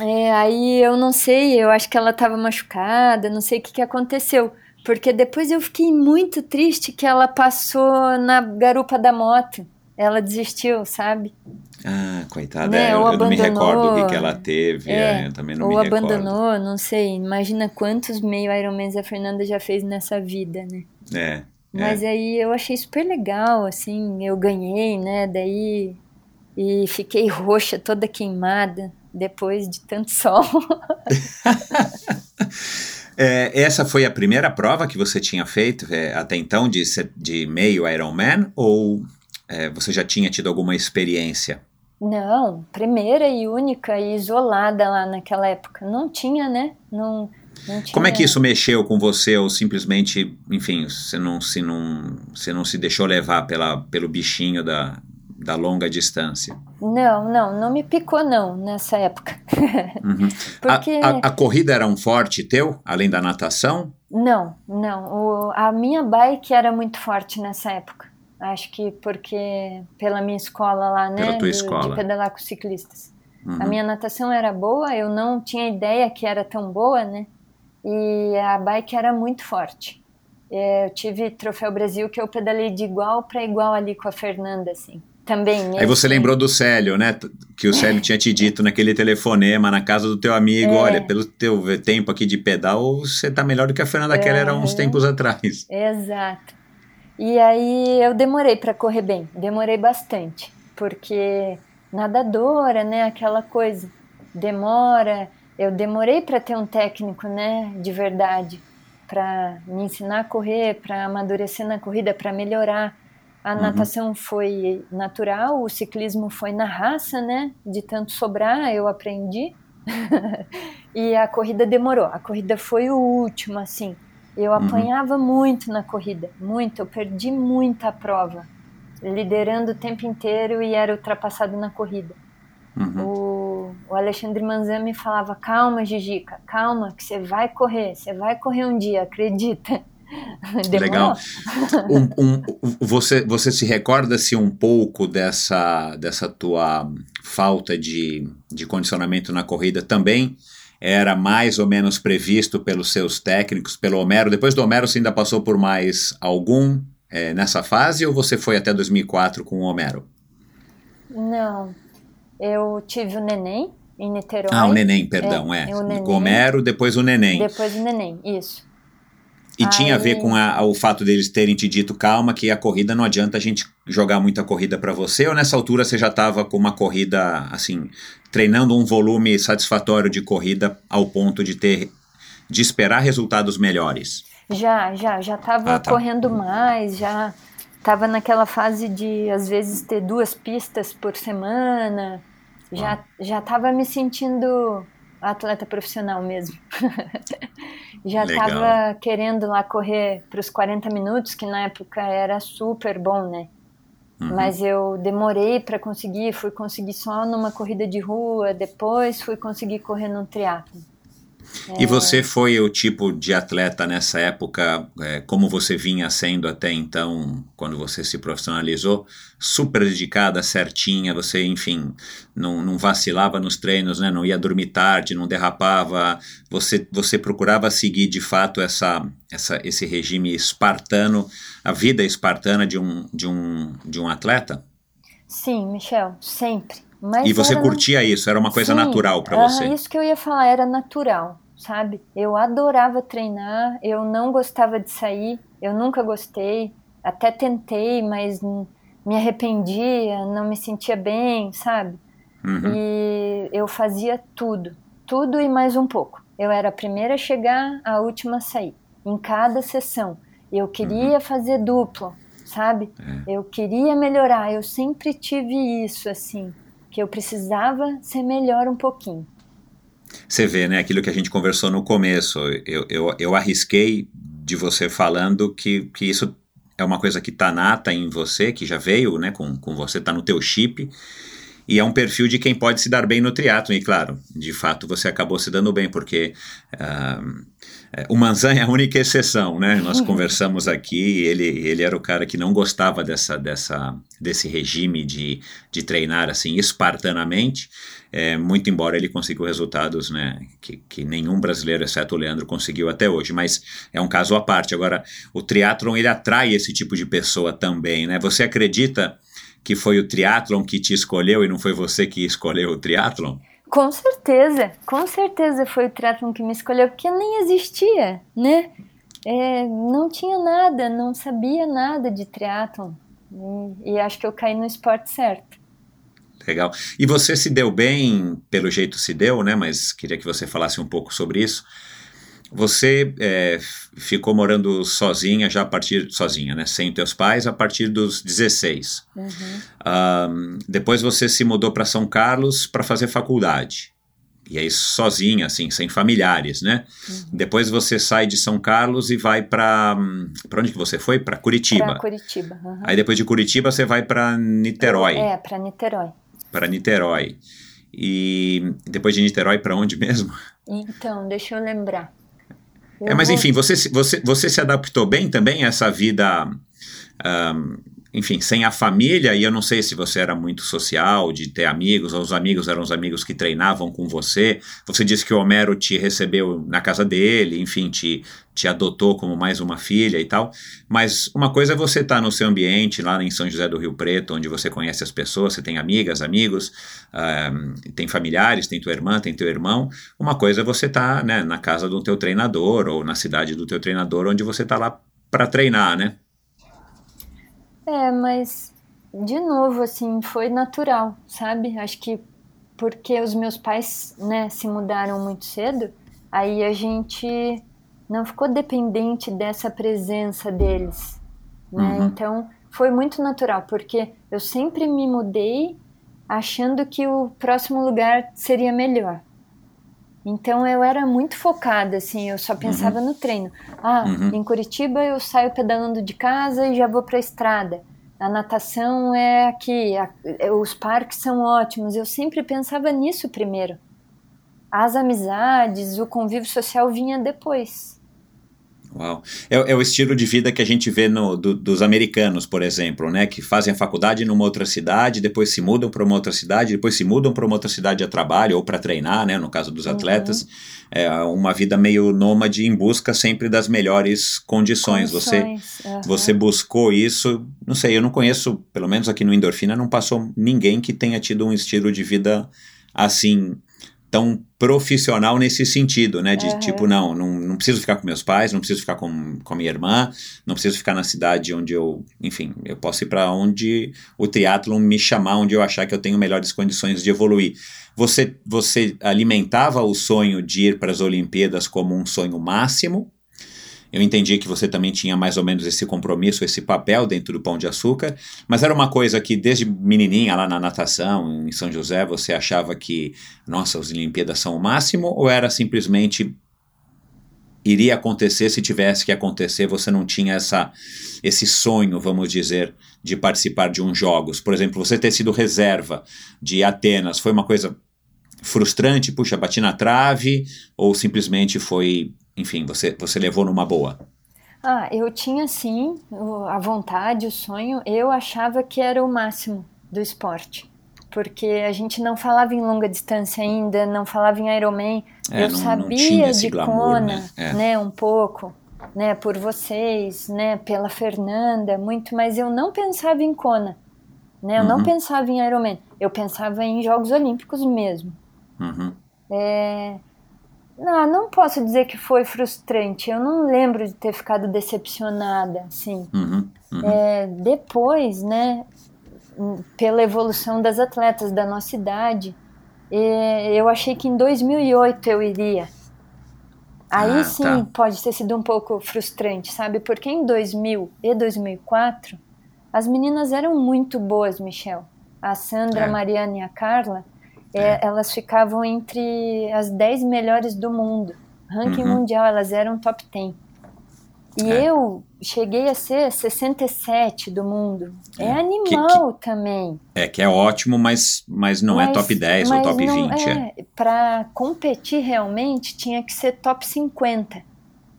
Speaker 1: É, aí eu não sei, eu acho que ela tava machucada, não sei o que, que aconteceu. Porque depois eu fiquei muito triste que ela passou na garupa da moto. Ela desistiu, sabe?
Speaker 8: Ah, coitada,
Speaker 1: Né,
Speaker 8: é, eu,
Speaker 1: ou
Speaker 8: eu não me recordo o que, que ela teve, é, eu também não
Speaker 1: ou
Speaker 8: me recordo.
Speaker 1: abandonou, não sei. Imagina quantos meio Ironmans a Fernanda já fez nessa vida, né?
Speaker 8: É,
Speaker 1: Mas aí eu achei super legal, assim, eu ganhei, né? Daí e fiquei roxa, toda queimada depois de tanto sol.
Speaker 8: É, essa foi a primeira prova que você tinha feito é, até então de, de meio Ironman ou é, você já tinha tido alguma experiência?
Speaker 1: Não, primeira e única e isolada lá naquela época. Não tinha, né? Não, não tinha.
Speaker 8: Como é que isso mexeu com você ou simplesmente, enfim, você não se, não, você não se deixou levar pela, pelo bichinho da, da longa distância?
Speaker 1: Não, não, não me picou não nessa época.
Speaker 8: Uhum.
Speaker 1: Porque
Speaker 8: A, a- a corrida era um forte teu, além da natação?
Speaker 1: não, não, o- a minha bike era muito forte nessa época. Acho que porque pela minha escola lá, né,
Speaker 8: Pela tua
Speaker 1: do-
Speaker 8: escola.
Speaker 1: de pedalar com ciclistas.
Speaker 8: Uhum.
Speaker 1: A minha natação era boa, eu não tinha ideia que era tão boa, né? E a bike era muito forte. É, Eu tive Troféu Brasil que eu pedalei de igual para igual ali com a Fernanda, assim. Também.
Speaker 8: Aí você
Speaker 1: nesse-
Speaker 8: lembrou do Célio, né? Que o Célio tinha te dito naquele telefonema na casa do teu amigo,
Speaker 1: É.
Speaker 8: olha, pelo teu tempo aqui de pedal, você tá melhor do que a Fernanda Keller há uns tempos atrás.
Speaker 1: Exato. E aí eu demorei para correr bem, demorei bastante, porque nadadora, né, aquela coisa, demora. Eu demorei para ter um técnico, né, de verdade, para me ensinar a correr, para amadurecer na corrida, para melhorar. A
Speaker 8: Uhum.
Speaker 1: natação foi natural, o ciclismo foi na raça, né, de tanto sobrar, eu aprendi. e a corrida demorou. A corrida foi o último, assim. Eu apanhava muito na corrida, muito. Eu perdi muita prova, liderando o tempo inteiro e era ultrapassado na corrida.
Speaker 8: Uhum.
Speaker 1: O, o Alexandre Manzan me falava: calma, Gigica, calma, que você vai correr, você vai correr um dia, acredita. Demorou.
Speaker 8: Legal. Um- um- você, você se recorda-se um pouco dessa, dessa tua falta de, de condicionamento na corrida também? Era mais ou menos previsto pelos seus técnicos, pelo Homero? Depois do Homero, você ainda passou por mais algum eh, nessa fase ou você foi até 2004 com o Homero?
Speaker 1: Não, eu tive o neném em Niterói.
Speaker 8: Ah, o Neném, perdão, é.
Speaker 1: é o Neném.
Speaker 8: O Homero, depois o Neném.
Speaker 1: Depois o neném, isso.
Speaker 8: E tinha a ver com a- o fato deles terem te dito, calma, que a corrida não adianta a gente jogar muita corrida pra você, ou nessa altura você já estava com uma corrida, assim, treinando um volume satisfatório de corrida ao ponto de ter, de esperar resultados melhores?
Speaker 1: Já, já, já tava
Speaker 8: Ah, tá.
Speaker 1: correndo mais, já tava naquela fase de às vezes ter duas pistas por semana. Já, já tava me sentindo atleta profissional mesmo. já
Speaker 8: Legal.
Speaker 1: tava querendo lá correr para os 40 minutos, que na época era super bom, né?
Speaker 8: Uhum.
Speaker 1: Mas eu demorei para conseguir, fui conseguir só numa corrida de rua, depois fui conseguir correr num triatlo.
Speaker 8: E você foi o tipo de atleta nessa época, é, como você vinha sendo até então, quando você se profissionalizou, super dedicada, certinha, você, enfim, não, não vacilava nos treinos, né? não ia dormir tarde, não derrapava, você, você procurava seguir de fato essa, essa, esse regime espartano, a vida espartana de um, de um, de um atleta?
Speaker 1: Sim, Michel, sempre. Mas
Speaker 8: e você
Speaker 1: era-
Speaker 8: curtia isso, era uma coisa
Speaker 1: Sim,
Speaker 8: natural para você.
Speaker 1: Isso que eu ia falar, era natural, sabe? Eu adorava treinar, eu não gostava de sair, eu nunca gostei, até tentei, mas me arrependia, não me sentia bem, sabe?
Speaker 8: Uhum.
Speaker 1: E eu fazia tudo, tudo e mais um pouco. Eu era a primeira a chegar, a última a sair, em cada sessão. Eu queria
Speaker 8: Uhum.
Speaker 1: fazer duplo, sabe?
Speaker 8: É.
Speaker 1: Eu queria melhorar, eu sempre tive isso, assim, que eu precisava ser melhor um pouquinho.
Speaker 8: Você vê, né, aquilo que a gente conversou no começo. Eu, eu, eu arrisquei de você falando que, que isso é uma coisa que tá nata em você, que já veio, né, com, com você, tá no teu chip. E é um perfil de quem pode se dar bem no triatlo. E claro, de fato você acabou se dando bem, porque é, o Manzan é a única exceção, né? Nós conversamos aqui, ele, ele era o cara que não gostava dessa, dessa, desse regime de, de treinar assim espartanamente, é, muito embora ele conseguiu resultados né, que, que nenhum brasileiro, exceto o Leandro, conseguiu até hoje. Mas é um caso à parte. Agora, o triatlon ele atrai esse tipo de pessoa também, né? Você acredita que foi o triatlon que te escolheu e não foi você que escolheu o triatlon?
Speaker 1: Com certeza, com certeza foi o triatlon que me escolheu, porque nem existia, né? É, não tinha nada, não sabia nada de triatlon. E, e acho que eu caí no esporte certo.
Speaker 8: Legal. E você se deu bem, pelo jeito se deu, né? Mas queria que você falasse um pouco sobre isso. Você é, ficou morando sozinha já a partir sozinha, né? Sem teus pais a partir dos 16.
Speaker 1: Uhum.
Speaker 8: Um, depois você se mudou para São Carlos para fazer faculdade. E aí sozinha, assim, sem familiares, né?
Speaker 1: Uhum.
Speaker 8: Depois você sai de São Carlos e vai para para onde que você foi? Para Curitiba.
Speaker 1: Pra Curitiba. uhum.
Speaker 8: Aí depois de Curitiba você vai para Niterói.
Speaker 1: É, pra Niterói.
Speaker 8: Para Niterói. E depois de Niterói para onde mesmo?
Speaker 1: Então, deixa eu lembrar.
Speaker 8: É, mas enfim, você, se- você, você se adaptou bem também a essa vida, ahm, enfim, sem a família, e eu não sei se você era muito social, de ter amigos, ou os amigos eram os amigos que treinavam com você. Você disse que o Homero te recebeu na casa dele, enfim, te, te adotou como mais uma filha e tal. Mas uma coisa é você estar no seu ambiente, lá em São José do Rio Preto, onde você conhece as pessoas, você tem amigas, amigos, tem familiares, tem tua irmã, tem teu irmão. Uma coisa é você estar né, na casa do teu treinador ou na cidade do teu treinador, onde você está lá para treinar, né?
Speaker 1: É, mas de novo, assim, foi natural, sabe? Acho que porque os meus pais, né, se mudaram muito cedo, aí a gente não ficou dependente dessa presença deles, né?
Speaker 8: Uhum.
Speaker 1: Então foi muito natural, porque eu sempre me mudei achando que o próximo lugar seria melhor. Então eu era muito focada, assim, eu só pensava no treino. Ah,
Speaker 8: Uhum.
Speaker 1: em Curitiba eu saio pedalando de casa e já vou para a estrada. A natação é aqui, a- é- os parques são ótimos. Eu sempre pensava nisso primeiro. As amizades, o convívio social vinha depois.
Speaker 8: Uau. É, é o estilo de vida que a gente vê no, do- dos americanos, por exemplo, né? Que fazem a faculdade numa outra cidade, depois se mudam para uma outra cidade, depois se mudam para uma outra cidade a trabalho ou para treinar, né? No caso dos atletas. É uma vida meio nômade em busca sempre das melhores condições. Você,
Speaker 1: Condições, aham.
Speaker 8: você buscou isso, não sei, eu não conheço, pelo menos aqui no Endorfina, não passou ninguém que tenha tido um estilo de vida assim tão profissional nesse sentido, né? De
Speaker 1: Aham.
Speaker 8: tipo, não, não, não preciso ficar com meus pais, não preciso ficar com, com a minha irmã, não preciso ficar na cidade onde eu, enfim, eu posso ir para onde o triatlon me chamar, onde eu achar que eu tenho melhores condições de evoluir. Você, você alimentava o sonho de ir para as Olimpíadas como um sonho máximo? Eu entendi que você também tinha mais ou menos esse compromisso, esse papel dentro do Pão de Açúcar, mas era uma coisa que desde menininha lá na natação, em São José, você achava que, nossa, as Olimpíadas são o máximo, ou era simplesmente iria acontecer se tivesse que acontecer, você não tinha essa, esse sonho, vamos dizer, de participar de uns jogos? Por exemplo, você ter sido reserva de Atenas, foi uma coisa frustrante, puxa, bati na trave, ou simplesmente foi, enfim, você, você levou numa boa?
Speaker 1: Ah, eu tinha sim a vontade, o sonho. Eu achava que era o máximo do esporte. Porque a gente não falava em longa distância ainda, não falava em Ironman.
Speaker 8: É,
Speaker 1: eu
Speaker 8: não- não
Speaker 1: sabia
Speaker 8: esse
Speaker 1: de
Speaker 8: glamour,
Speaker 1: Kona,
Speaker 8: né? É.
Speaker 1: né, um pouco, né, por vocês, né, pela Fernanda, muito, mas eu não pensava em Kona. né? Eu não
Speaker 8: Uhum.
Speaker 1: pensava em Ironman, eu pensava em Jogos Olímpicos mesmo.
Speaker 8: Uhum.
Speaker 1: É... Não, não posso dizer que foi frustrante. Eu não lembro de ter ficado decepcionada, assim.
Speaker 8: Uhum. Uhum.
Speaker 1: É, depois, né, pela evolução das atletas da nossa idade, é, eu achei que em 2008 eu iria. Aí
Speaker 8: Ah,
Speaker 1: sim
Speaker 8: tá.
Speaker 1: pode ter sido um pouco frustrante, sabe? Porque em 2000 e 2004 as meninas eram muito boas, Michel. A Sandra,
Speaker 8: É.
Speaker 1: a Mariana e a Carla, é, elas ficavam entre as 10 melhores do mundo. Ranking
Speaker 8: Uhum.
Speaker 1: mundial, elas eram top 10. E
Speaker 8: É.
Speaker 1: eu cheguei a ser 67 do mundo. É,
Speaker 8: É,
Speaker 1: animal também.
Speaker 8: É que é ótimo, mas, mas não é
Speaker 1: Mas-
Speaker 8: top 10 ou top
Speaker 1: não
Speaker 8: 20. É.
Speaker 1: É. Para competir realmente, tinha que ser top 50.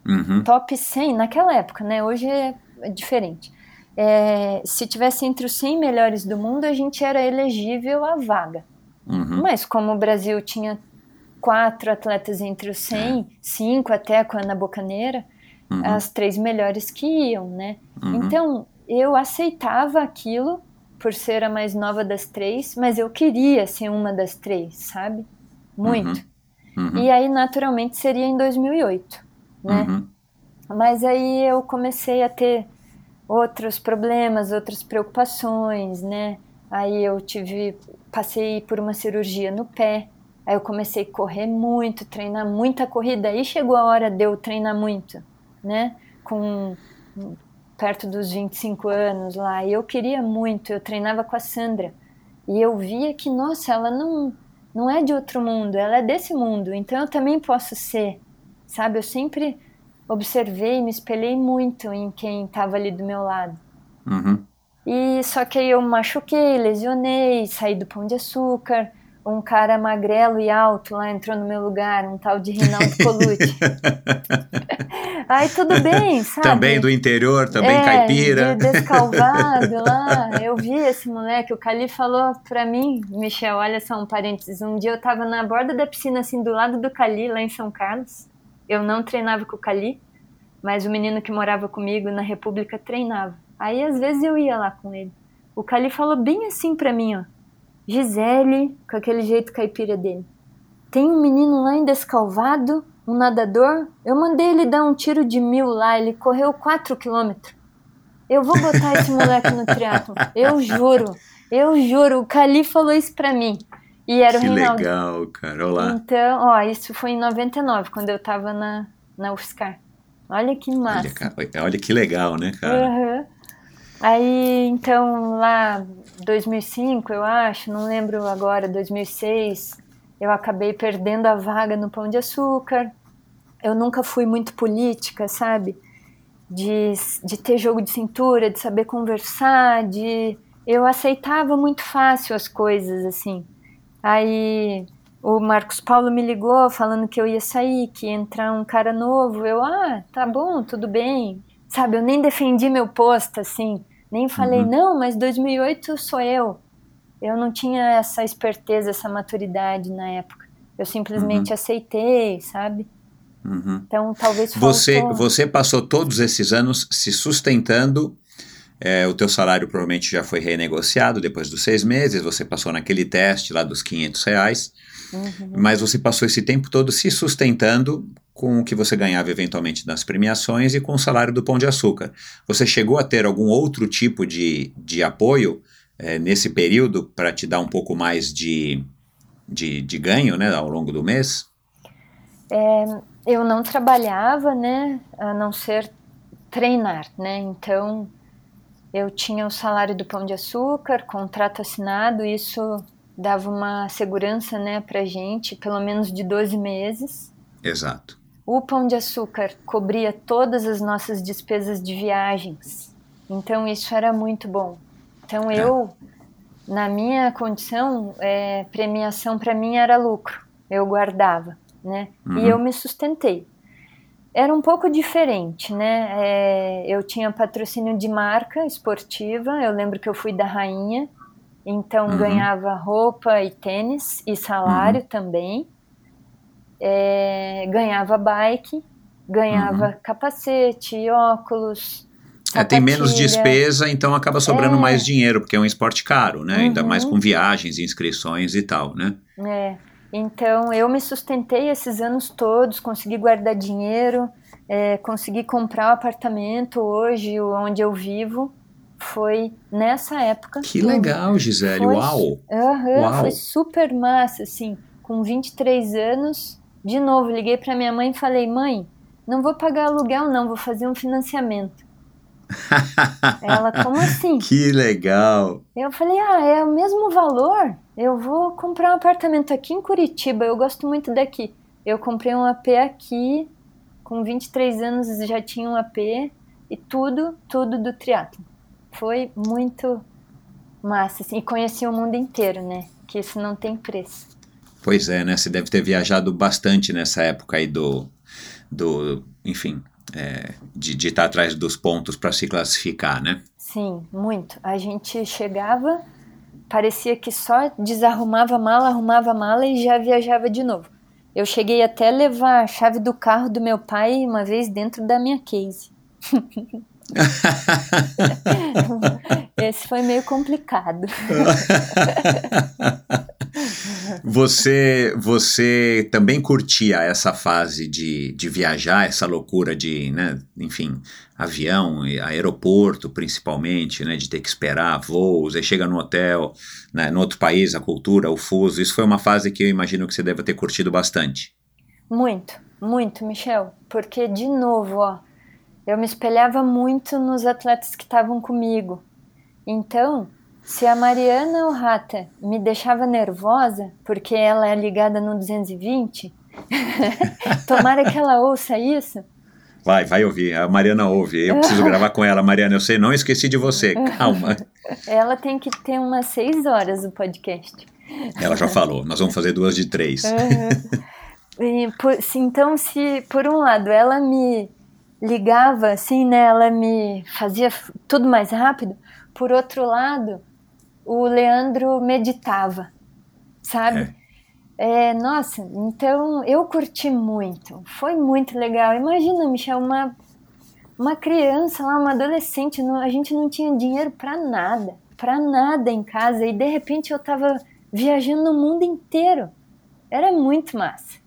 Speaker 8: Uhum.
Speaker 1: Top 100 naquela época, né? Hoje é diferente. É, se tivesse entre os 100 melhores do mundo, a gente era elegível à vaga.
Speaker 8: Uhum.
Speaker 1: Mas como o Brasil tinha quatro atletas entre os 100, cinco até com a Ana Bocaneira,
Speaker 8: Uhum.
Speaker 1: as três melhores que iam, né?
Speaker 8: Uhum.
Speaker 1: Então, eu aceitava aquilo por ser a mais nova das três, mas eu queria ser uma das três, sabe? Muito.
Speaker 8: Uhum.
Speaker 1: E aí, naturalmente, seria em 2008, né?
Speaker 8: Uhum.
Speaker 1: Mas aí eu comecei a ter outros problemas, outras preocupações, né? Aí eu tive, passei por uma cirurgia no pé. Aí eu comecei a correr muito, treinar muita corrida. Aí chegou a hora de eu treinar muito, né? Com perto dos 25 anos lá. E eu queria muito, eu treinava com a Sandra. E eu via que, nossa, ela não não é de outro mundo, ela é desse mundo. Então eu também posso ser, sabe? Eu sempre observei, me espelhei muito em quem estava ali do meu lado.
Speaker 8: Uhum.
Speaker 1: E só que eu machuquei, lesionei, saí do pão de açúcar. Um cara magrelo e alto lá entrou no meu lugar, um tal de Rinaldo Colucci. aí tudo bem, sabe?
Speaker 8: Também do interior, também
Speaker 1: é,
Speaker 8: caipira.
Speaker 1: De descalvado lá. Eu vi esse moleque, o Cali falou pra mim, Michel, olha só um parênteses. Um dia eu tava na borda da piscina, assim, do lado do Cali, lá em São Carlos. Eu não treinava com o Cali, mas o menino que morava comigo na República treinava. Aí às vezes eu ia lá com ele. O Cali falou bem assim pra mim, ó. Gisele, com aquele jeito caipira dele. Tem um menino lá em Descalvado, um nadador. Eu mandei ele dar um tiro de mil lá, ele correu 4 quilômetros. Eu vou botar esse moleque no triatlo. Eu juro, eu juro. O Cali falou isso pra mim. E era
Speaker 8: que
Speaker 1: o Rinaldo.
Speaker 8: legal, cara. Olá.
Speaker 1: Então, ó, isso foi em 99, quando eu tava na, na UFSCar. Olha que massa.
Speaker 8: Olha, olha que legal, né, cara?
Speaker 1: Uhum. Aí, então, lá 2005, eu acho, não lembro agora, 2006, eu acabei perdendo a vaga no Pão de Açúcar. Eu nunca fui muito política, sabe? De, de ter jogo de cintura, de saber conversar, de... Eu aceitava muito fácil as coisas, assim. Aí o Marcos Paulo me ligou falando que eu ia sair, que ia entrar um cara novo. Eu, ah, tá bom, tudo bem. Sabe, eu nem defendi meu posto, assim. Nem falei,
Speaker 8: Uhum.
Speaker 1: não, mas 2008 sou eu. Eu não tinha essa esperteza, essa maturidade na época. Eu simplesmente aceitei, sabe?
Speaker 8: Uhum.
Speaker 1: Então, talvez
Speaker 8: Você,
Speaker 1: faltou...
Speaker 8: você passou todos esses anos se sustentando. é, o teu salário provavelmente já foi renegociado depois dos seis meses. Você passou naquele teste lá dos 500 reais.
Speaker 1: Uhum.
Speaker 8: Mas você passou esse tempo todo se sustentando com o que você ganhava eventualmente nas premiações e com o salário do Pão de Açúcar. Você chegou a ter algum outro tipo de, de apoio é, nesse período para te dar um pouco mais de, de, de ganho né, ao longo do mês?
Speaker 1: eu não trabalhava, né, a não ser treinar, né? Então, eu tinha o salário do Pão de Açúcar, contrato assinado, isso dava uma segurança, né, pra gente, pelo menos de 12 meses.
Speaker 8: Exato.
Speaker 1: O Pão de Açúcar cobria todas as nossas despesas de viagens. Então, isso era muito bom. Então,
Speaker 8: É.
Speaker 1: eu, na minha condição, é, premiação para mim era lucro. Eu guardava, né?
Speaker 8: Uhum.
Speaker 1: E eu me sustentei. Era um pouco diferente, né? É, eu tinha patrocínio de marca esportiva. Eu lembro que eu fui da rainha, então
Speaker 8: Uhum.
Speaker 1: ganhava roupa e tênis e salário também. É, ganhava bike, ganhava capacete, óculos.
Speaker 8: É, tem menos despesa, então acaba sobrando
Speaker 1: É.
Speaker 8: mais dinheiro, porque é um esporte caro, né? Ainda
Speaker 1: Uhum.
Speaker 8: mais com viagens, inscrições e tal, né?
Speaker 1: É, então eu me sustentei esses anos todos, consegui guardar dinheiro, é, consegui comprar um apartamento hoje, onde eu vivo. Foi nessa época.
Speaker 8: Que legal, Gisele,
Speaker 1: Foi-
Speaker 8: uau!
Speaker 1: Aham,
Speaker 8: Uau.
Speaker 1: foi super massa, assim. Com 23 anos, de novo, liguei pra minha mãe e falei: mãe, não vou pagar aluguel, não, vou fazer um financiamento. Ela, como assim?
Speaker 8: Que legal!
Speaker 1: Eu falei, ah, é o mesmo valor? Eu vou comprar um apartamento aqui em Curitiba, eu gosto muito daqui. Eu comprei um AP aqui, com 23 anos já tinha um AP, e tudo, tudo do triatlo. Foi muito massa, assim, e conheci o mundo inteiro, né? Que isso não tem preço.
Speaker 8: Pois é, né? Você deve ter viajado bastante nessa época aí do. do enfim, é, de estar atrás dos pontos para se classificar, né?
Speaker 1: Sim, muito. A gente chegava, parecia que só desarrumava a mala, arrumava a mala e já viajava de novo. Eu cheguei até a levar a chave do carro do meu pai uma vez dentro da minha case. Esse foi meio complicado.
Speaker 8: Você, você também curtia essa fase de, de viajar, essa loucura de, né, enfim, avião, aeroporto principalmente, né, de ter que esperar voos, aí chega no hotel, né, no outro país, a cultura, o fuso. Isso foi uma fase que eu imagino que você deve ter curtido bastante.
Speaker 1: Muito, muito, Michel. Porque, de novo, ó, eu me espelhava muito nos atletas que estavam comigo. Então, se a Mariana Rata me deixava nervosa, porque ela é ligada no 220, tomara que ela ouça isso.
Speaker 8: Vai, vai ouvir. A Mariana ouve. Eu preciso gravar com ela. Mariana, eu sei, não esqueci de você. Calma.
Speaker 1: Ela tem que ter umas seis horas o podcast.
Speaker 8: Ela já falou. Nós vamos fazer duas de três.
Speaker 1: E, por- se- então, se por um lado ela me ligava assim, né, ela me fazia tudo mais rápido, por outro lado, o Leandro meditava, sabe? É, nossa, então eu curti muito, foi muito legal. Imagina, Michel, uma, uma criança lá, uma adolescente, não- a gente não tinha dinheiro pra nada, pra nada em casa, e de repente eu tava viajando o mundo inteiro. Era muito massa.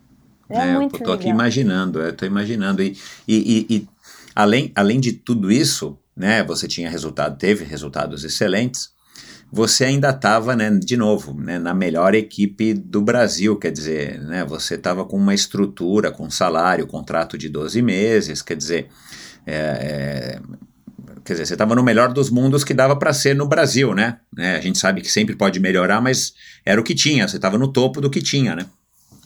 Speaker 8: É, eu
Speaker 1: muito
Speaker 8: tô aqui
Speaker 1: legal.
Speaker 8: imaginando, eu tô imaginando. E, e, e, e além, além de tudo isso, né, você tinha resultado, teve resultados excelentes, você ainda estava, né, de novo, né, na melhor equipe do Brasil, quer dizer, né, você estava com uma estrutura, com salário, contrato de 12 meses, quer dizer, é, é, quer dizer, você estava no melhor dos mundos que dava para ser no Brasil, né? né? A gente sabe que sempre pode melhorar, mas era o que tinha, você estava no topo do que tinha, né?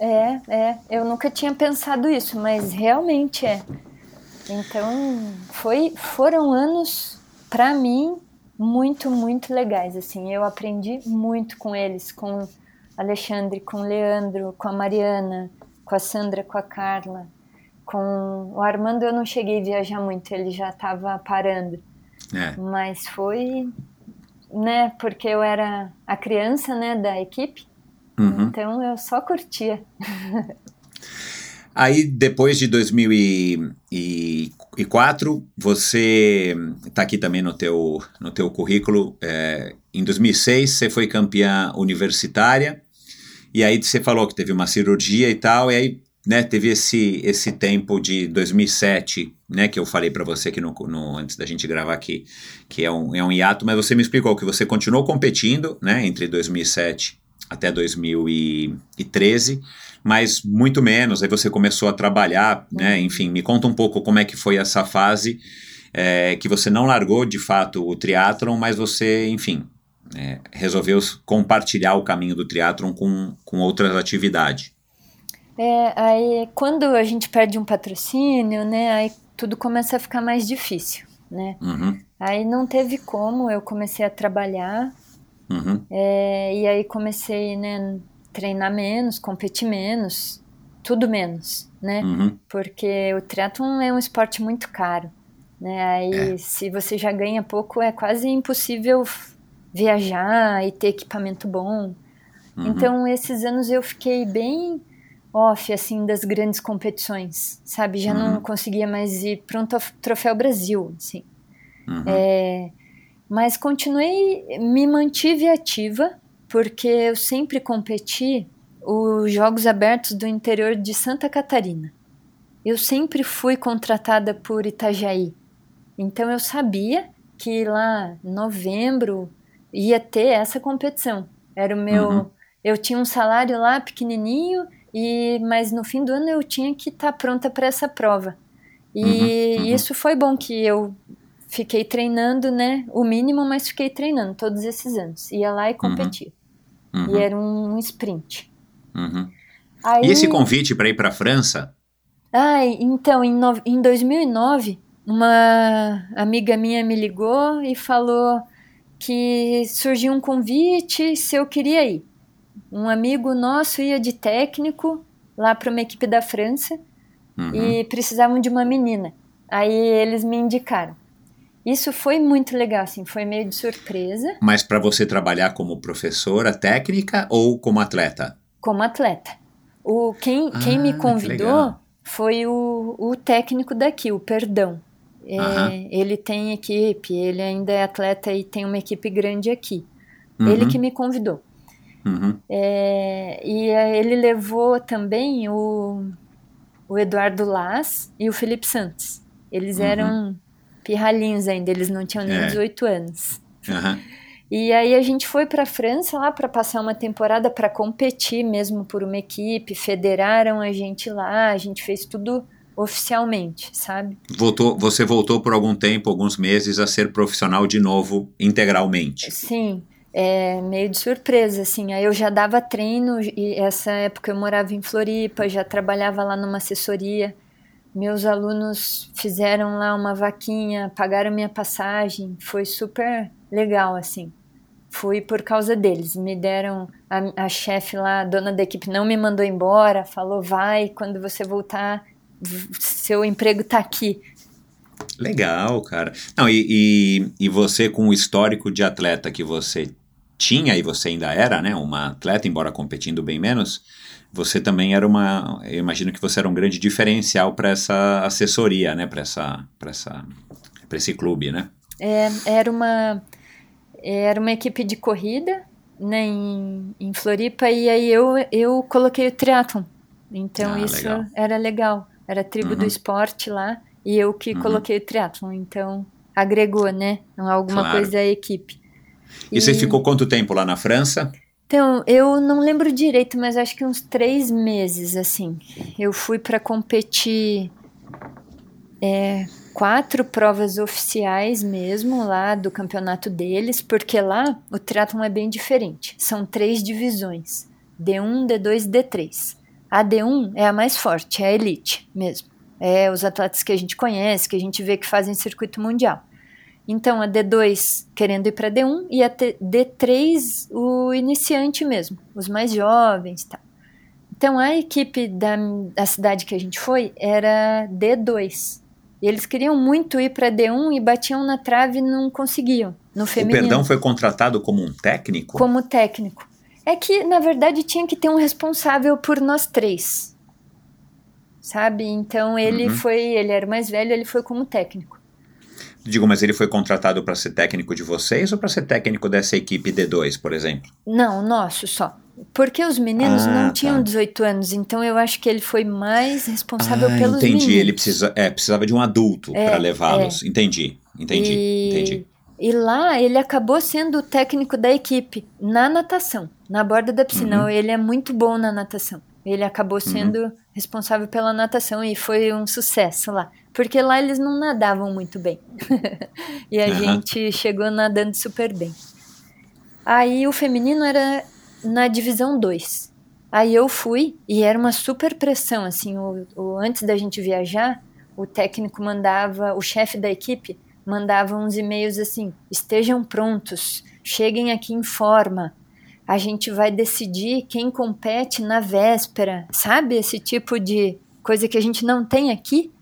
Speaker 1: É, é. Eu nunca tinha pensado isso, mas realmente é. Então, foi, foram anos, pra mim, muito, muito legais. Assim, eu aprendi muito com eles, com Alexandre, com Leandro, com a Mariana, com a Sandra, com a Carla. Com o Armando eu não cheguei a viajar muito, ele já estava parando.
Speaker 8: É.
Speaker 1: Mas foi, né, porque eu era a criança, né, da equipe.
Speaker 8: Uhum.
Speaker 1: Então eu só curtia.
Speaker 8: Aí, depois de 2004, você está aqui também no teu, no teu currículo. é, em 2006, você foi campeã universitária. E aí você falou que teve uma cirurgia e tal. E aí, né, teve esse, esse tempo de 2007, né, que eu falei para você aqui no, no- antes da gente gravar aqui, que é um, é um hiato. Mas você me explicou que você continuou competindo, né, entre 2007 até 2013 mas muito menos. Aí você começou a trabalhar, né? Enfim, me conta um pouco como é que foi essa fase é, que você não largou de fato o triatlon, mas você, enfim, é, resolveu compartilhar o caminho do triatlon com, com outras atividades.
Speaker 1: É, aí quando a gente perde um patrocínio, né, aí tudo começa a ficar mais difícil, né?
Speaker 8: Uhum,
Speaker 1: Aí não teve como, eu comecei a trabalhar,
Speaker 8: uhum,
Speaker 1: é, e aí comecei, né, treinar menos, competir menos, tudo menos, né?
Speaker 8: uhum.
Speaker 1: Porque o triatlon é um esporte muito caro, né? Aí se você já ganha pouco, é quase impossível viajar e ter equipamento bom.
Speaker 8: Uhum.
Speaker 1: Então, esses anos eu fiquei bem off, assim, das grandes competições, sabe? Já não conseguia mais ir para um Troféu Brasil, assim. Uhum. É, mas continuei, me mantive ativa, porque eu sempre competi os Jogos Abertos do interior de Santa Catarina. Eu sempre fui contratada por Itajaí. Então eu sabia que lá em novembro ia ter essa competição. Era o meu. Uhum. Eu tinha um salário lá pequenininho, e mas no fim do ano eu tinha que estar tá pronta para essa prova. E uhum, uhum. isso foi bom que eu fiquei treinando, né? O mínimo, mas fiquei treinando todos esses anos. Ia lá e uhum. competia. Uhum. E era um, sprint.
Speaker 8: Uhum. Aí, e esse convite para ir para a França?
Speaker 1: Ah, então, em, no, em 2009, uma amiga minha me ligou e falou que surgiu um convite se eu queria ir. Um amigo nosso ia de técnico lá para uma equipe da França uhum. e precisavam de uma menina. Aí eles me indicaram. Isso foi muito legal, assim, foi meio de surpresa.
Speaker 8: Mas para você trabalhar como professora técnica ou como atleta?
Speaker 1: Como atleta. O, quem, ah, quem me convidou foi o, o técnico daqui, o Perdão. É, Ele tem equipe, ele ainda é atleta e tem uma equipe grande aqui. Uhum. Ele que me convidou. Uhum. É, e ele levou também o, o Eduardo Las e o Felipe Santos. Eles uhum. eram pirralhinhos ainda, eles não tinham nem é. 18 anos. Uhum. E aí a gente foi para a França lá para passar uma temporada para competir mesmo por uma equipe, federaram a gente lá, a gente fez tudo oficialmente, sabe?
Speaker 8: Voltou, você voltou por algum tempo, alguns meses, a ser profissional de novo, integralmente.
Speaker 1: Sim, é meio de surpresa, assim. Aí eu já dava treino e essa época eu morava em Floripa, já trabalhava lá numa assessoria. Meus alunos fizeram lá uma vaquinha, pagaram minha passagem, foi super legal, assim. Fui por causa deles, me deram a, a chefe lá, a dona da equipe não me mandou embora, falou vai, quando você voltar seu emprego tá aqui.
Speaker 8: Legal, cara. Não, e, e, e, você com o histórico de atleta que você tinha, e você ainda era, né, uma atleta, embora competindo bem menos, você também era uma, eu imagino que você era um grande diferencial para essa assessoria, né, para essa, para essa, para esse clube, né?
Speaker 1: É, era uma, era uma equipe de corrida, né, em, em Floripa, e aí eu, eu coloquei o triatlon, então ah, isso legal. era legal. Era a tribo uhum. do esporte lá e eu que uhum. coloquei o triatlon. Então agregou, né? Alguma claro. coisa à equipe.
Speaker 8: E, e você ficou quanto tempo lá na França?
Speaker 1: Então, eu não lembro direito, mas acho que uns três meses, assim. Eu fui para competir é, quatro provas oficiais mesmo lá do campeonato deles, porque lá o triatlon é bem diferente. São três divisões: D1, D2 e D3. A D1 é a mais forte, é a elite mesmo. É os atletas que a gente conhece, que a gente vê que fazem circuito mundial. Então, a D2 querendo ir para D1 e a D3 o iniciante mesmo, os mais jovens e tal. Então, a equipe da, da cidade que a gente foi era D2. E eles queriam muito ir para D1 e batiam na trave e não conseguiam. No feminino.
Speaker 8: O Perdão foi contratado como um técnico?
Speaker 1: Como técnico. É que, na verdade, tinha que ter um responsável por nós três. Sabe? Então ele uhum. foi, ele era mais velho, ele foi como técnico.
Speaker 8: Digo, mas ele foi contratado para ser técnico de vocês ou para ser técnico dessa equipe D2, por exemplo?
Speaker 1: Não, nosso só. Porque os meninos ah, não tá. tinham 18 anos, então eu acho que ele foi mais responsável ah, pelos
Speaker 8: entendi.
Speaker 1: meninos.
Speaker 8: Entendi, ele precisa, é, precisava de um adulto é, para levá-los. É. Entendi, entendi, e... entendi.
Speaker 1: E lá ele acabou sendo o técnico da equipe na natação, na borda da piscina. Uhum. Ele é muito bom na natação. Ele acabou uhum. sendo uhum. responsável pela natação e foi um sucesso lá. Porque lá eles não nadavam muito bem. e a uhum. gente chegou nadando super bem. Aí o feminino era na divisão 2. Aí eu fui e era uma super pressão, assim, o, o, antes da gente viajar, o técnico mandava, o chefe da equipe mandava uns e-mails assim: estejam prontos, cheguem aqui em forma. A gente vai decidir quem compete na véspera, sabe? Esse tipo de coisa que a gente não tem aqui.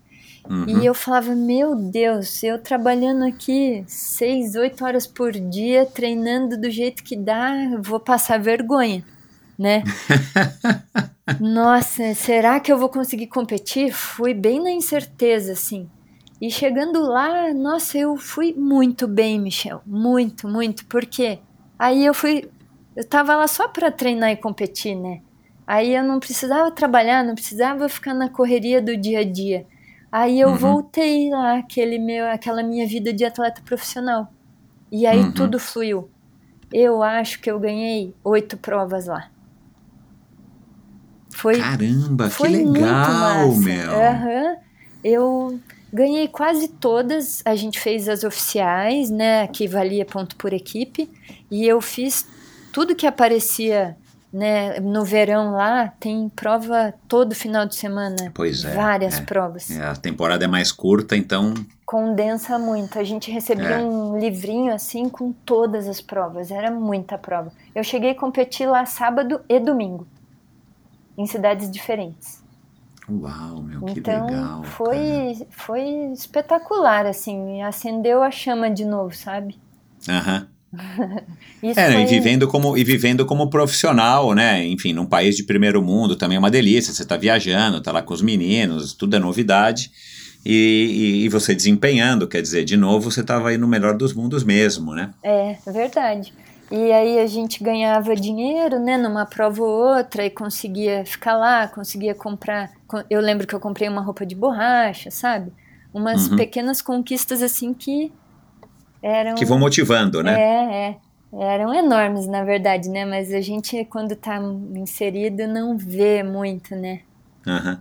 Speaker 1: Uhum. E eu falava, meu Deus, eu trabalhando aqui seis, oito horas por dia, treinando do jeito que dá, vou passar vergonha, né? Nossa, será que eu vou conseguir competir? Fui bem na incerteza, assim. E chegando lá, nossa, eu fui muito bem, Michel. Muito, muito. Porque aí eu fui. Eu tava lá só pra treinar e competir, né? Aí eu não precisava trabalhar, não precisava ficar na correria do dia a dia. Aí eu uhum. voltei lá, aquele meu, aquela minha vida de atleta profissional. E aí uhum. tudo fluiu. Eu acho que eu ganhei oito provas lá.
Speaker 8: Foi, Caramba, foi que legal, meu.
Speaker 1: Uhum. Eu ganhei quase todas. A gente fez as oficiais, né? Que valia ponto por equipe. E eu fiz tudo que aparecia né, no verão lá tem prova todo final de semana.
Speaker 8: Pois é.
Speaker 1: Várias
Speaker 8: é.
Speaker 1: provas.
Speaker 8: É, a temporada é mais curta, então.
Speaker 1: Condensa muito. A gente recebia é. um livrinho assim com todas as provas. Era muita prova. Eu cheguei a competir lá sábado e domingo, em cidades diferentes.
Speaker 8: Uau, meu, que
Speaker 1: então,
Speaker 8: legal.
Speaker 1: Foi, foi espetacular, assim. Acendeu a chama de novo, sabe?
Speaker 8: Aham. Isso é, foi... e, vivendo como, e vivendo como profissional, né? Enfim, num país de primeiro mundo também é uma delícia. Você está viajando, está lá com os meninos, tudo é novidade. E, e, e, você desempenhando, quer dizer, de novo você estava aí no melhor dos mundos mesmo, né?
Speaker 1: É, verdade. E aí a gente ganhava dinheiro, né, numa prova ou outra e conseguia ficar lá, conseguia comprar. Eu lembro que eu comprei uma roupa de borracha, sabe? Umas uhum. pequenas conquistas assim que eram,
Speaker 8: que vão motivando, né?
Speaker 1: É, é. Eram enormes, na verdade, né? Mas a gente, quando tá inserido, não vê muito, né?
Speaker 8: Uhum.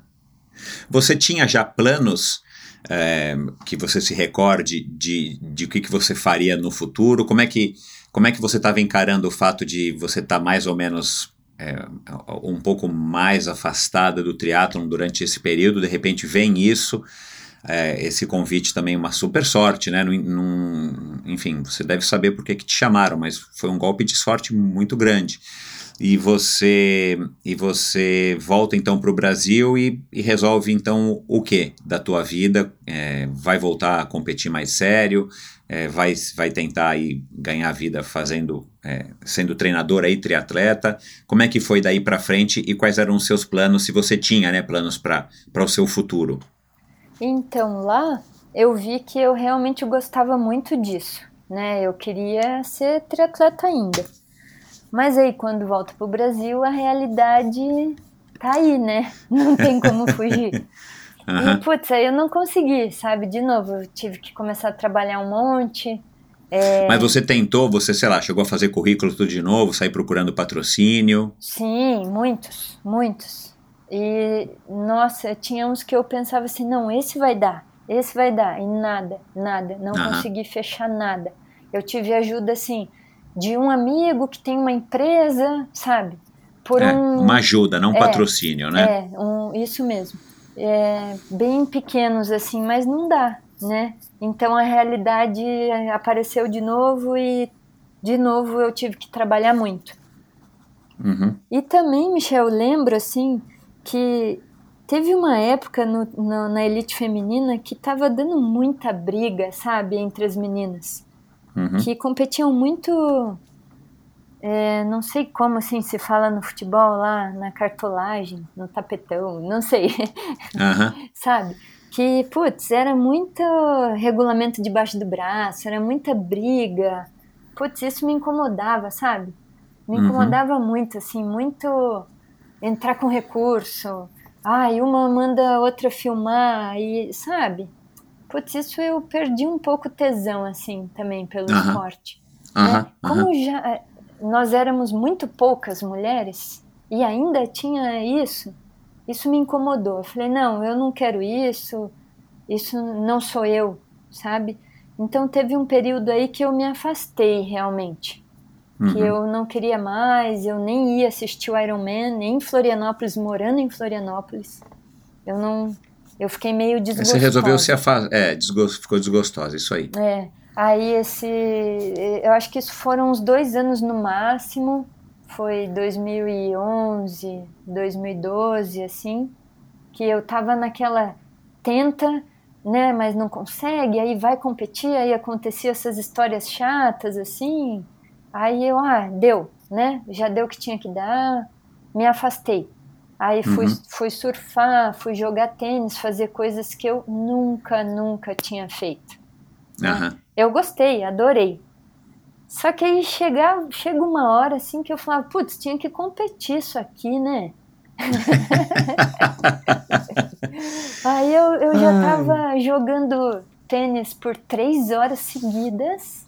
Speaker 8: Você tinha já planos é, que você se recorde de, de o que, que você faria no futuro? Como é que, como é que você estava encarando o fato de você estar tá mais ou menos é, um pouco mais afastada do triatlon durante esse período? De repente vem isso é, esse convite também uma super sorte, né? Num, num, enfim, você deve saber por que, que te chamaram, mas foi um golpe de sorte muito grande. E você e você volta então para o Brasil e, e, resolve então o que da tua vida? É, vai voltar a competir mais sério? É, vai, vai tentar aí ganhar vida fazendo é, sendo treinador aí triatleta? Como é que foi daí para frente e quais eram os seus planos? Se você tinha né, planos para o seu futuro?
Speaker 1: Então lá eu vi que eu realmente gostava muito disso, né? Eu queria ser triatleta ainda. Mas aí quando volto pro Brasil, a realidade tá aí, né? Não tem como fugir. Uhum. E putz, aí eu não consegui, sabe? De novo, eu tive que começar a trabalhar um monte.
Speaker 8: É... Mas você tentou, você, sei lá, chegou a fazer currículo tudo de novo, sair procurando patrocínio?
Speaker 1: Sim, muitos, muitos. E, nossa, tinha uns que eu pensava assim, não, esse vai dar, esse vai dar. E nada, nada, não uhum. consegui fechar nada. Eu tive ajuda, assim, de um amigo que tem uma empresa, sabe?
Speaker 8: Por é, um, uma ajuda, não um é, patrocínio, né?
Speaker 1: É, um, isso mesmo. É, bem pequenos, assim, mas não dá, né? Então a realidade apareceu de novo e de novo eu tive que trabalhar muito.
Speaker 8: Uhum.
Speaker 1: E também, Michel, eu lembro, assim, que teve uma época no, no, na elite feminina que estava dando muita briga, sabe, entre as meninas. Uhum. Que competiam muito. É, não sei como assim se fala no futebol lá, na cartolagem, no tapetão, não sei.
Speaker 8: Uhum.
Speaker 1: sabe? Que, putz, era muito regulamento debaixo do braço, era muita briga. Putz, isso me incomodava, sabe? Me uhum. incomodava uhum. muito, assim, muito entrar com recurso. Ai, uma manda outra filmar e, sabe? Putz, isso eu perdi um pouco tesão, assim, também pelo uh -huh. esporte.
Speaker 8: Uh -huh. né?
Speaker 1: Como uh -huh. já eh, nós éramos muito poucas mulheres e ainda tinha isso, isso me incomodou. Eu falei, não, eu não quero isso, isso não sou eu, sabe? Então teve um período aí que eu me afastei realmente uhum. que eu não queria mais, eu nem ia assistir o Iron Man, nem em Florianópolis, morando em Florianópolis. Eu não. Eu fiquei meio desgostosa.
Speaker 8: Você resolveu se afastar. É, desgost... ficou desgostosa, isso aí.
Speaker 1: É. Aí esse. Eu acho que isso foram uns dois anos no máximo. Foi 2011, 2012, assim. Que eu tava naquela. Tenta, né, mas não consegue, aí vai competir, aí acontecia essas histórias chatas, assim. Aí eu, ah, deu, né? Já deu o que tinha que dar, me afastei. Aí fui, uhum. fui surfar, fui jogar tênis, fazer coisas que eu nunca, nunca tinha feito.
Speaker 8: Uhum.
Speaker 1: Eu gostei, adorei. Só que aí chega, chega uma hora assim que eu falava, putz, tinha que competir isso aqui, né? aí eu, eu já tava jogando tênis por três horas seguidas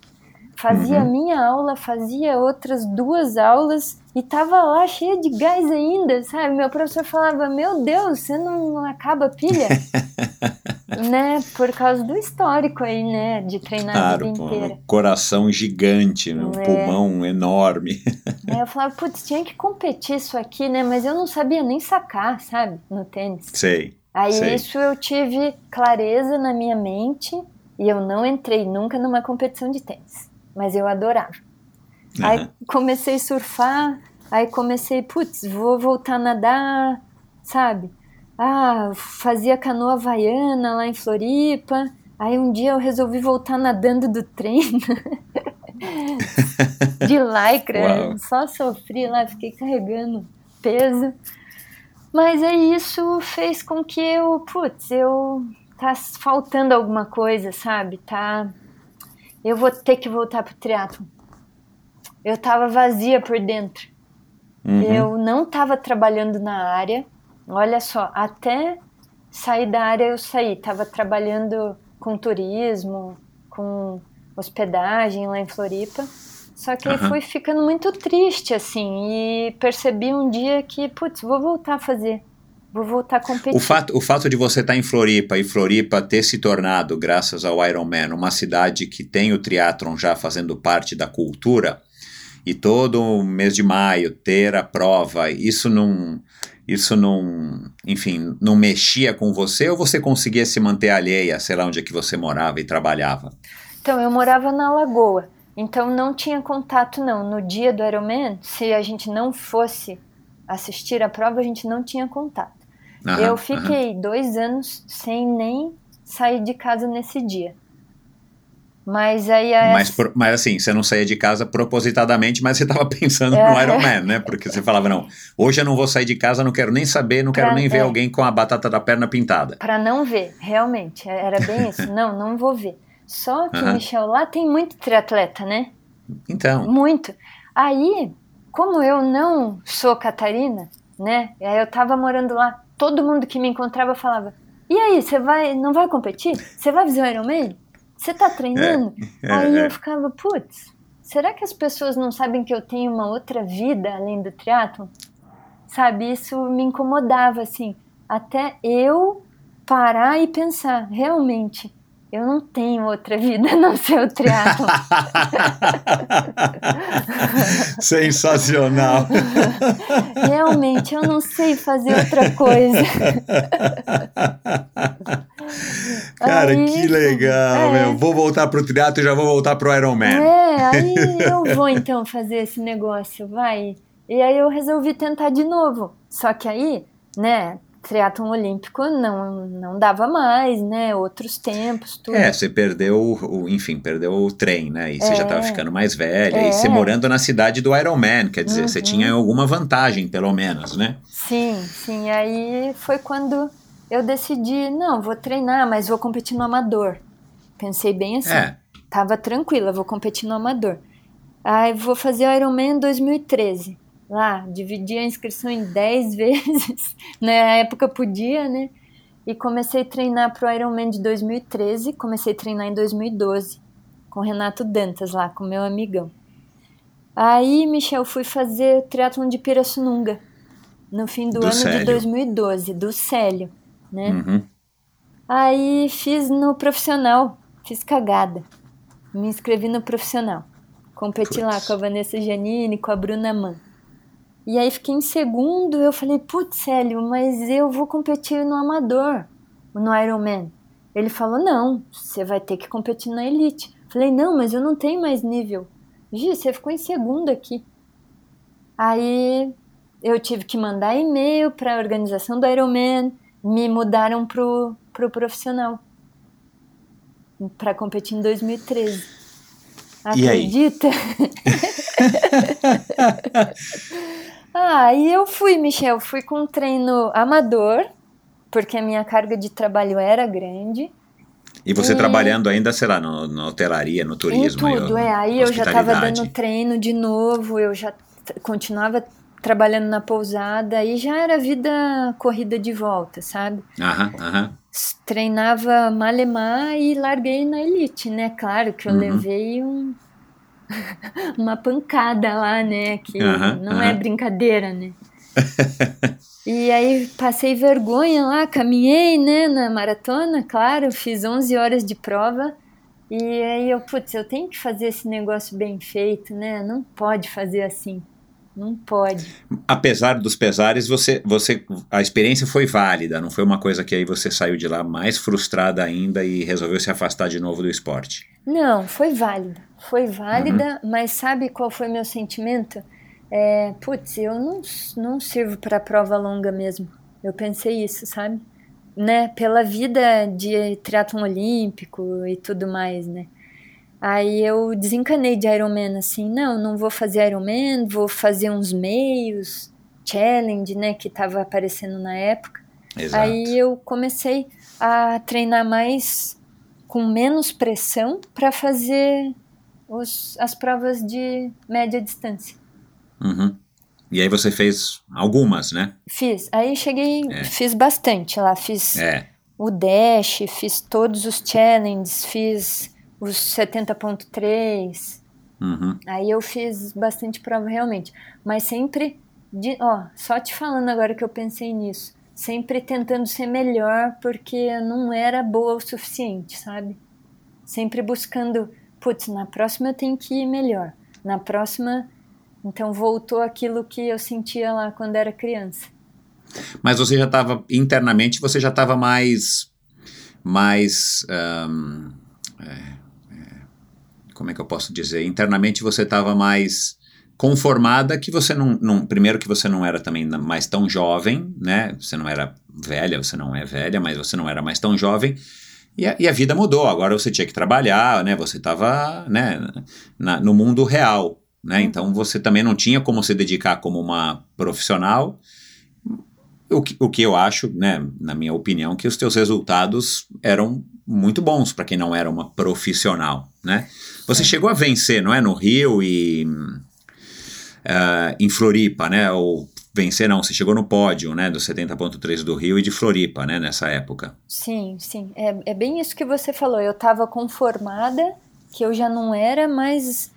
Speaker 1: fazia uhum. minha aula, fazia outras duas aulas e tava lá cheia de gás ainda, sabe? Meu professor falava: Meu Deus, você não acaba a pilha? né? Por causa do histórico aí, né? De treinar claro, a vida inteira.
Speaker 8: Um coração gigante, né? um é. pulmão enorme.
Speaker 1: Aí eu falava: Putz, tinha que competir isso aqui, né? Mas eu não sabia nem sacar, sabe? No tênis.
Speaker 8: Sei.
Speaker 1: Aí
Speaker 8: sei.
Speaker 1: isso eu tive clareza na minha mente e eu não entrei nunca numa competição de tênis mas eu adorava. Uhum. Aí comecei a surfar, aí comecei, putz, vou voltar a nadar, sabe? Ah, fazia canoa havaiana lá em Floripa. Aí um dia eu resolvi voltar nadando do treino. de lycra, Uau. só sofri lá, fiquei carregando peso. Mas aí isso fez com que eu, putz, eu tá faltando alguma coisa, sabe? Tá eu vou ter que voltar pro triatlo. Eu tava vazia por dentro. Uhum. Eu não tava trabalhando na área. Olha só, até sair da área eu saí. Tava trabalhando com turismo, com hospedagem lá em Floripa. Só que uhum. fui ficando muito triste, assim, e percebi um dia que, putz, vou voltar a fazer. Vou voltar a competir.
Speaker 8: O fato, o fato de você estar em Floripa e Floripa ter se tornado, graças ao Ironman, uma cidade que tem o triatlon já fazendo parte da cultura, e todo mês de maio ter a prova, isso não, isso não, enfim, não mexia com você ou você conseguia se manter alheia, sei lá onde é que você morava e trabalhava?
Speaker 1: Então, eu morava na Lagoa, então não tinha contato não. No dia do Ironman, se a gente não fosse assistir a prova, a gente não tinha contato. Aham, eu fiquei aham. dois anos sem nem sair de casa nesse dia. Mas aí. A...
Speaker 8: Mas, mas assim, você não saía de casa propositadamente, mas você estava pensando é. no Iron Man, né? Porque você falava, não, hoje eu não vou sair de casa, não quero nem saber, não quero pra, nem ver é. alguém com a batata da perna pintada.
Speaker 1: Para não ver, realmente. É, era bem isso. não, não vou ver. Só que, Michel, lá tem muito triatleta, né?
Speaker 8: Então.
Speaker 1: Muito. Aí, como eu não sou Catarina, né? Aí eu tava morando lá todo mundo que me encontrava falava: E aí, você vai, não vai competir? Você vai fazer o Ironman? Você tá treinando? É, é, aí é. eu ficava, putz, será que as pessoas não sabem que eu tenho uma outra vida além do triatlo? Sabe, isso me incomodava assim, até eu parar e pensar, realmente, eu não tenho outra vida não ser o triatlo.
Speaker 8: Sensacional.
Speaker 1: Realmente, eu não sei fazer outra coisa.
Speaker 8: Cara, aí, que legal, é, meu. Vou voltar pro triatlo e já vou voltar pro Ironman.
Speaker 1: É, aí eu vou então fazer esse negócio, vai. E aí eu resolvi tentar de novo. Só que aí, né, triatlon olímpico não, não dava mais, né? Outros tempos, tudo.
Speaker 8: É, você perdeu, o, enfim, perdeu o trem, né? E você é, já estava ficando mais velha. É. E você morando na cidade do Ironman, quer dizer, uhum. você tinha alguma vantagem, pelo menos, né?
Speaker 1: Sim, sim. Aí foi quando eu decidi, não, vou treinar, mas vou competir no amador. Pensei bem assim. É. Tava tranquila, vou competir no amador. Aí vou fazer o Ironman em 2013 lá, dividi a inscrição em 10 vezes, né? Na época podia, né? E comecei a treinar pro Ironman de 2013, comecei a treinar em 2012 com Renato Dantas lá, com meu amigão. Aí, Michel, fui fazer triatlon de Pirassununga no fim do, do ano Célio. de 2012, do Célio, né? Uhum. Aí fiz no profissional, fiz cagada. Me inscrevi no profissional. Competi Puts. lá com a Vanessa Janine, com a Bruna Mann. E aí fiquei em segundo, eu falei, putz, Célio, mas eu vou competir no amador, no Ironman. Ele falou, não, você vai ter que competir na elite. Falei, não, mas eu não tenho mais nível. Gi, você ficou em segundo aqui. Aí eu tive que mandar e-mail para a organização do Ironman, me mudaram pro, pro profissional para competir em 2013.
Speaker 8: Acredita?
Speaker 1: Ah, aí eu fui, Michel, fui com um treino amador, porque a minha carga de trabalho era grande.
Speaker 8: E você
Speaker 1: E-
Speaker 8: trabalhando ainda, sei lá, no, na hotelaria, no turismo.
Speaker 1: em tudo,
Speaker 8: eu-
Speaker 1: é. Aí eu já tava
Speaker 8: hospitalidade.
Speaker 1: dando treino de novo, eu já continuava trabalhando na pousada, aí já era vida corrida de volta, sabe?
Speaker 8: Aham, aham.
Speaker 1: Treinava malemar e larguei na elite, né? Claro que eu
Speaker 8: Uhum.
Speaker 1: levei um uma pancada lá, né? Que não é brincadeira, né? E aí passei vergonha lá, caminhei, né, na maratona, claro, fiz 11 horas de prova. E aí eu, putz, eu tenho que fazer esse negócio bem feito, né? Não pode fazer assim. Não pode.
Speaker 8: Apesar dos pesares, você, você, a experiência foi válida, não foi uma coisa que aí você saiu de lá mais frustrada ainda e resolveu se afastar de novo do esporte.
Speaker 1: Não, foi válida. Foi válida,
Speaker 8: Uhum.
Speaker 1: mas sabe qual foi meu sentimento? É, putz, eu não, não sirvo para prova longa mesmo. Eu pensei isso, sabe? Né? Pela vida de triatlon olímpico e tudo mais, né? Aí eu desencanei de Ironman, assim, não, não vou fazer Ironman, vou fazer uns meios, challenge, né, que tava aparecendo na época.
Speaker 8: Exato.
Speaker 1: Aí eu comecei a treinar mais com menos pressão para fazer os, as provas de média distância.
Speaker 8: Uhum. E aí você fez algumas, né?
Speaker 1: Fiz. Aí cheguei,
Speaker 8: É.
Speaker 1: fiz bastante lá. Fiz
Speaker 8: É.
Speaker 1: o dash, fiz todos os challenges, fiz os 70.3.
Speaker 8: Uhum.
Speaker 1: Aí eu fiz bastante prova realmente. Mas sempre, de, ó, só te falando agora que eu pensei nisso. Sempre tentando ser melhor porque não era boa o suficiente, sabe? Sempre buscando, putz, na próxima eu tenho que ir melhor. Na próxima, então voltou aquilo que eu sentia lá quando era criança.
Speaker 8: Mas você já estava internamente, você já estava mais, mais, ahn, é, é, como é que eu posso dizer? Internamente você estava mais conformada que você não, não, primeiro que você não era também mais tão jovem, né? Você não era velha, você não é velha, mas você não era mais tão jovem. E a, e a vida mudou. Agora você tinha que trabalhar, né? Você estava, né? na- no mundo real, né? Então você também não tinha como se dedicar como uma profissional. O que, o que eu acho, né, na minha opinião, que os teus resultados eram muito bons para quem não era uma profissional, né? Você chegou a vencer, não é, no Rio e ah, em Floripa, né? Ou vencer não, você chegou no pódio, né, do 70.3 do Rio e de Floripa, né, nessa época.
Speaker 1: Sim, sim. É, é bem isso que você falou. Eu estava conformada que eu já não era mais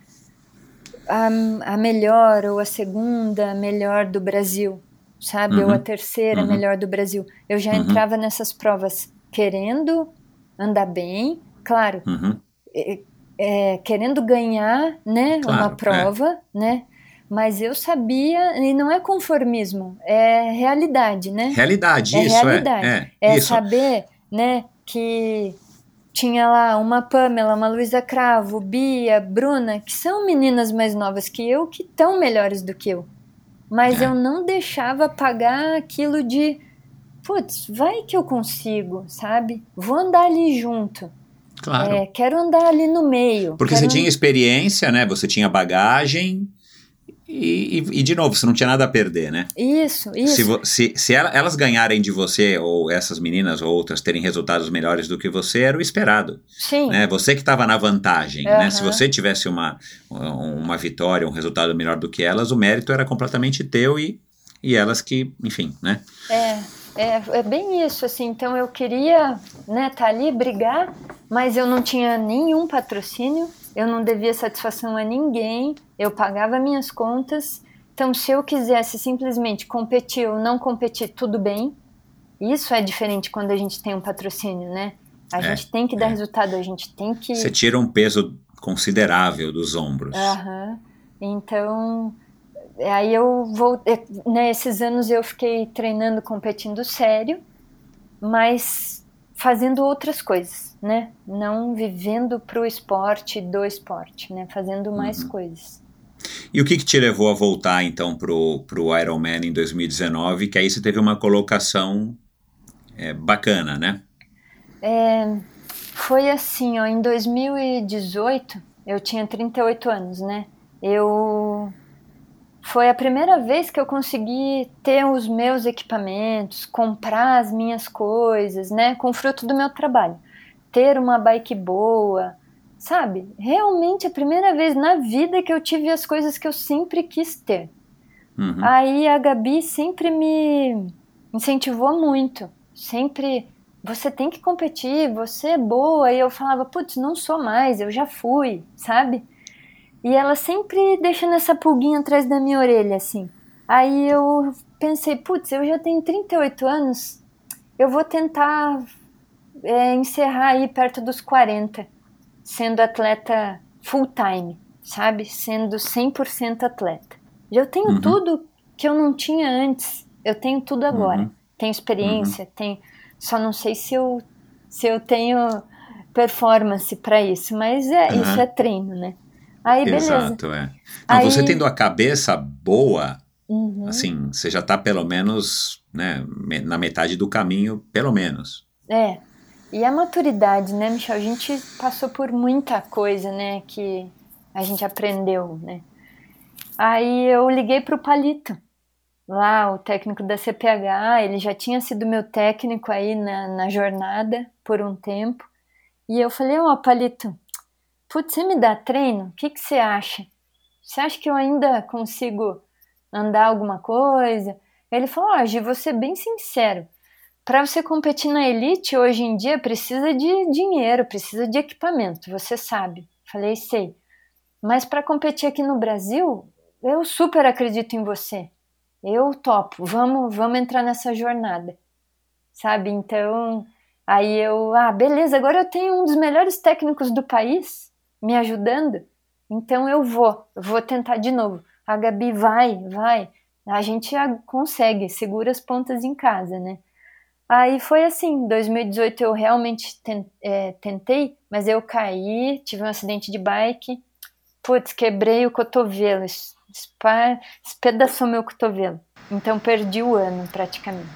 Speaker 1: a, a melhor ou a segunda melhor do Brasil, sabe? Ou a terceira
Speaker 8: uhum.
Speaker 1: melhor do Brasil. Eu já
Speaker 8: Uhum.
Speaker 1: entrava nessas provas querendo andar bem, claro,
Speaker 8: Uhum.
Speaker 1: é, querendo ganhar, né,
Speaker 8: Claro,
Speaker 1: uma prova, né? Mas eu sabia, e não é conformismo, é realidade, né?
Speaker 8: Realidade,
Speaker 1: É
Speaker 8: isso
Speaker 1: realidade.
Speaker 8: é.
Speaker 1: É
Speaker 8: É,
Speaker 1: saber, né, que tinha lá uma Pamela, uma Luísa Cravo, Bia, Bruna, que são meninas mais novas que eu, que estão melhores do que eu. Mas
Speaker 8: É.
Speaker 1: eu não deixava pagar aquilo de, putz, vai que eu consigo, sabe? Vou andar ali junto.
Speaker 8: Claro.
Speaker 1: É, quero andar ali no meio.
Speaker 8: Porque você tinha experiência, né? Você tinha bagagem e, e- e, de novo, você não tinha nada a perder, né?
Speaker 1: Isso, isso.
Speaker 8: Se, se, se ela- elas ganharem de você, ou essas meninas ou outras terem resultados melhores do que você, era o esperado.
Speaker 1: Sim.
Speaker 8: Né? Você que estava na vantagem. Né?
Speaker 1: Aham.
Speaker 8: Se você tivesse uma, uma vitória, um resultado melhor do que elas, o mérito era completamente teu e, e elas que, enfim, né?
Speaker 1: É, é, é bem isso, assim, então eu queria, né, tá ali, brigar, mas eu não tinha nenhum patrocínio, eu não devia satisfação a ninguém, eu pagava minhas contas, então se eu quisesse simplesmente competir ou não competir, tudo bem, isso é diferente quando a gente tem um patrocínio, né? A
Speaker 8: É,
Speaker 1: gente tem que dar
Speaker 8: é.
Speaker 1: resultado, a gente tem que...
Speaker 8: Você tira um peso considerável dos ombros.
Speaker 1: Aham. Então, aí eu vou. Nesses anos eu fiquei treinando, competindo sério, mas fazendo outras coisas, né? Não vivendo pro esporte do esporte, né? Fazendo mais coisas.
Speaker 8: E o que, que te levou a voltar então pro, pro Ironman em 2019? Que aí você teve uma colocação é, bacana, né?
Speaker 1: É, foi assim, ó, em 2018, eu tinha 38 anos, né? Eu foi a primeira vez que eu consegui ter os meus equipamentos, comprar as minhas coisas, né, com fruto do meu trabalho. Ter uma bike boa, sabe? Realmente a primeira vez na vida que eu tive as coisas que eu sempre quis ter. Uhum. Aí a Gabi sempre me incentivou muito, sempre você tem que competir, você é boa. E eu falava, putz, não sou mais, eu já fui, sabe? E ela sempre deixando essa pulguinha atrás da minha orelha, assim. Aí eu pensei, putz, eu já tenho 38 anos, eu vou tentar é, encerrar aí perto dos 40, sendo atleta full time, sabe? Sendo 100% atleta. Já tenho uhum. tudo que eu não tinha antes, eu tenho tudo agora. Uhum. Tenho experiência, uhum. tenho. Só não sei se eu, se eu tenho performance para isso, mas é, isso é treino, né? Aí, beleza.
Speaker 8: Exato, é. Não, Aí... Você tendo a cabeça boa, uhum. assim, você já tá pelo menos, né, na metade do caminho, pelo menos.
Speaker 1: É. E a maturidade, né, Michel? A gente passou por muita coisa, né, que a gente aprendeu, né? Aí eu liguei pro Palito, lá, o técnico da CPH, ele já tinha sido meu técnico aí na, na jornada por um tempo. E eu falei, ó, oh, Palito, putz, você me dá treino? O que, que você acha? Você acha que eu ainda consigo andar alguma coisa? Ele falou, ó, oh, Gi, vou ser bem sincero. Para você competir na elite hoje em dia precisa de dinheiro, precisa de equipamento, você sabe. Falei, sei. Mas para competir aqui no Brasil, eu super acredito em você. Eu topo. Vamos, vamos entrar nessa jornada. Sabe? Então, aí eu, ah, beleza, agora eu tenho um dos melhores técnicos do país me ajudando, então eu vou, eu vou tentar de novo. A Gabi vai, vai, a gente consegue, segura as pontas em casa, né? Aí foi assim, 2018 eu realmente é, tentei, mas eu caí, tive um acidente de bike, putz, quebrei o cotovelo, espedaçou meu cotovelo. Então perdi o ano praticamente.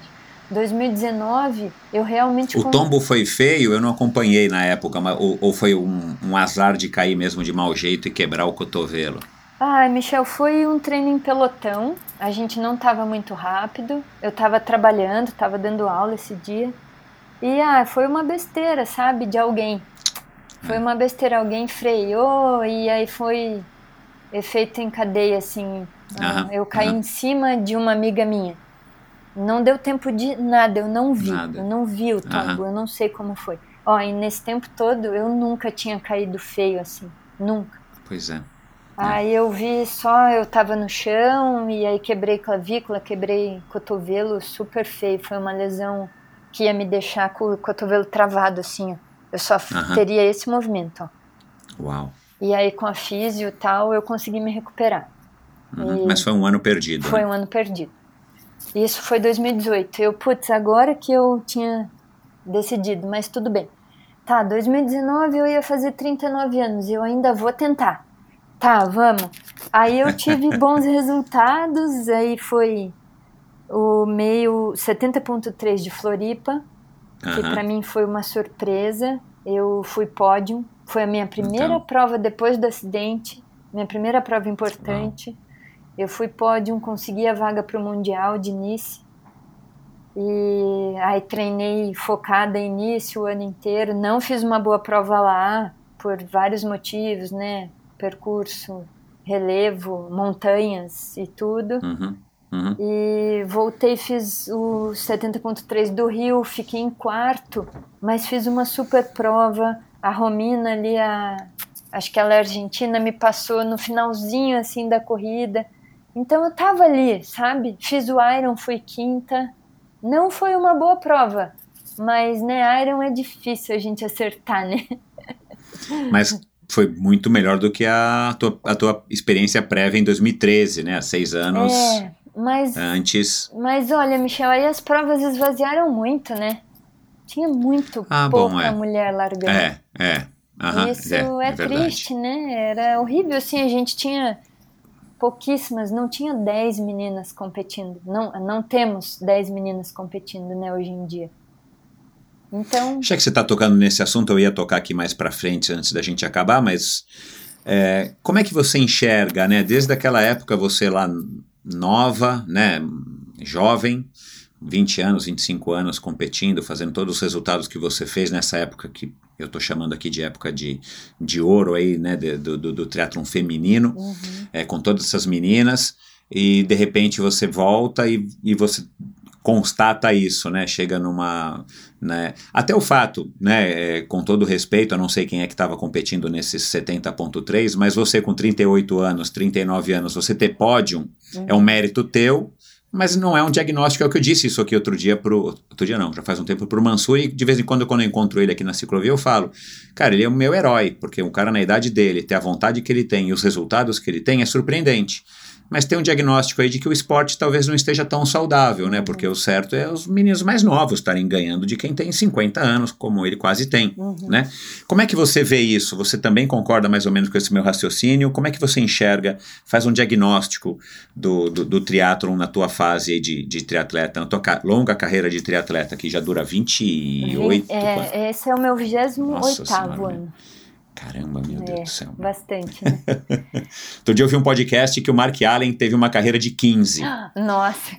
Speaker 1: 2019, eu realmente.
Speaker 8: O tombo foi feio, eu não acompanhei na época, mas, ou, ou foi um, um, azar de cair mesmo de mau jeito e quebrar o cotovelo?
Speaker 1: Ai, Michel, foi um treino em pelotão. A gente não estava muito rápido. Eu estava trabalhando, estava dando aula esse dia. E ah, foi uma besteira, sabe, de alguém. Foi uma besteira, alguém freou e aí foi efeito em cadeia, assim. Aham, eu caí aham. em cima de uma amiga minha. Não deu tempo de nada, eu não vi. Nada. Eu não vi o tombo, eu não sei como foi. Ó, e nesse tempo todo eu nunca tinha caído feio assim. Nunca.
Speaker 8: Pois é.
Speaker 1: Aí eu vi só, eu tava no chão e aí quebrei clavícula, quebrei cotovelo super feio. Foi uma lesão que ia me deixar com o cotovelo travado assim. Eu só teria esse movimento, ó.
Speaker 8: Uau.
Speaker 1: E aí com a físio e tal, eu consegui me recuperar.
Speaker 8: Uhum. Mas foi um ano perdido.
Speaker 1: Foi
Speaker 8: né?
Speaker 1: um ano perdido. Isso foi 2018. Eu, putz, agora que eu tinha decidido, mas tudo bem. Tá, 2019 eu ia fazer 39 anos, eu ainda vou tentar. Tá, vamos. Aí eu tive bons resultados, aí foi o meio 70.3 de Floripa, que para mim foi uma surpresa. Eu fui pódio, foi a minha primeira então. prova depois do acidente, minha primeira prova importante. Eu fui pódio, consegui a vaga para o Mundial de Nice. E aí treinei focada em início o ano inteiro. Não fiz uma boa prova lá, por vários motivos, né? Percurso, relevo, montanhas e tudo.
Speaker 8: Uhum, uhum.
Speaker 1: E voltei, fiz o 70.3 do Rio, fiquei em quarto, mas fiz uma super prova. A Romina ali, a, acho que ela é argentina, me passou no finalzinho assim da corrida. Então eu tava ali, sabe? Fiz o Iron, fui quinta. Não foi uma boa prova, mas né, Iron é difícil a gente acertar, né?
Speaker 8: Mas foi muito melhor do que a tua, a tua experiência prévia em 2013, né? Há seis anos
Speaker 1: é, mas,
Speaker 8: antes.
Speaker 1: Mas olha, Michel, aí as provas esvaziaram muito, né? Tinha muito ah, pouca bom, é. mulher largando.
Speaker 8: É, é. Aham,
Speaker 1: Isso é, é, é triste, né? Era horrível, assim, a gente tinha pouquíssimas, não tinha 10 meninas competindo. Não, não temos 10 meninas competindo, né, hoje em dia. Então.
Speaker 8: Já que você está tocando nesse assunto, eu ia tocar aqui mais para frente antes da gente acabar, mas É, como é que você enxerga, né? Desde aquela época, você lá nova, né? Jovem, 20 anos, 25 anos competindo, fazendo todos os resultados que você fez nessa época que eu estou chamando aqui de época de, de ouro aí, né, do, do, do triatlon feminino, uhum. é, com todas essas meninas, e de repente você volta e, e você constata isso, né? Chega numa, né? Até o fato, né? É, com todo respeito, eu não sei quem é que estava competindo nesses 70.3, mas você com 38 anos, 39 anos, você ter pódio é um mérito teu mas não é um diagnóstico, é o que eu disse isso aqui outro dia pro, outro dia não, já faz um tempo pro Mansur e de vez em quando quando eu encontro ele aqui na ciclovia eu falo, cara, ele é o meu herói, porque um cara na idade dele, ter a vontade que ele tem e os resultados que ele tem é surpreendente mas tem um diagnóstico aí de que o esporte talvez não esteja tão saudável, né? Porque o certo é os meninos mais novos estarem ganhando de quem tem 50 anos, como ele quase tem, uhum. né? Como é que você vê isso? Você também concorda mais ou menos com esse meu raciocínio? Como é que você enxerga, faz um diagnóstico do, do, do triatlon na tua fase de, de triatleta, na tua ca longa carreira de triatleta, que já dura 28...
Speaker 1: É, esse é o meu 28º ano.
Speaker 8: Caramba, meu é, Deus do céu.
Speaker 1: Bastante, né?
Speaker 8: Outro dia eu vi um podcast que o Mark Allen teve uma carreira de 15.
Speaker 1: Nossa.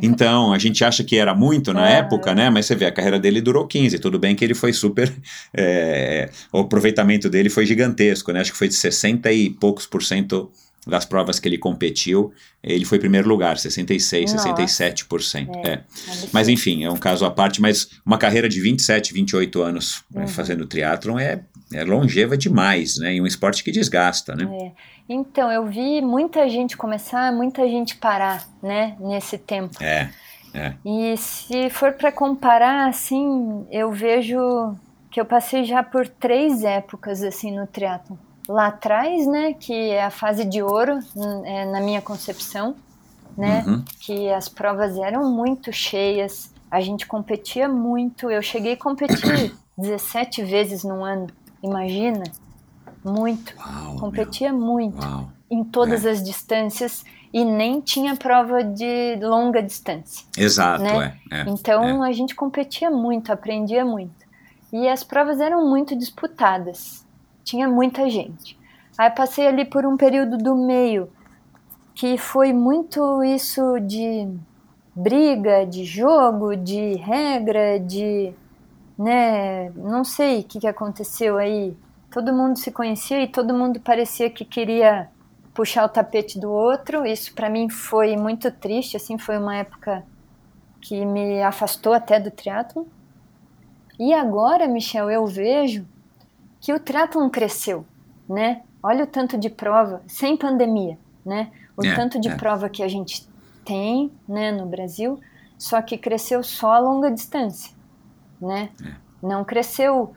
Speaker 8: Então, a gente acha que era muito na época, né? Mas você vê, a carreira dele durou 15. Tudo bem que ele foi super. É, o aproveitamento dele foi gigantesco, né? Acho que foi de 60 e poucos por cento das provas que ele competiu, ele foi primeiro lugar, 66, Nossa. 67%. É, é. Mas enfim, é um caso à parte, mas uma carreira de 27, 28 anos né, uhum. fazendo triatlon é é longeva demais, né? E um esporte que desgasta, né?
Speaker 1: É. Então, eu vi muita gente começar, muita gente parar, né? Nesse tempo.
Speaker 8: É, é.
Speaker 1: E se for para comparar, assim, eu vejo que eu passei já por três épocas, assim, no triatlo. Lá atrás, né? Que é a fase de ouro, é, na minha concepção, né? Uhum. Que as provas eram muito cheias, a gente competia muito. Eu cheguei a competir 17 vezes no ano. Imagina? Muito. Uau, Competia meu. muito. Uau. Em todas é. as distâncias e nem tinha prova de longa distância.
Speaker 8: Exato, né? é,
Speaker 1: é Então é. a gente competia muito, aprendia muito. E as provas eram muito disputadas. Tinha muita gente. Aí passei ali por um período do meio que foi muito isso de briga, de jogo, de regra, de né? Não sei o que, que aconteceu aí. Todo mundo se conhecia e todo mundo parecia que queria puxar o tapete do outro. Isso para mim foi muito triste, assim, foi uma época que me afastou até do triatlo. E agora, Michel, eu vejo que o triatlon cresceu, né? Olha o tanto de prova, sem pandemia, né? O é, tanto de é. prova que a gente tem, né, no Brasil, só que cresceu só a longa distância né? É. Não cresceu.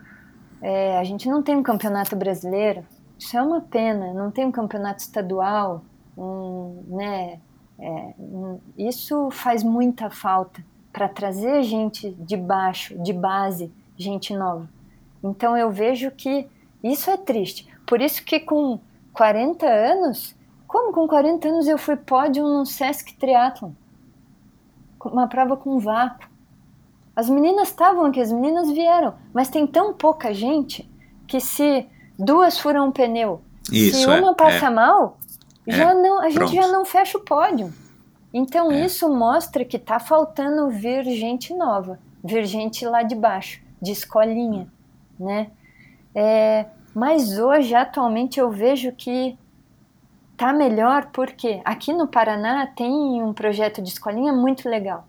Speaker 1: É, a gente não tem um campeonato brasileiro. Isso é uma pena. Não tem um campeonato estadual, um, né? É, um, isso faz muita falta para trazer gente de baixo, de base, gente nova. Então eu vejo que isso é triste. Por isso que com 40 anos, como com 40 anos eu fui pódio no Sesc Triathlon? Uma prova com vácuo. As meninas estavam aqui, as meninas vieram, mas tem tão pouca gente que se duas furam um pneu, isso, se uma é, passa é. mal, é, já não, a gente já não fecha o pódio. Então é. isso mostra que tá faltando vir gente nova, vir gente lá de baixo, de escolinha, né? É, mas hoje, atualmente, eu vejo que tá melhor porque aqui no Paraná tem um projeto de escolinha muito legal.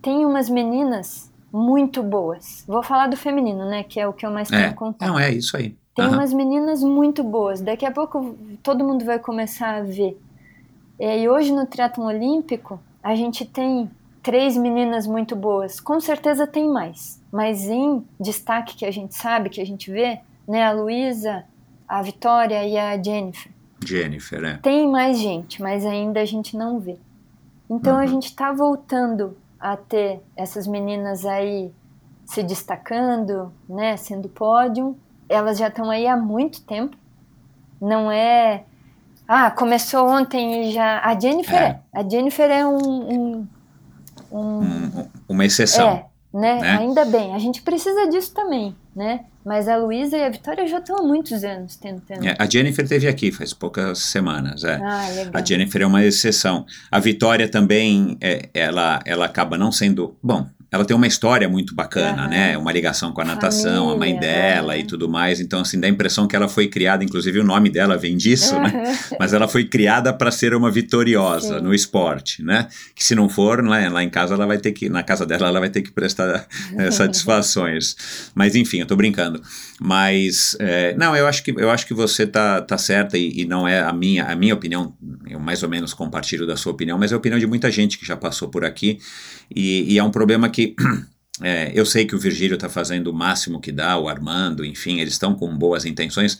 Speaker 1: Tem umas meninas muito boas. Vou falar do feminino, né? Que é o que eu mais tenho é, contato.
Speaker 8: Não, é isso aí.
Speaker 1: Tem uhum. umas meninas muito boas. Daqui a pouco todo mundo vai começar a ver. E hoje no triatlon olímpico, a gente tem três meninas muito boas. Com certeza tem mais. Mas em destaque que a gente sabe, que a gente vê, né? A Luísa, a Vitória e a Jennifer.
Speaker 8: Jennifer, é.
Speaker 1: Tem mais gente, mas ainda a gente não vê. Então uhum. a gente está voltando a ter essas meninas aí se destacando, né, sendo pódio. Elas já estão aí há muito tempo. Não é ah, começou ontem e já. A Jennifer é. é. A Jennifer é um, um, um,
Speaker 8: uma exceção.
Speaker 1: É, né? né? Ainda bem. A gente precisa disso também. Né? Mas a Luísa e a Vitória já estão há muitos anos tentando.
Speaker 8: É, a Jennifer teve aqui faz poucas semanas. É.
Speaker 1: Ah.
Speaker 8: A Jennifer é uma exceção. A Vitória também, é, ela, ela acaba não sendo. Bom, ela tem uma história muito bacana,
Speaker 1: Aham.
Speaker 8: né? Uma ligação com a natação, a mãe
Speaker 1: Família,
Speaker 8: dela
Speaker 1: é.
Speaker 8: e tudo mais. Então, assim, dá a impressão que ela foi criada, inclusive o nome dela vem disso, né? Mas ela foi criada para ser uma vitoriosa
Speaker 1: Sim.
Speaker 8: no esporte, né? Que se não for, lá, lá em casa ela vai ter que, na casa dela ela vai ter que prestar eh, satisfações. Mas enfim, eu tô brincando. Mas é, não, eu acho que eu acho que você tá, tá certa e, e não é a minha a minha opinião. Eu mais ou menos compartilho da sua opinião, mas é a opinião de muita gente que já passou por aqui e, e é um problema que é, eu sei que o Virgílio está fazendo o máximo que dá, o Armando, enfim, eles estão com boas intenções,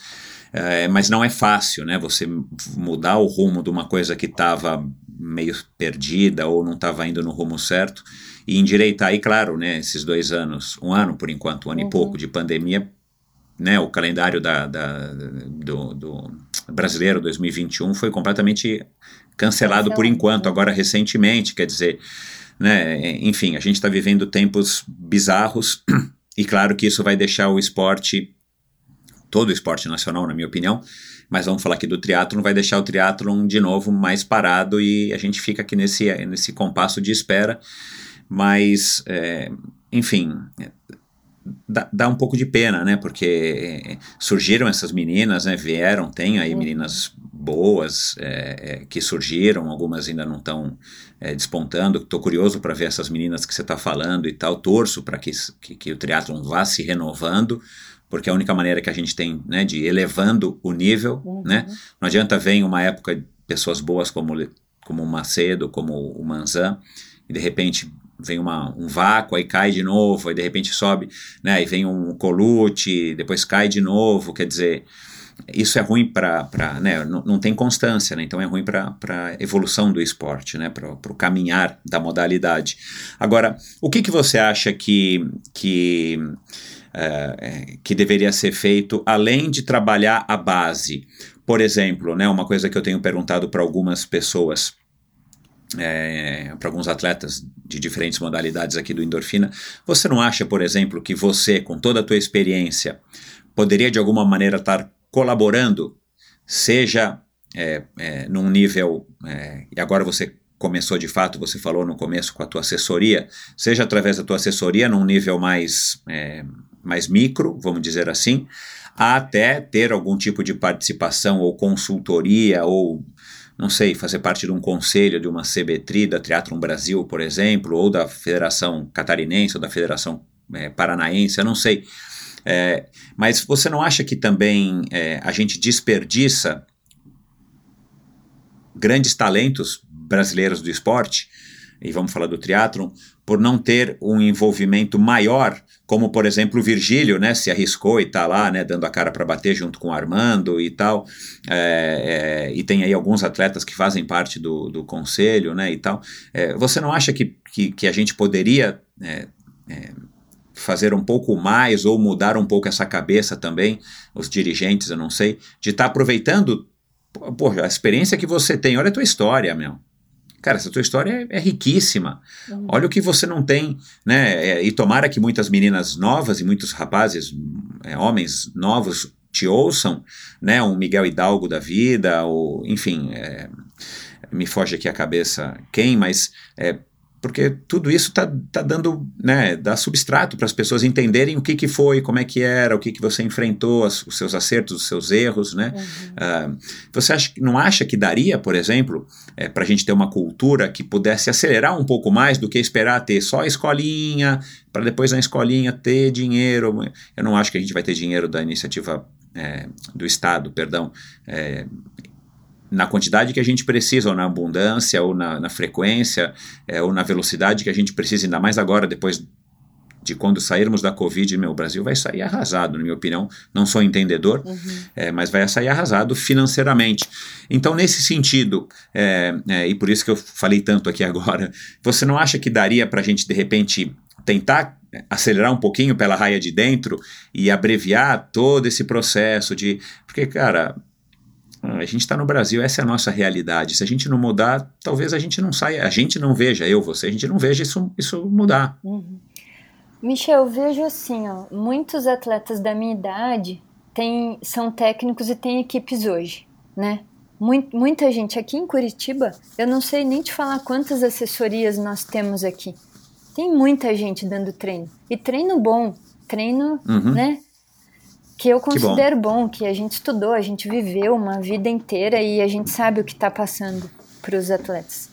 Speaker 8: é, mas não é fácil, né? Você mudar o rumo de uma coisa que estava meio perdida ou não estava indo no rumo certo e endireitar. E claro, né? Esses dois anos, um ano por enquanto, um ano e pouco de pandemia, né? O calendário da, da- do, do brasileiro 2021 foi completamente cancelado por
Speaker 1: Cancelado.
Speaker 8: enquanto. Agora recentemente, quer dizer, né? Enfim, a gente está vivendo tempos bizarros e claro que isso vai deixar o esporte todo o esporte nacional, na minha opinião, mas vamos falar aqui do triatlon, vai deixar o triatlon de novo mais parado e a gente fica aqui nesse, nesse compasso de espera, mas, é, enfim, dá, dá um pouco de pena, né, porque é, surgiram essas meninas, né, vieram, tem aí meninas boas é, que surgiram, algumas ainda não estão é, despontando, estou curioso para ver essas meninas que você está falando e tal, torço para que, que, que o triatlon vá se renovando, porque é a única maneira que a gente tem né, de ir elevando o nível, né? Não adianta vir uma época de pessoas boas como, como o Macedo, como o Manzan, e de repente vem uma, um vácuo, aí cai de novo, aí de repente sobe, né? Aí vem um colute, depois cai de novo, quer dizer, isso é ruim para, né? Não, não tem constância, né? Então é ruim para a evolução do esporte, né? Para o caminhar da modalidade. Agora, o que, que você acha que, que é, que deveria ser feito além de trabalhar a base. Por exemplo, né, uma coisa que eu tenho perguntado para algumas pessoas, é, para alguns atletas de diferentes modalidades aqui do Endorfina, você não acha, por exemplo, que você, com toda a tua experiência, poderia de alguma maneira estar colaborando, seja é, é, num nível, é, e agora você começou de fato, você falou no começo com a tua assessoria, seja através da tua assessoria num nível mais, é, mais micro, vamos dizer assim, até ter algum tipo de participação ou consultoria ou não sei, fazer parte de um conselho de uma CBTRI da Triathlon Brasil, por exemplo, ou da Federação Catarinense ou da Federação é, Paranaense, eu não sei. É, mas você não acha que também é, a gente desperdiça grandes talentos brasileiros do esporte, e vamos falar do triatlon, por não ter um envolvimento maior, como por exemplo o Virgílio, né, se arriscou e está lá, né, dando a cara para bater junto com o Armando e tal, é, é, e tem aí alguns atletas que fazem parte do, do conselho, né, e tal. É, você não acha que, que, que a gente poderia é, é, fazer um pouco mais ou mudar um pouco essa cabeça também, os dirigentes, eu não sei, de estar tá aproveitando pô, a experiência que você tem, olha a tua história, meu. Cara, essa tua história é, é riquíssima. Uhum. Olha o que você não tem, né? É, e tomara que muitas meninas novas e muitos rapazes, é, homens novos, te ouçam, né? Um Miguel Hidalgo da vida, ou enfim, é, me foge aqui a cabeça quem, mas é, porque tudo isso está tá dando, né, dá substrato para as pessoas entenderem o que, que foi, como é que era, o que, que você enfrentou, as, os seus acertos, os seus erros, né? Uhum. Uh, você acha, não acha que daria, por exemplo, é, para a gente ter uma cultura que pudesse acelerar um pouco mais do que esperar ter só a escolinha, para depois na escolinha ter dinheiro? Eu não acho que a gente vai ter dinheiro da iniciativa é, do Estado, perdão, é, na quantidade que a gente precisa, ou na abundância, ou na, na frequência, é, ou na velocidade que a gente precisa, ainda mais agora, depois de quando sairmos da Covid, meu, o Brasil vai sair arrasado, na minha opinião. Não sou entendedor, uhum. é, mas vai sair arrasado financeiramente. Então, nesse sentido, é, é, e por isso que eu falei tanto aqui agora, você não acha que daria para a gente, de repente, tentar acelerar um pouquinho pela raia de dentro e abreviar todo esse processo de. Porque, cara, a gente está no Brasil, essa é a nossa realidade. Se a gente não mudar, talvez a gente não saia, a gente não veja, eu, você, a gente não veja isso, isso mudar.
Speaker 1: Uhum. Michel, eu vejo assim, ó, muitos atletas da minha idade têm, são técnicos e têm equipes hoje, né? muita gente aqui em Curitiba, eu não sei nem te falar quantas assessorias nós temos aqui. Tem muita gente dando treino. E treino bom, treino, uhum. né? Que eu considero que bom. bom, que a gente estudou, a gente viveu uma vida inteira e a gente sabe o que está passando para os atletas.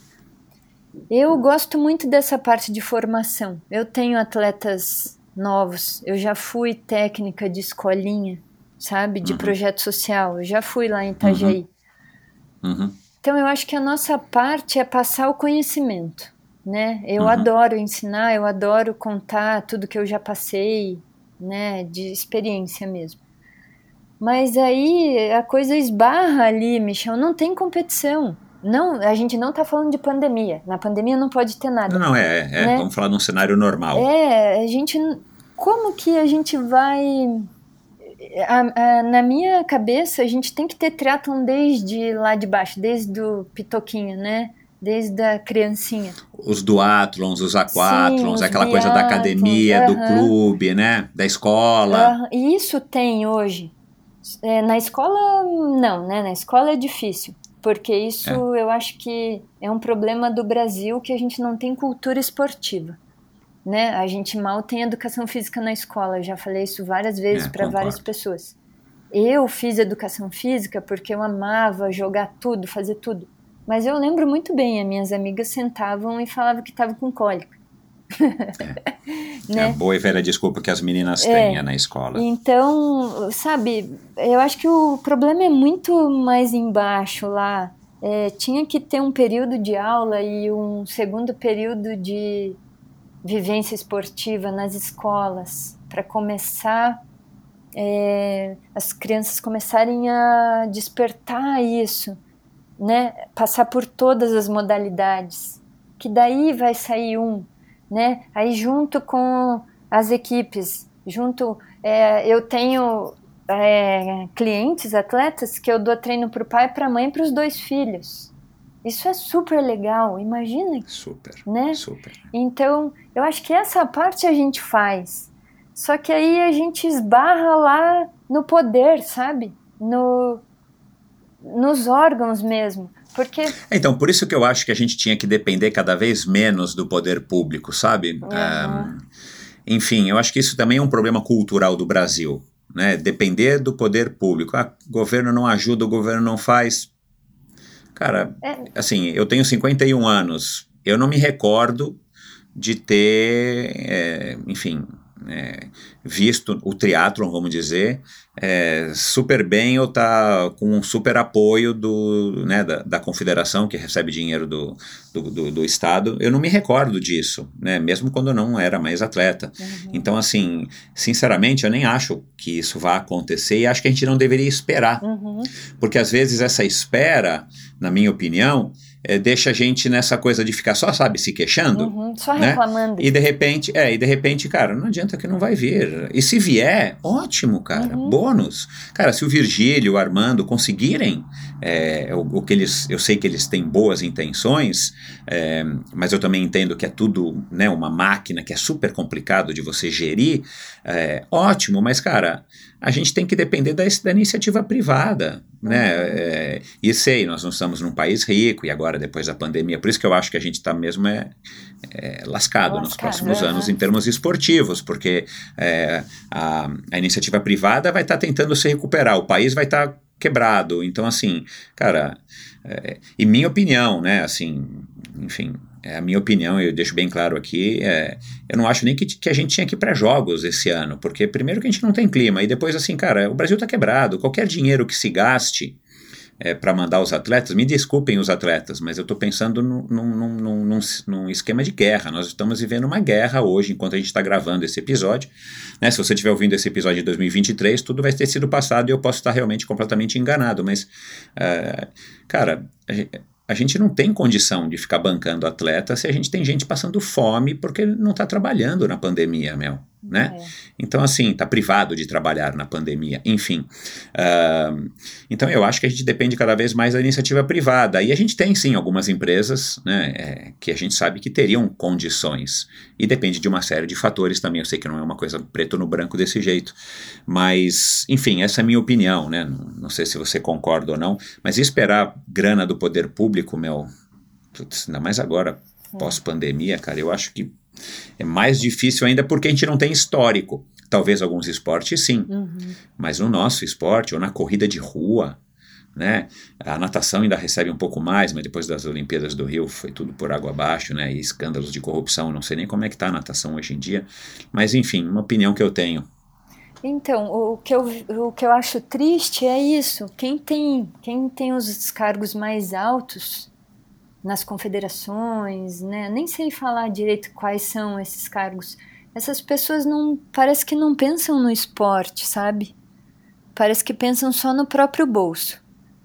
Speaker 1: Eu gosto muito dessa parte de formação. Eu tenho atletas novos, eu já fui técnica de escolinha, sabe, de uhum. projeto social, eu já fui lá em Itajaí. Uhum. Uhum. Então eu acho que a nossa parte é passar o conhecimento, né? Eu uhum. adoro ensinar, eu adoro contar tudo que eu já passei, né, de experiência mesmo. Mas aí a coisa esbarra ali, Michel, não tem competição. Não, a gente não está falando de pandemia. Na pandemia não pode ter nada.
Speaker 8: Não, não é, é né? vamos falar num cenário normal.
Speaker 1: É, a gente, como que a gente vai a, a, na minha cabeça, a gente tem que ter triatlon desde lá de baixo, desde o pitoquinho, né? Desde a criancinha.
Speaker 8: Os duatlons, os aquatlons, Sim, aquela coisa da academia, do clube, né? Da escola.
Speaker 1: E isso tem hoje. É, na escola, não, né? Na escola é difícil. Porque isso é. eu acho que é um problema do Brasil que a gente não tem cultura esportiva né? A gente mal tem educação física na escola. Eu já falei isso várias vezes é, para várias pessoas. Eu fiz educação física porque eu amava jogar tudo, fazer tudo. Mas eu lembro muito bem, as minhas amigas sentavam e falavam que estava com cólica.
Speaker 8: É. né? é a boa e velha desculpa que as meninas é. têm na escola.
Speaker 1: Então, sabe, eu acho que o problema é muito mais embaixo lá. É, tinha que ter um período de aula e um segundo período de vivência esportiva nas escolas, para começar é, as crianças começarem a despertar isso, né? Passar por todas as modalidades, que daí vai sair um, né? Aí junto com as equipes, junto é, eu tenho é, clientes, atletas que eu dou treino para o pai, para a mãe, para os dois filhos. Isso é super legal, imagina.
Speaker 8: Super,
Speaker 1: né?
Speaker 8: super.
Speaker 1: Então, eu acho que essa parte a gente faz. Só que aí a gente esbarra lá no poder, sabe? No, nos órgãos mesmo. Porque...
Speaker 8: Então, por isso que eu acho que a gente tinha que depender cada vez menos do poder público, sabe? Uhum. Um, enfim, eu acho que isso também é um problema cultural do Brasil. Né? Depender do poder público. Ah, o governo não ajuda, o governo não faz Cara, é. assim, eu tenho 51 anos. Eu não me recordo de ter, é, enfim, é, visto o triatlon, vamos dizer, é, super bem ou tá com um super apoio do, né, da, da confederação que recebe dinheiro do, do, do, do, Estado. Eu não me recordo disso, né, mesmo quando eu não era mais atleta. Uhum. Então, assim, sinceramente, eu nem acho que isso vá acontecer e acho que a gente não deveria esperar. Uhum. Porque às vezes essa espera, na minha opinião, é, deixa a gente nessa coisa de ficar só, sabe, se queixando.
Speaker 1: Uhum, só né? reclamando.
Speaker 8: E de repente, é, e de repente, cara, não adianta que não vai vir. E se vier, ótimo, cara, uhum. bônus. Cara, se o Virgílio, o Armando conseguirem é, o, o, que eles, eu sei que eles têm boas intenções, é, mas eu também entendo que é tudo, né, uma máquina que é super complicado de você gerir, é, ótimo, mas, cara, a gente tem que depender da, da iniciativa privada, né? É, e sei, nós não estamos num país rico e agora depois da pandemia, por isso que eu acho que a gente está mesmo é, é lascado, lascado, nos próximos anos em termos esportivos, porque é, a, a, iniciativa privada vai estar tá tentando se recuperar, o país vai estar tá quebrado, então assim, cara, é, e minha opinião, né? Assim, enfim, é a minha opinião, eu deixo bem claro aqui, é, eu não acho nem que, que a gente tinha que ir para jogos esse ano, porque primeiro que a gente não tem clima, e depois assim, cara, o Brasil está quebrado, qualquer dinheiro que se gaste é, para mandar os atletas, me desculpem os atletas, mas eu estou pensando num, num, num, num, esquema de guerra, nós estamos vivendo uma guerra hoje, enquanto a gente está gravando esse episódio, né, se você estiver ouvindo esse episódio de 2023, tudo vai ter sido passado e eu posso estar realmente completamente enganado, mas, uh, cara, a gente não tem condição de ficar bancando atleta se a gente tem gente passando fome porque não está trabalhando na pandemia, meu. Né? É. Então, assim, está privado de trabalhar na pandemia, enfim. Uh, então, eu acho que a gente depende cada vez mais da iniciativa privada. E a gente tem, sim, algumas empresas né, é, que a gente sabe que teriam condições. E depende de uma série de fatores também. Eu sei que não é uma coisa preto no branco desse jeito. Mas, enfim, essa é a minha opinião, né? Não, não sei se você concorda ou não. Mas esperar grana do poder público, meu. Putz, ainda mais agora, é. pós-pandemia, cara, eu acho que é mais difícil ainda porque a gente não tem histórico. Talvez alguns esportes sim, uhum. mas no nosso esporte, ou na corrida de rua, né? A natação ainda recebe um pouco mais, mas depois das Olimpíadas do Rio foi tudo por água abaixo, né? E escândalos de corrupção, não sei nem como é que está a natação hoje em dia, mas enfim, uma opinião que eu tenho.
Speaker 1: Então, o que eu, o que eu acho triste é isso. Quem tem, quem tem os cargos mais altos nas confederações, né? Nem sei falar direito quais são esses cargos. Essas pessoas não parece que não pensam no esporte, sabe? Parece que pensam só no próprio bolso.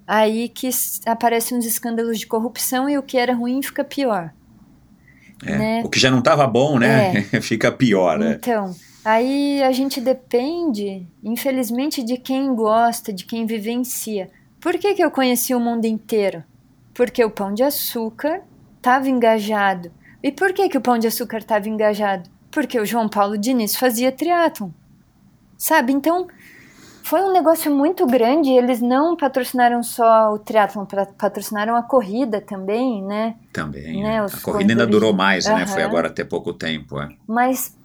Speaker 1: Aí que aparecem uns escândalos de corrupção e o que era ruim fica pior.
Speaker 8: É, né? O que já não estava bom, né? É. fica pior, né?
Speaker 1: Então, aí a gente depende, infelizmente, de quem gosta, de quem vivencia. Por que, que eu conheci o mundo inteiro? Porque o pão de açúcar estava engajado. E por que, que o pão de açúcar estava engajado? Porque o João Paulo Diniz fazia triatlon. Sabe? Então, foi um negócio muito grande. Eles não patrocinaram só o triatlon, patrocinaram a corrida também, né?
Speaker 8: Também. Né? É. A corrida ainda durou mais, uhum. né? Foi agora até pouco tempo. É.
Speaker 1: Mas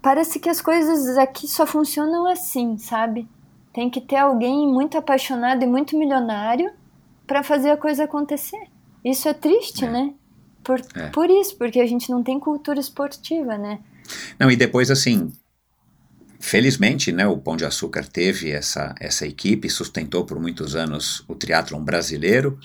Speaker 1: parece que as coisas aqui só funcionam assim, sabe? Tem que ter alguém muito apaixonado e muito milionário para fazer a coisa acontecer. Isso é triste, é. né? Por, é. por isso, porque a gente não tem cultura esportiva, né?
Speaker 8: Não, e depois assim, felizmente, né, o Pão de Açúcar teve essa, essa equipe, sustentou por muitos anos o triatlon brasileiro,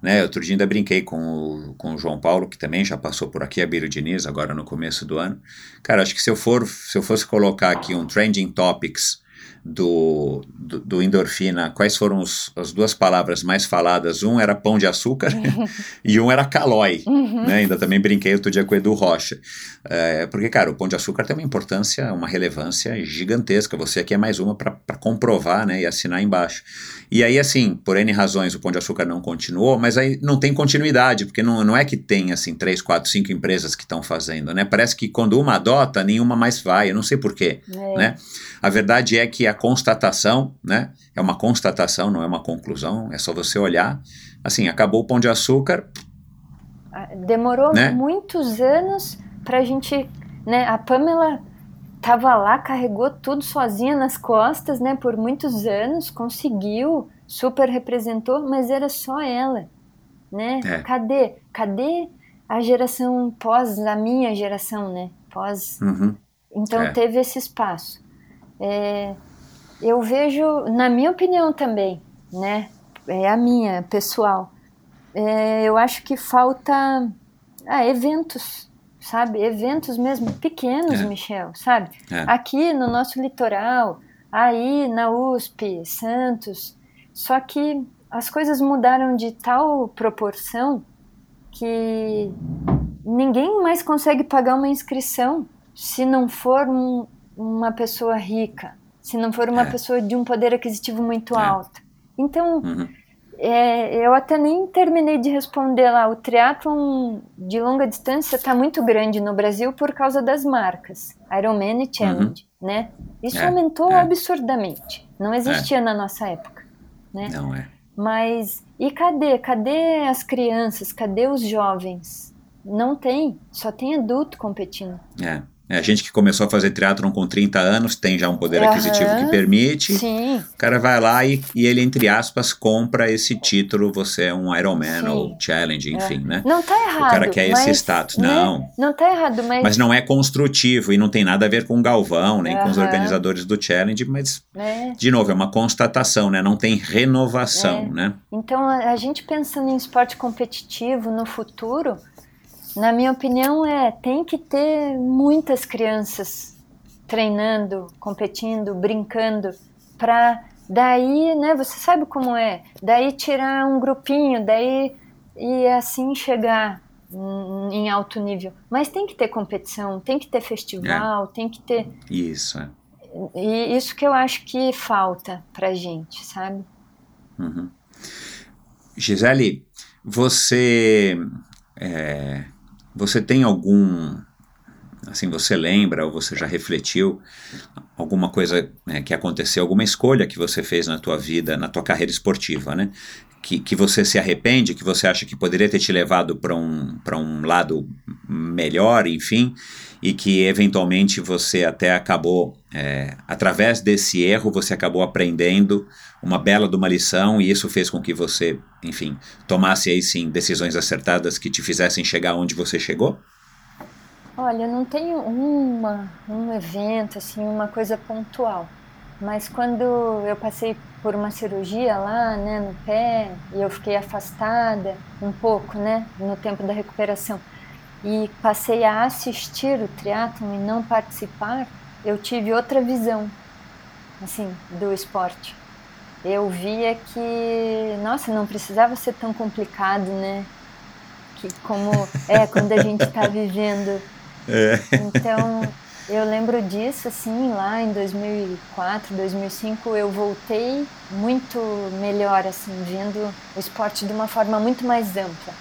Speaker 8: né, outro dia ainda brinquei com o, com o João Paulo, que também já passou por aqui, a Biro Diniz, agora no começo do ano. Cara, acho que se eu, for, se eu fosse colocar aqui um Trending Topics do, do, do, endorfina, quais foram os, as duas palavras mais faladas? Um era pão de açúcar e um era calói. Uhum. Né? Ainda também brinquei outro dia com o Edu Rocha. É, porque, cara, o pão de açúcar tem uma importância, uma relevância gigantesca. Você aqui é mais uma para comprovar né, e assinar embaixo. E aí, assim, por N razões, o pão de açúcar não continuou, mas aí não tem continuidade, porque não, não é que tem, assim, três, quatro, cinco empresas que estão fazendo, né? Parece que quando uma adota, nenhuma mais vai. Eu não sei porquê, é. né? A verdade é que a constatação, né? É uma constatação, não é uma conclusão, é só você olhar. Assim, acabou o pão de açúcar.
Speaker 1: Ah, demorou né? muitos anos para a gente, né? A Pamela estava lá, carregou tudo sozinha nas costas, né? Por muitos anos, conseguiu, super representou, mas era só ela, né? É. Cadê? Cadê a geração pós a minha geração, né? Pós. Uhum. Então é. teve esse espaço. É, eu vejo, na minha opinião também, né? É a minha, pessoal. É, eu acho que falta ah, eventos, sabe? Eventos mesmo pequenos, é. Michel, sabe? É. Aqui no nosso litoral, aí na USP, Santos. Só que as coisas mudaram de tal proporção que ninguém mais consegue pagar uma inscrição se não for um, uma pessoa rica, se não for uma é. pessoa de um poder aquisitivo muito é. alto. Então, uhum. É, eu até nem terminei de responder lá. O triatlon de longa distância está muito grande no Brasil por causa das marcas Ironman e Challenge, uhum. né? Isso é, aumentou é. absurdamente. Não existia é. na nossa época, né?
Speaker 8: Não é.
Speaker 1: Mas e cadê? Cadê as crianças? Cadê os jovens? Não tem, só tem adulto competindo.
Speaker 8: É. É, a gente que começou a fazer triatlon com 30 anos tem já um poder uhum, aquisitivo que permite.
Speaker 1: Sim.
Speaker 8: O cara vai lá e, e, ele, entre aspas, compra esse título, você é um Ironman sim. ou Challenge, enfim, é. né?
Speaker 1: Não tá errado.
Speaker 8: O cara quer mas, esse status. Né? Não.
Speaker 1: Não tá errado, mas.
Speaker 8: Mas não é construtivo e não tem nada a ver com o Galvão, nem uhum. com os organizadores do Challenge, mas, é. de novo, é uma constatação, né? Não tem renovação, é. né?
Speaker 1: Então, a gente pensando em esporte competitivo no futuro na minha opinião, é tem que ter muitas crianças treinando, competindo, brincando, para daí, né? Você sabe como é? Daí tirar um grupinho, daí e assim chegar em alto nível. Mas tem que ter competição, tem que ter festival, é. tem que ter.
Speaker 8: Isso, é.
Speaker 1: E isso que eu acho que falta pra gente, sabe?
Speaker 8: Uhum. Gisele, você. É, você tem algum. Assim, você lembra ou você já refletiu alguma coisa né, que aconteceu, alguma escolha que você fez na tua vida, na tua carreira esportiva, né? Que, que você se arrepende, que você acha que poderia ter te levado para um, um lado melhor, enfim, e que eventualmente você até acabou, é, através desse erro, você acabou aprendendo uma bela de uma lição e isso fez com que você, enfim, tomasse aí sim decisões acertadas que te fizessem chegar onde você chegou?
Speaker 1: Olha, não tenho uma, um evento, assim, uma coisa pontual. Mas quando eu passei por uma cirurgia lá, né, no pé, e eu fiquei afastada um pouco, né, no tempo da recuperação, e passei a assistir o triatlon e não participar, eu tive outra visão, assim, do esporte. Eu via que, nossa, não precisava ser tão complicado, né? Que como é quando a gente está vivendo. É. Então, eu lembro disso, assim, lá em 2004, 2005, eu voltei muito melhor, assim, vendo o esporte de uma forma muito mais ampla.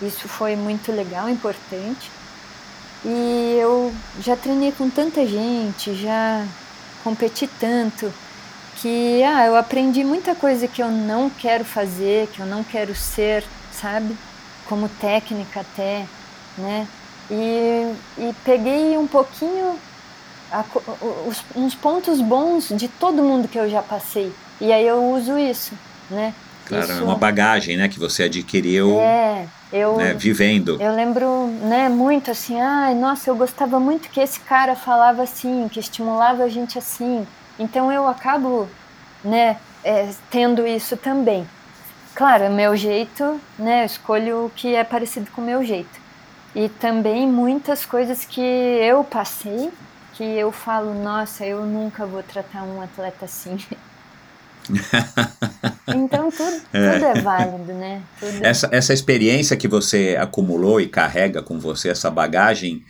Speaker 1: Isso foi muito legal, importante. E eu já treinei com tanta gente, já competi tanto, que ah, eu aprendi muita coisa que eu não quero fazer, que eu não quero ser, sabe? Como técnica até, né? E, e peguei um pouquinho a, os, uns pontos bons de todo mundo que eu já passei. E aí eu uso isso, né?
Speaker 8: Claro, isso, é uma bagagem, né, que você adquiriu
Speaker 1: é, eu,
Speaker 8: né, vivendo.
Speaker 1: Eu lembro, né, muito assim, ai, nossa, eu gostava muito que esse cara falava assim, que estimulava a gente assim. Então eu acabo, né, é, tendo isso também. Claro, é meu jeito, né, eu escolho o que é parecido com o meu jeito. E também muitas coisas que eu passei que eu falo, nossa, eu nunca vou tratar um atleta assim. então tudo, é. tudo é válido, né?
Speaker 8: Tudo... Essa, essa experiência que você acumulou e carrega com você, essa bagagem,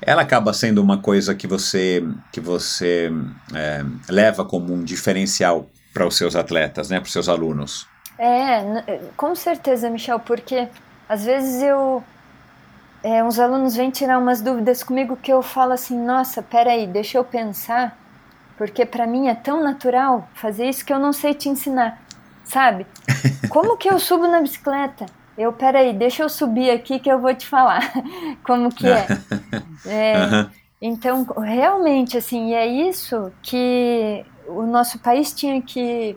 Speaker 8: ela acaba sendo uma coisa que você, que você é, leva como um diferencial para os seus atletas, né? Para os seus alunos.
Speaker 1: É, com certeza, Michel, porque às vezes eu é, uns alunos vêm tirar umas dúvidas comigo que eu falo assim, nossa, peraí, deixa eu pensar, porque para mim é tão natural fazer isso que eu não sei te ensinar, sabe? Como que eu subo na bicicleta? Eu, peraí, deixa eu subir aqui que eu vou te falar como que é. é uhum. Então, realmente, assim, é isso que o nosso país tinha que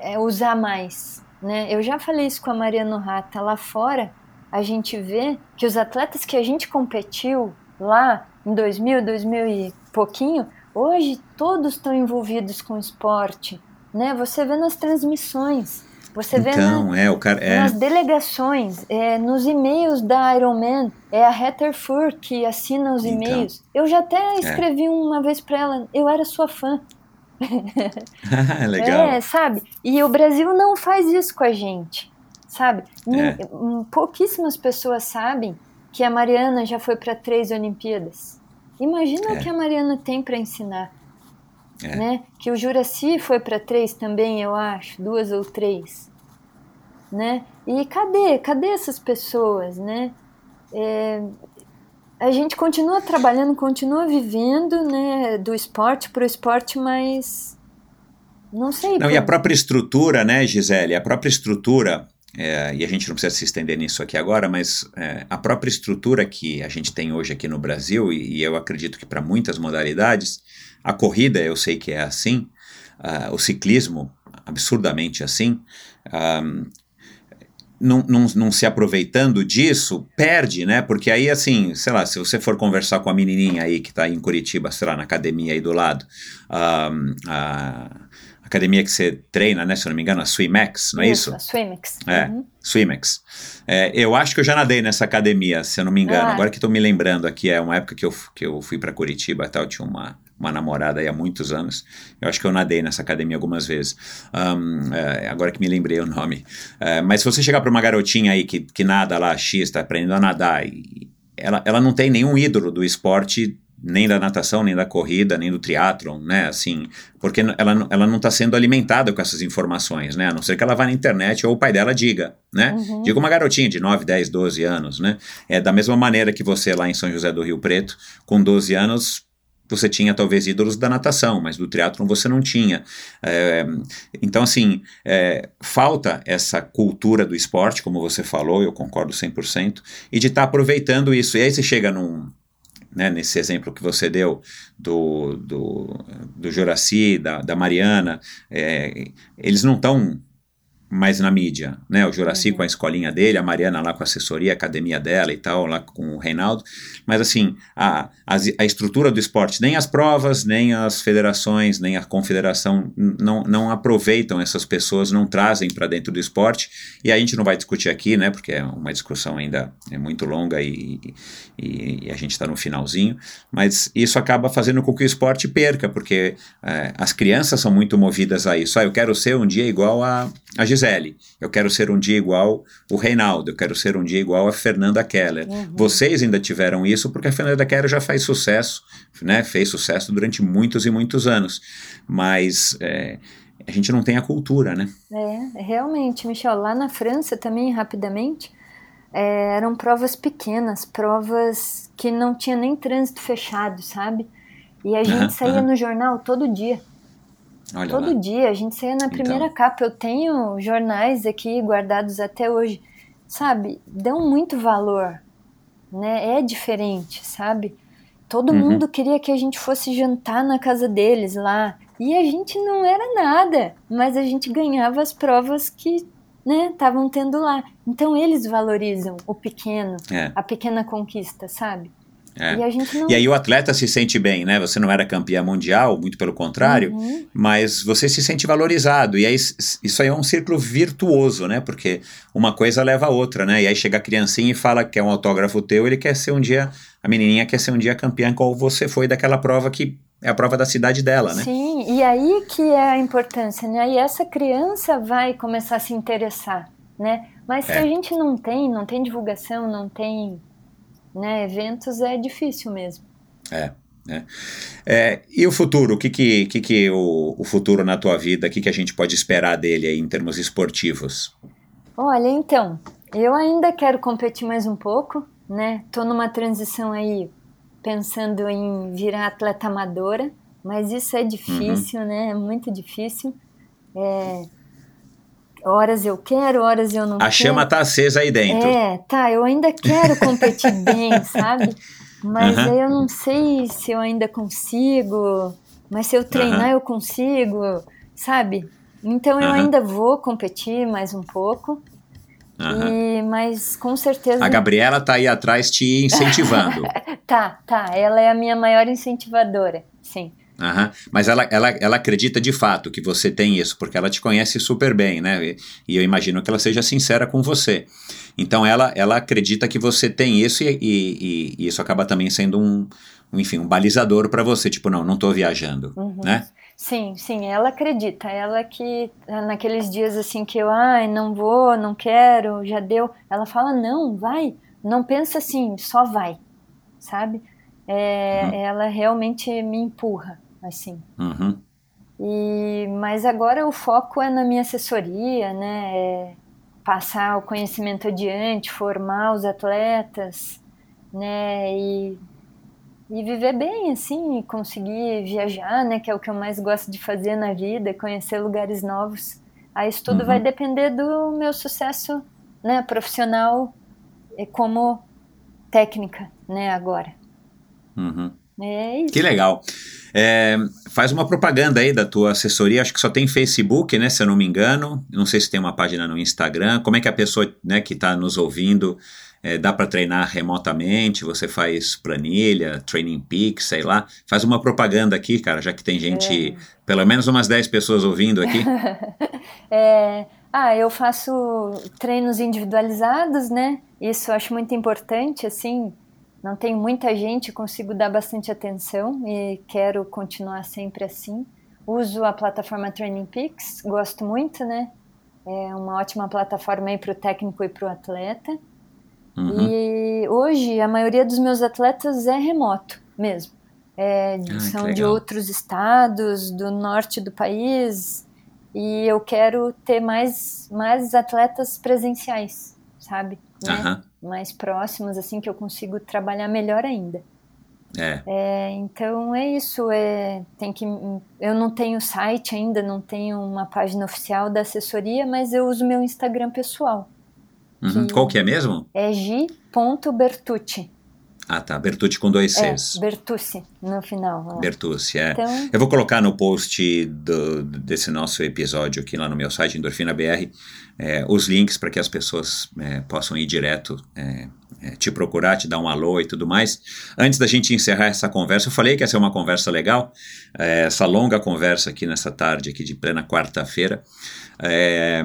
Speaker 1: é, usar mais, né? Eu já falei isso com a Mariana Rata lá fora, a gente vê que os atletas que a gente competiu lá em 2000, 2000 e pouquinho, hoje todos estão envolvidos com esporte, né? Você vê nas transmissões, você vê
Speaker 8: então, na, é, o cara, é.
Speaker 1: nas delegações, é, nos e-mails da Ironman, é a Heather Fur que assina os então, e-mails. Eu já até é. escrevi é. uma vez para ela, eu era sua fã.
Speaker 8: Legal.
Speaker 1: É, sabe? E o Brasil não faz isso com a gente sabe? É. Pouquíssimas pessoas sabem que a Mariana já foi para três Olimpíadas. Imagina é. o que a Mariana tem para ensinar. É. Né? Que o Juraci foi para três também, eu acho, duas ou três. Né? E cadê? Cadê essas pessoas, né? É, a gente continua trabalhando, continua vivendo, né, do esporte para o esporte, mas não sei.
Speaker 8: Não, por... e a própria estrutura, né, Gisele? A própria estrutura é, e a gente não precisa se estender nisso aqui agora, mas é, a própria estrutura que a gente tem hoje aqui no Brasil, e, e eu acredito que para muitas modalidades, a corrida eu sei que é assim, uh, o ciclismo, absurdamente assim, um, não, não, se aproveitando disso, perde, né? Porque aí, assim, sei lá, se você for conversar com a menininha aí que está em Curitiba, sei lá, na academia aí do lado, um, a academia que você treina, né? Se eu não me engano, a Swimex, não é isso?
Speaker 1: isso? Swimex.
Speaker 8: É, uhum. Swimex. É, eu acho que eu já nadei nessa academia, se eu não me engano. Ah. Agora que estou me lembrando aqui, é uma época que eu, que eu fui para Curitiba e tal, tinha uma, uma namorada aí há muitos anos. Eu acho que eu nadei nessa academia algumas vezes. Um, é, agora que me lembrei o nome. É, mas se você chegar para uma garotinha aí que, que nada lá, X, está aprendendo a nadar, e ela, ela não tem nenhum ídolo do esporte nem da natação, nem da corrida, nem do triatlon, né, assim, porque ela, ela não está sendo alimentada com essas informações, né, a não ser que ela vá na internet ou o pai dela diga, né, uhum. diga uma garotinha de 9, 10, 12 anos, né, é da mesma maneira que você lá em São José do Rio Preto, com 12 anos, você tinha talvez ídolos da natação, mas do triatlon você não tinha. É, então, assim, é, falta essa cultura do esporte, como você falou, eu concordo 100%, e de estar tá aproveitando isso. E aí você chega num, né, nesse exemplo que você deu do, do, do Juraci, da, da Mariana, é, eles não estão mais na mídia, né? O Juraci uhum. com a escolinha dele, a Mariana lá com a assessoria, a academia dela e tal, lá com o Reinaldo. Mas assim, a, a, a estrutura do esporte, nem as provas, nem as federações, nem a confederação não, não aproveitam essas pessoas, não trazem para dentro do esporte. E a gente não vai discutir aqui, né? Porque é uma discussão ainda é muito longa e, e, e a gente está no finalzinho. Mas isso acaba fazendo com que o esporte perca, porque é, as crianças são muito movidas a isso. Ah, eu quero ser um dia igual a, a Gisele, eu quero ser um dia igual o Reinaldo, eu quero ser um dia igual a Fernanda Keller. Uhum. Vocês ainda tiveram isso porque a Fernanda Keller já faz sucesso, né? Fez sucesso durante muitos e muitos anos, mas é, a gente não tem a cultura, né?
Speaker 1: É, realmente, Michel. Lá na França também, rapidamente, é, eram provas pequenas, provas que não tinha nem trânsito fechado, sabe? E a gente uhum, saía uhum. no jornal todo dia. Olha Todo lá. dia, a gente saía na primeira então. capa. Eu tenho jornais aqui guardados até hoje. Sabe, dão muito valor, né? É diferente, sabe? Todo uhum. mundo queria que a gente fosse jantar na casa deles lá. E a gente não era nada, mas a gente ganhava as provas que estavam né, tendo lá. Então eles valorizam o pequeno, é. a pequena conquista, sabe?
Speaker 8: É. E, não... e aí o atleta se sente bem, né? Você não era campeã mundial, muito pelo contrário, uhum. mas você se sente valorizado. E aí isso aí é um círculo virtuoso, né? Porque uma coisa leva a outra, né? E aí chega a criancinha e fala que é um autógrafo teu, ele quer ser um dia, a menininha quer ser um dia campeã, qual você foi daquela prova que é a prova da cidade dela, né?
Speaker 1: Sim, e aí que é a importância, né? E essa criança vai começar a se interessar, né? Mas se é. a gente não tem, não tem divulgação, não tem né? Eventos é difícil mesmo.
Speaker 8: É. É. é, e o futuro? O que, que, que, que o, o futuro na tua vida? O que, que a gente pode esperar dele aí em termos esportivos?
Speaker 1: Olha, então, eu ainda quero competir mais um pouco, né? Tô numa transição aí pensando em virar atleta amadora, mas isso é difícil, uhum. né? É muito difícil. É, horas eu quero, horas eu não
Speaker 8: a
Speaker 1: quero.
Speaker 8: A chama tá acesa aí dentro.
Speaker 1: É, tá, eu ainda quero competir bem, sabe? Mas uhum. eu não sei se eu ainda consigo, mas se eu treinar uhum. eu consigo, sabe? Então eu uhum. ainda vou competir mais um pouco. E, mas com certeza.
Speaker 8: A Gabriela tá aí atrás te incentivando.
Speaker 1: tá, tá. Ela é a minha maior incentivadora, sim.
Speaker 8: Uhum. Mas ela, ela, ela acredita de fato que você tem isso, porque ela te conhece super bem, né? E, e eu imagino que ela seja sincera com você. Então ela, ela acredita que você tem isso e, e, e isso acaba também sendo um, enfim, um balizador para você, tipo, não, não estou viajando, uhum. né?
Speaker 1: Sim, sim, ela acredita. Ela que naqueles dias assim que eu, ai, não vou, não quero, já deu, ela fala, não, vai, não pensa assim, só vai, sabe? É, uhum. Ela realmente me empurra assim. Uhum. E, mas agora o foco é na minha assessoria, né? É passar o conhecimento adiante, formar os atletas, né? E, e viver bem, assim, e conseguir viajar, né? Que é o que eu mais gosto de fazer na vida, conhecer lugares novos. Aí isso tudo uhum. vai depender do meu sucesso, né? Profissional como técnica, né? Agora.
Speaker 8: Uhum. É isso. Que legal. É, faz uma propaganda aí da tua assessoria, acho que só tem Facebook, né, se eu não me engano. Não sei se tem uma página no Instagram. Como é que a pessoa né, que está nos ouvindo é, dá para treinar remotamente? Você faz planilha, Training Peaks, sei lá. Faz uma propaganda aqui, cara, já que tem gente, é. pelo menos umas 10 pessoas ouvindo aqui.
Speaker 1: é, ah, eu faço treinos individualizados, né? Isso eu acho muito importante, assim não tem muita gente, consigo dar bastante atenção e quero continuar sempre assim. Uso a plataforma Training Peaks, gosto muito, né? É uma ótima plataforma aí para o técnico e para o atleta. Uhum. E hoje a maioria dos meus atletas é remoto mesmo. É, ah, são de outros estados, do norte do país, e eu quero ter mais, mais atletas presenciais, sabe? Né? Uhum. Mais próximos, assim, que eu consigo trabalhar melhor ainda. É. é. então é isso. É, tem que, eu não tenho site ainda, não tenho uma página oficial da assessoria, mas eu uso meu Instagram pessoal.
Speaker 4: Uhum. Que Qual que é mesmo?
Speaker 1: É g.bertucci.
Speaker 4: Ah, tá. Bertucci com dois é, Cs.
Speaker 1: É, Bertucci, no final.
Speaker 4: Bertucci, é. Então... Eu vou colocar no post do, desse nosso episódio aqui lá no meu site, Endorfina BR, é, os links para que as pessoas é, possam ir direto é, é, te procurar, te dar um alô e tudo mais. Antes da gente encerrar essa conversa, eu falei que ia ser uma conversa legal, é, essa longa conversa aqui nessa tarde, aqui de plena quarta-feira. É,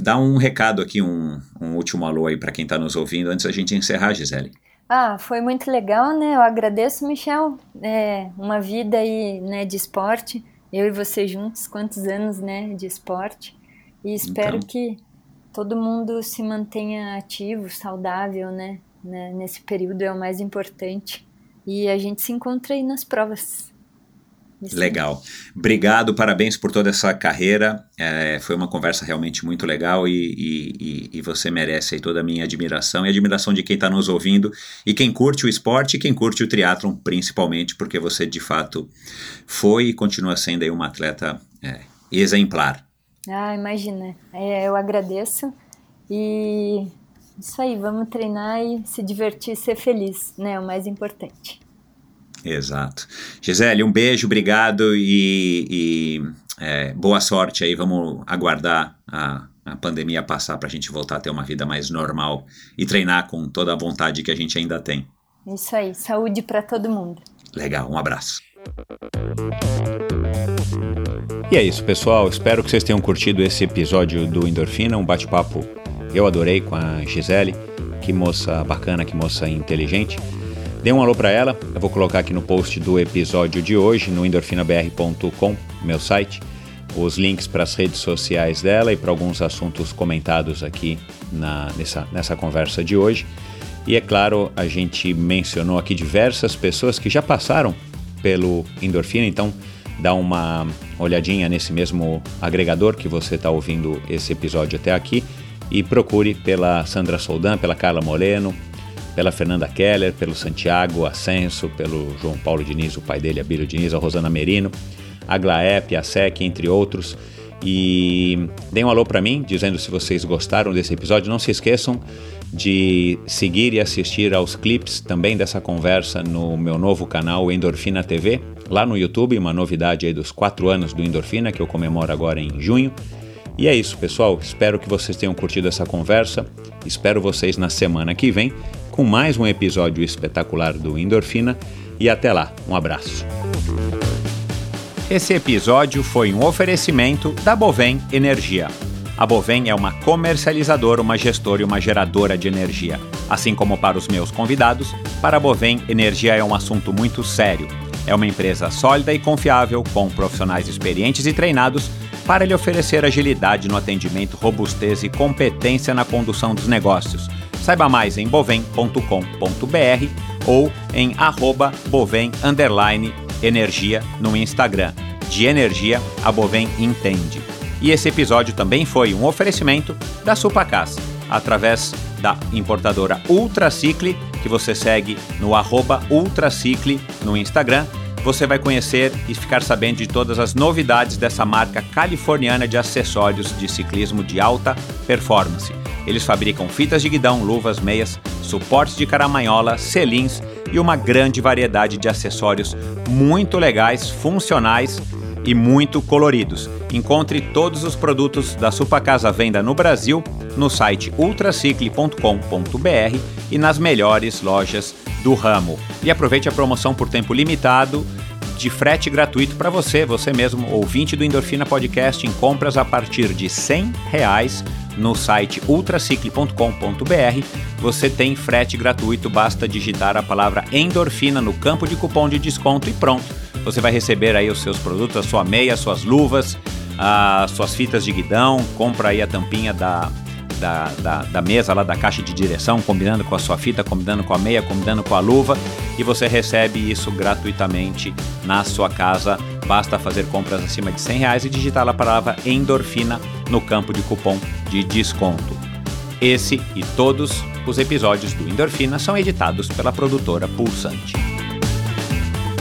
Speaker 4: dá um recado aqui, um, um último alô aí para quem está nos ouvindo, antes da gente encerrar, Gisele.
Speaker 1: Ah, foi muito legal, né? Eu agradeço, Michel. É, uma vida aí, né, de esporte. Eu e você juntos, quantos anos, né, de esporte. E espero então. que todo mundo se mantenha ativo, saudável, né? né? Nesse período é o mais importante. E a gente se encontra aí nas provas.
Speaker 4: Legal. Obrigado, parabéns por toda essa carreira. É, foi uma conversa realmente muito legal e, e, e, você merece toda a minha admiração e admiração de quem está nos ouvindo e quem curte o esporte e quem curte o triatlon, principalmente, porque você de fato foi e continua sendo aí uma atleta é, exemplar.
Speaker 1: Ah, imagina. É, eu agradeço e isso aí, vamos treinar e se divertir e ser feliz, né? É o mais importante.
Speaker 4: Exato. Gisele, um beijo, obrigado e, e é, boa sorte aí. Vamos aguardar a, a pandemia passar para a gente voltar a ter uma vida mais normal e treinar com toda a vontade que a gente ainda tem.
Speaker 1: Isso aí, saúde para todo mundo.
Speaker 4: Legal, um abraço.
Speaker 8: E é isso, pessoal. Espero que vocês tenham curtido esse episódio do Endorfina, um bate-papo eu adorei com a Gisele. Que moça bacana, que moça inteligente. Dê um alô para ela, eu vou colocar aqui no post do episódio de hoje, no endorfinabr.com, meu site, os links para as redes sociais dela e para alguns assuntos comentados aqui na, nessa, nessa conversa de hoje. E é claro, a gente mencionou aqui diversas pessoas que já passaram pelo Endorfina, então dá uma olhadinha nesse mesmo agregador que você está ouvindo esse episódio até aqui e procure pela Sandra Soldan, pela Carla Moreno, pela Fernanda Keller, pelo Santiago Ascenso, pelo João Paulo Diniz, o pai dele, Abílio Diniz, a Rosana Merino, a Glaep, a SEC, entre outros. E deem um alô para mim, dizendo se vocês gostaram desse episódio. Não se esqueçam de seguir e assistir aos clipes também dessa conversa no meu novo canal Endorfina TV, lá no YouTube, uma novidade aí dos quatro anos do Endorfina, que eu comemoro agora em junho. E é isso, pessoal. Espero que vocês tenham curtido essa conversa. Espero vocês na semana que vem com mais um episódio espetacular do Endorfina e até lá. Um abraço. Esse episódio foi um oferecimento da Bovem Energia. A Bovem é uma comercializadora, uma gestora e uma geradora de energia. Assim como para os meus convidados, para a Bovem, energia é um assunto muito sério. É uma empresa sólida e confiável, com profissionais experientes e treinados para lhe oferecer agilidade no atendimento, robustez e competência na condução dos negócios Saiba mais em bovem.com.br ou em arroba bovem energia no Instagram. De energia, a Bovem entende. E esse episódio também foi um oferecimento da Supacas, através da importadora Ultracicle, que você segue no arroba Ultracicle no Instagram. Você vai conhecer e ficar sabendo de todas as novidades dessa marca californiana de acessórios de ciclismo de alta performance. Eles fabricam fitas de guidão, luvas, meias, suportes de caramanhola, selins e uma grande variedade de acessórios muito legais, funcionais e muito coloridos. Encontre todos os produtos da Supacasa Venda no Brasil no site ultracicle.com.br e nas melhores lojas do ramo. E aproveite a promoção por tempo limitado de frete gratuito para você, você mesmo, ouvinte do Endorfina Podcast, em compras a partir de 100 reais no site ultracicle.com.br. Você tem frete gratuito, basta digitar a palavra endorfina no campo de cupom de desconto e pronto. Você vai receber aí os seus produtos, a sua meia, as suas luvas, as suas fitas de guidão, compra aí a tampinha da, da, da, da, mesa lá da caixa de direção, combinando com a sua fita, combinando com a meia, combinando com a luva, e você recebe isso gratuitamente na sua casa. Basta fazer compras acima de 100 reais e digitar a palavra endorfina no campo de cupom de desconto. Esse e todos os episódios do Endorfina são editados pela produtora Pulsante.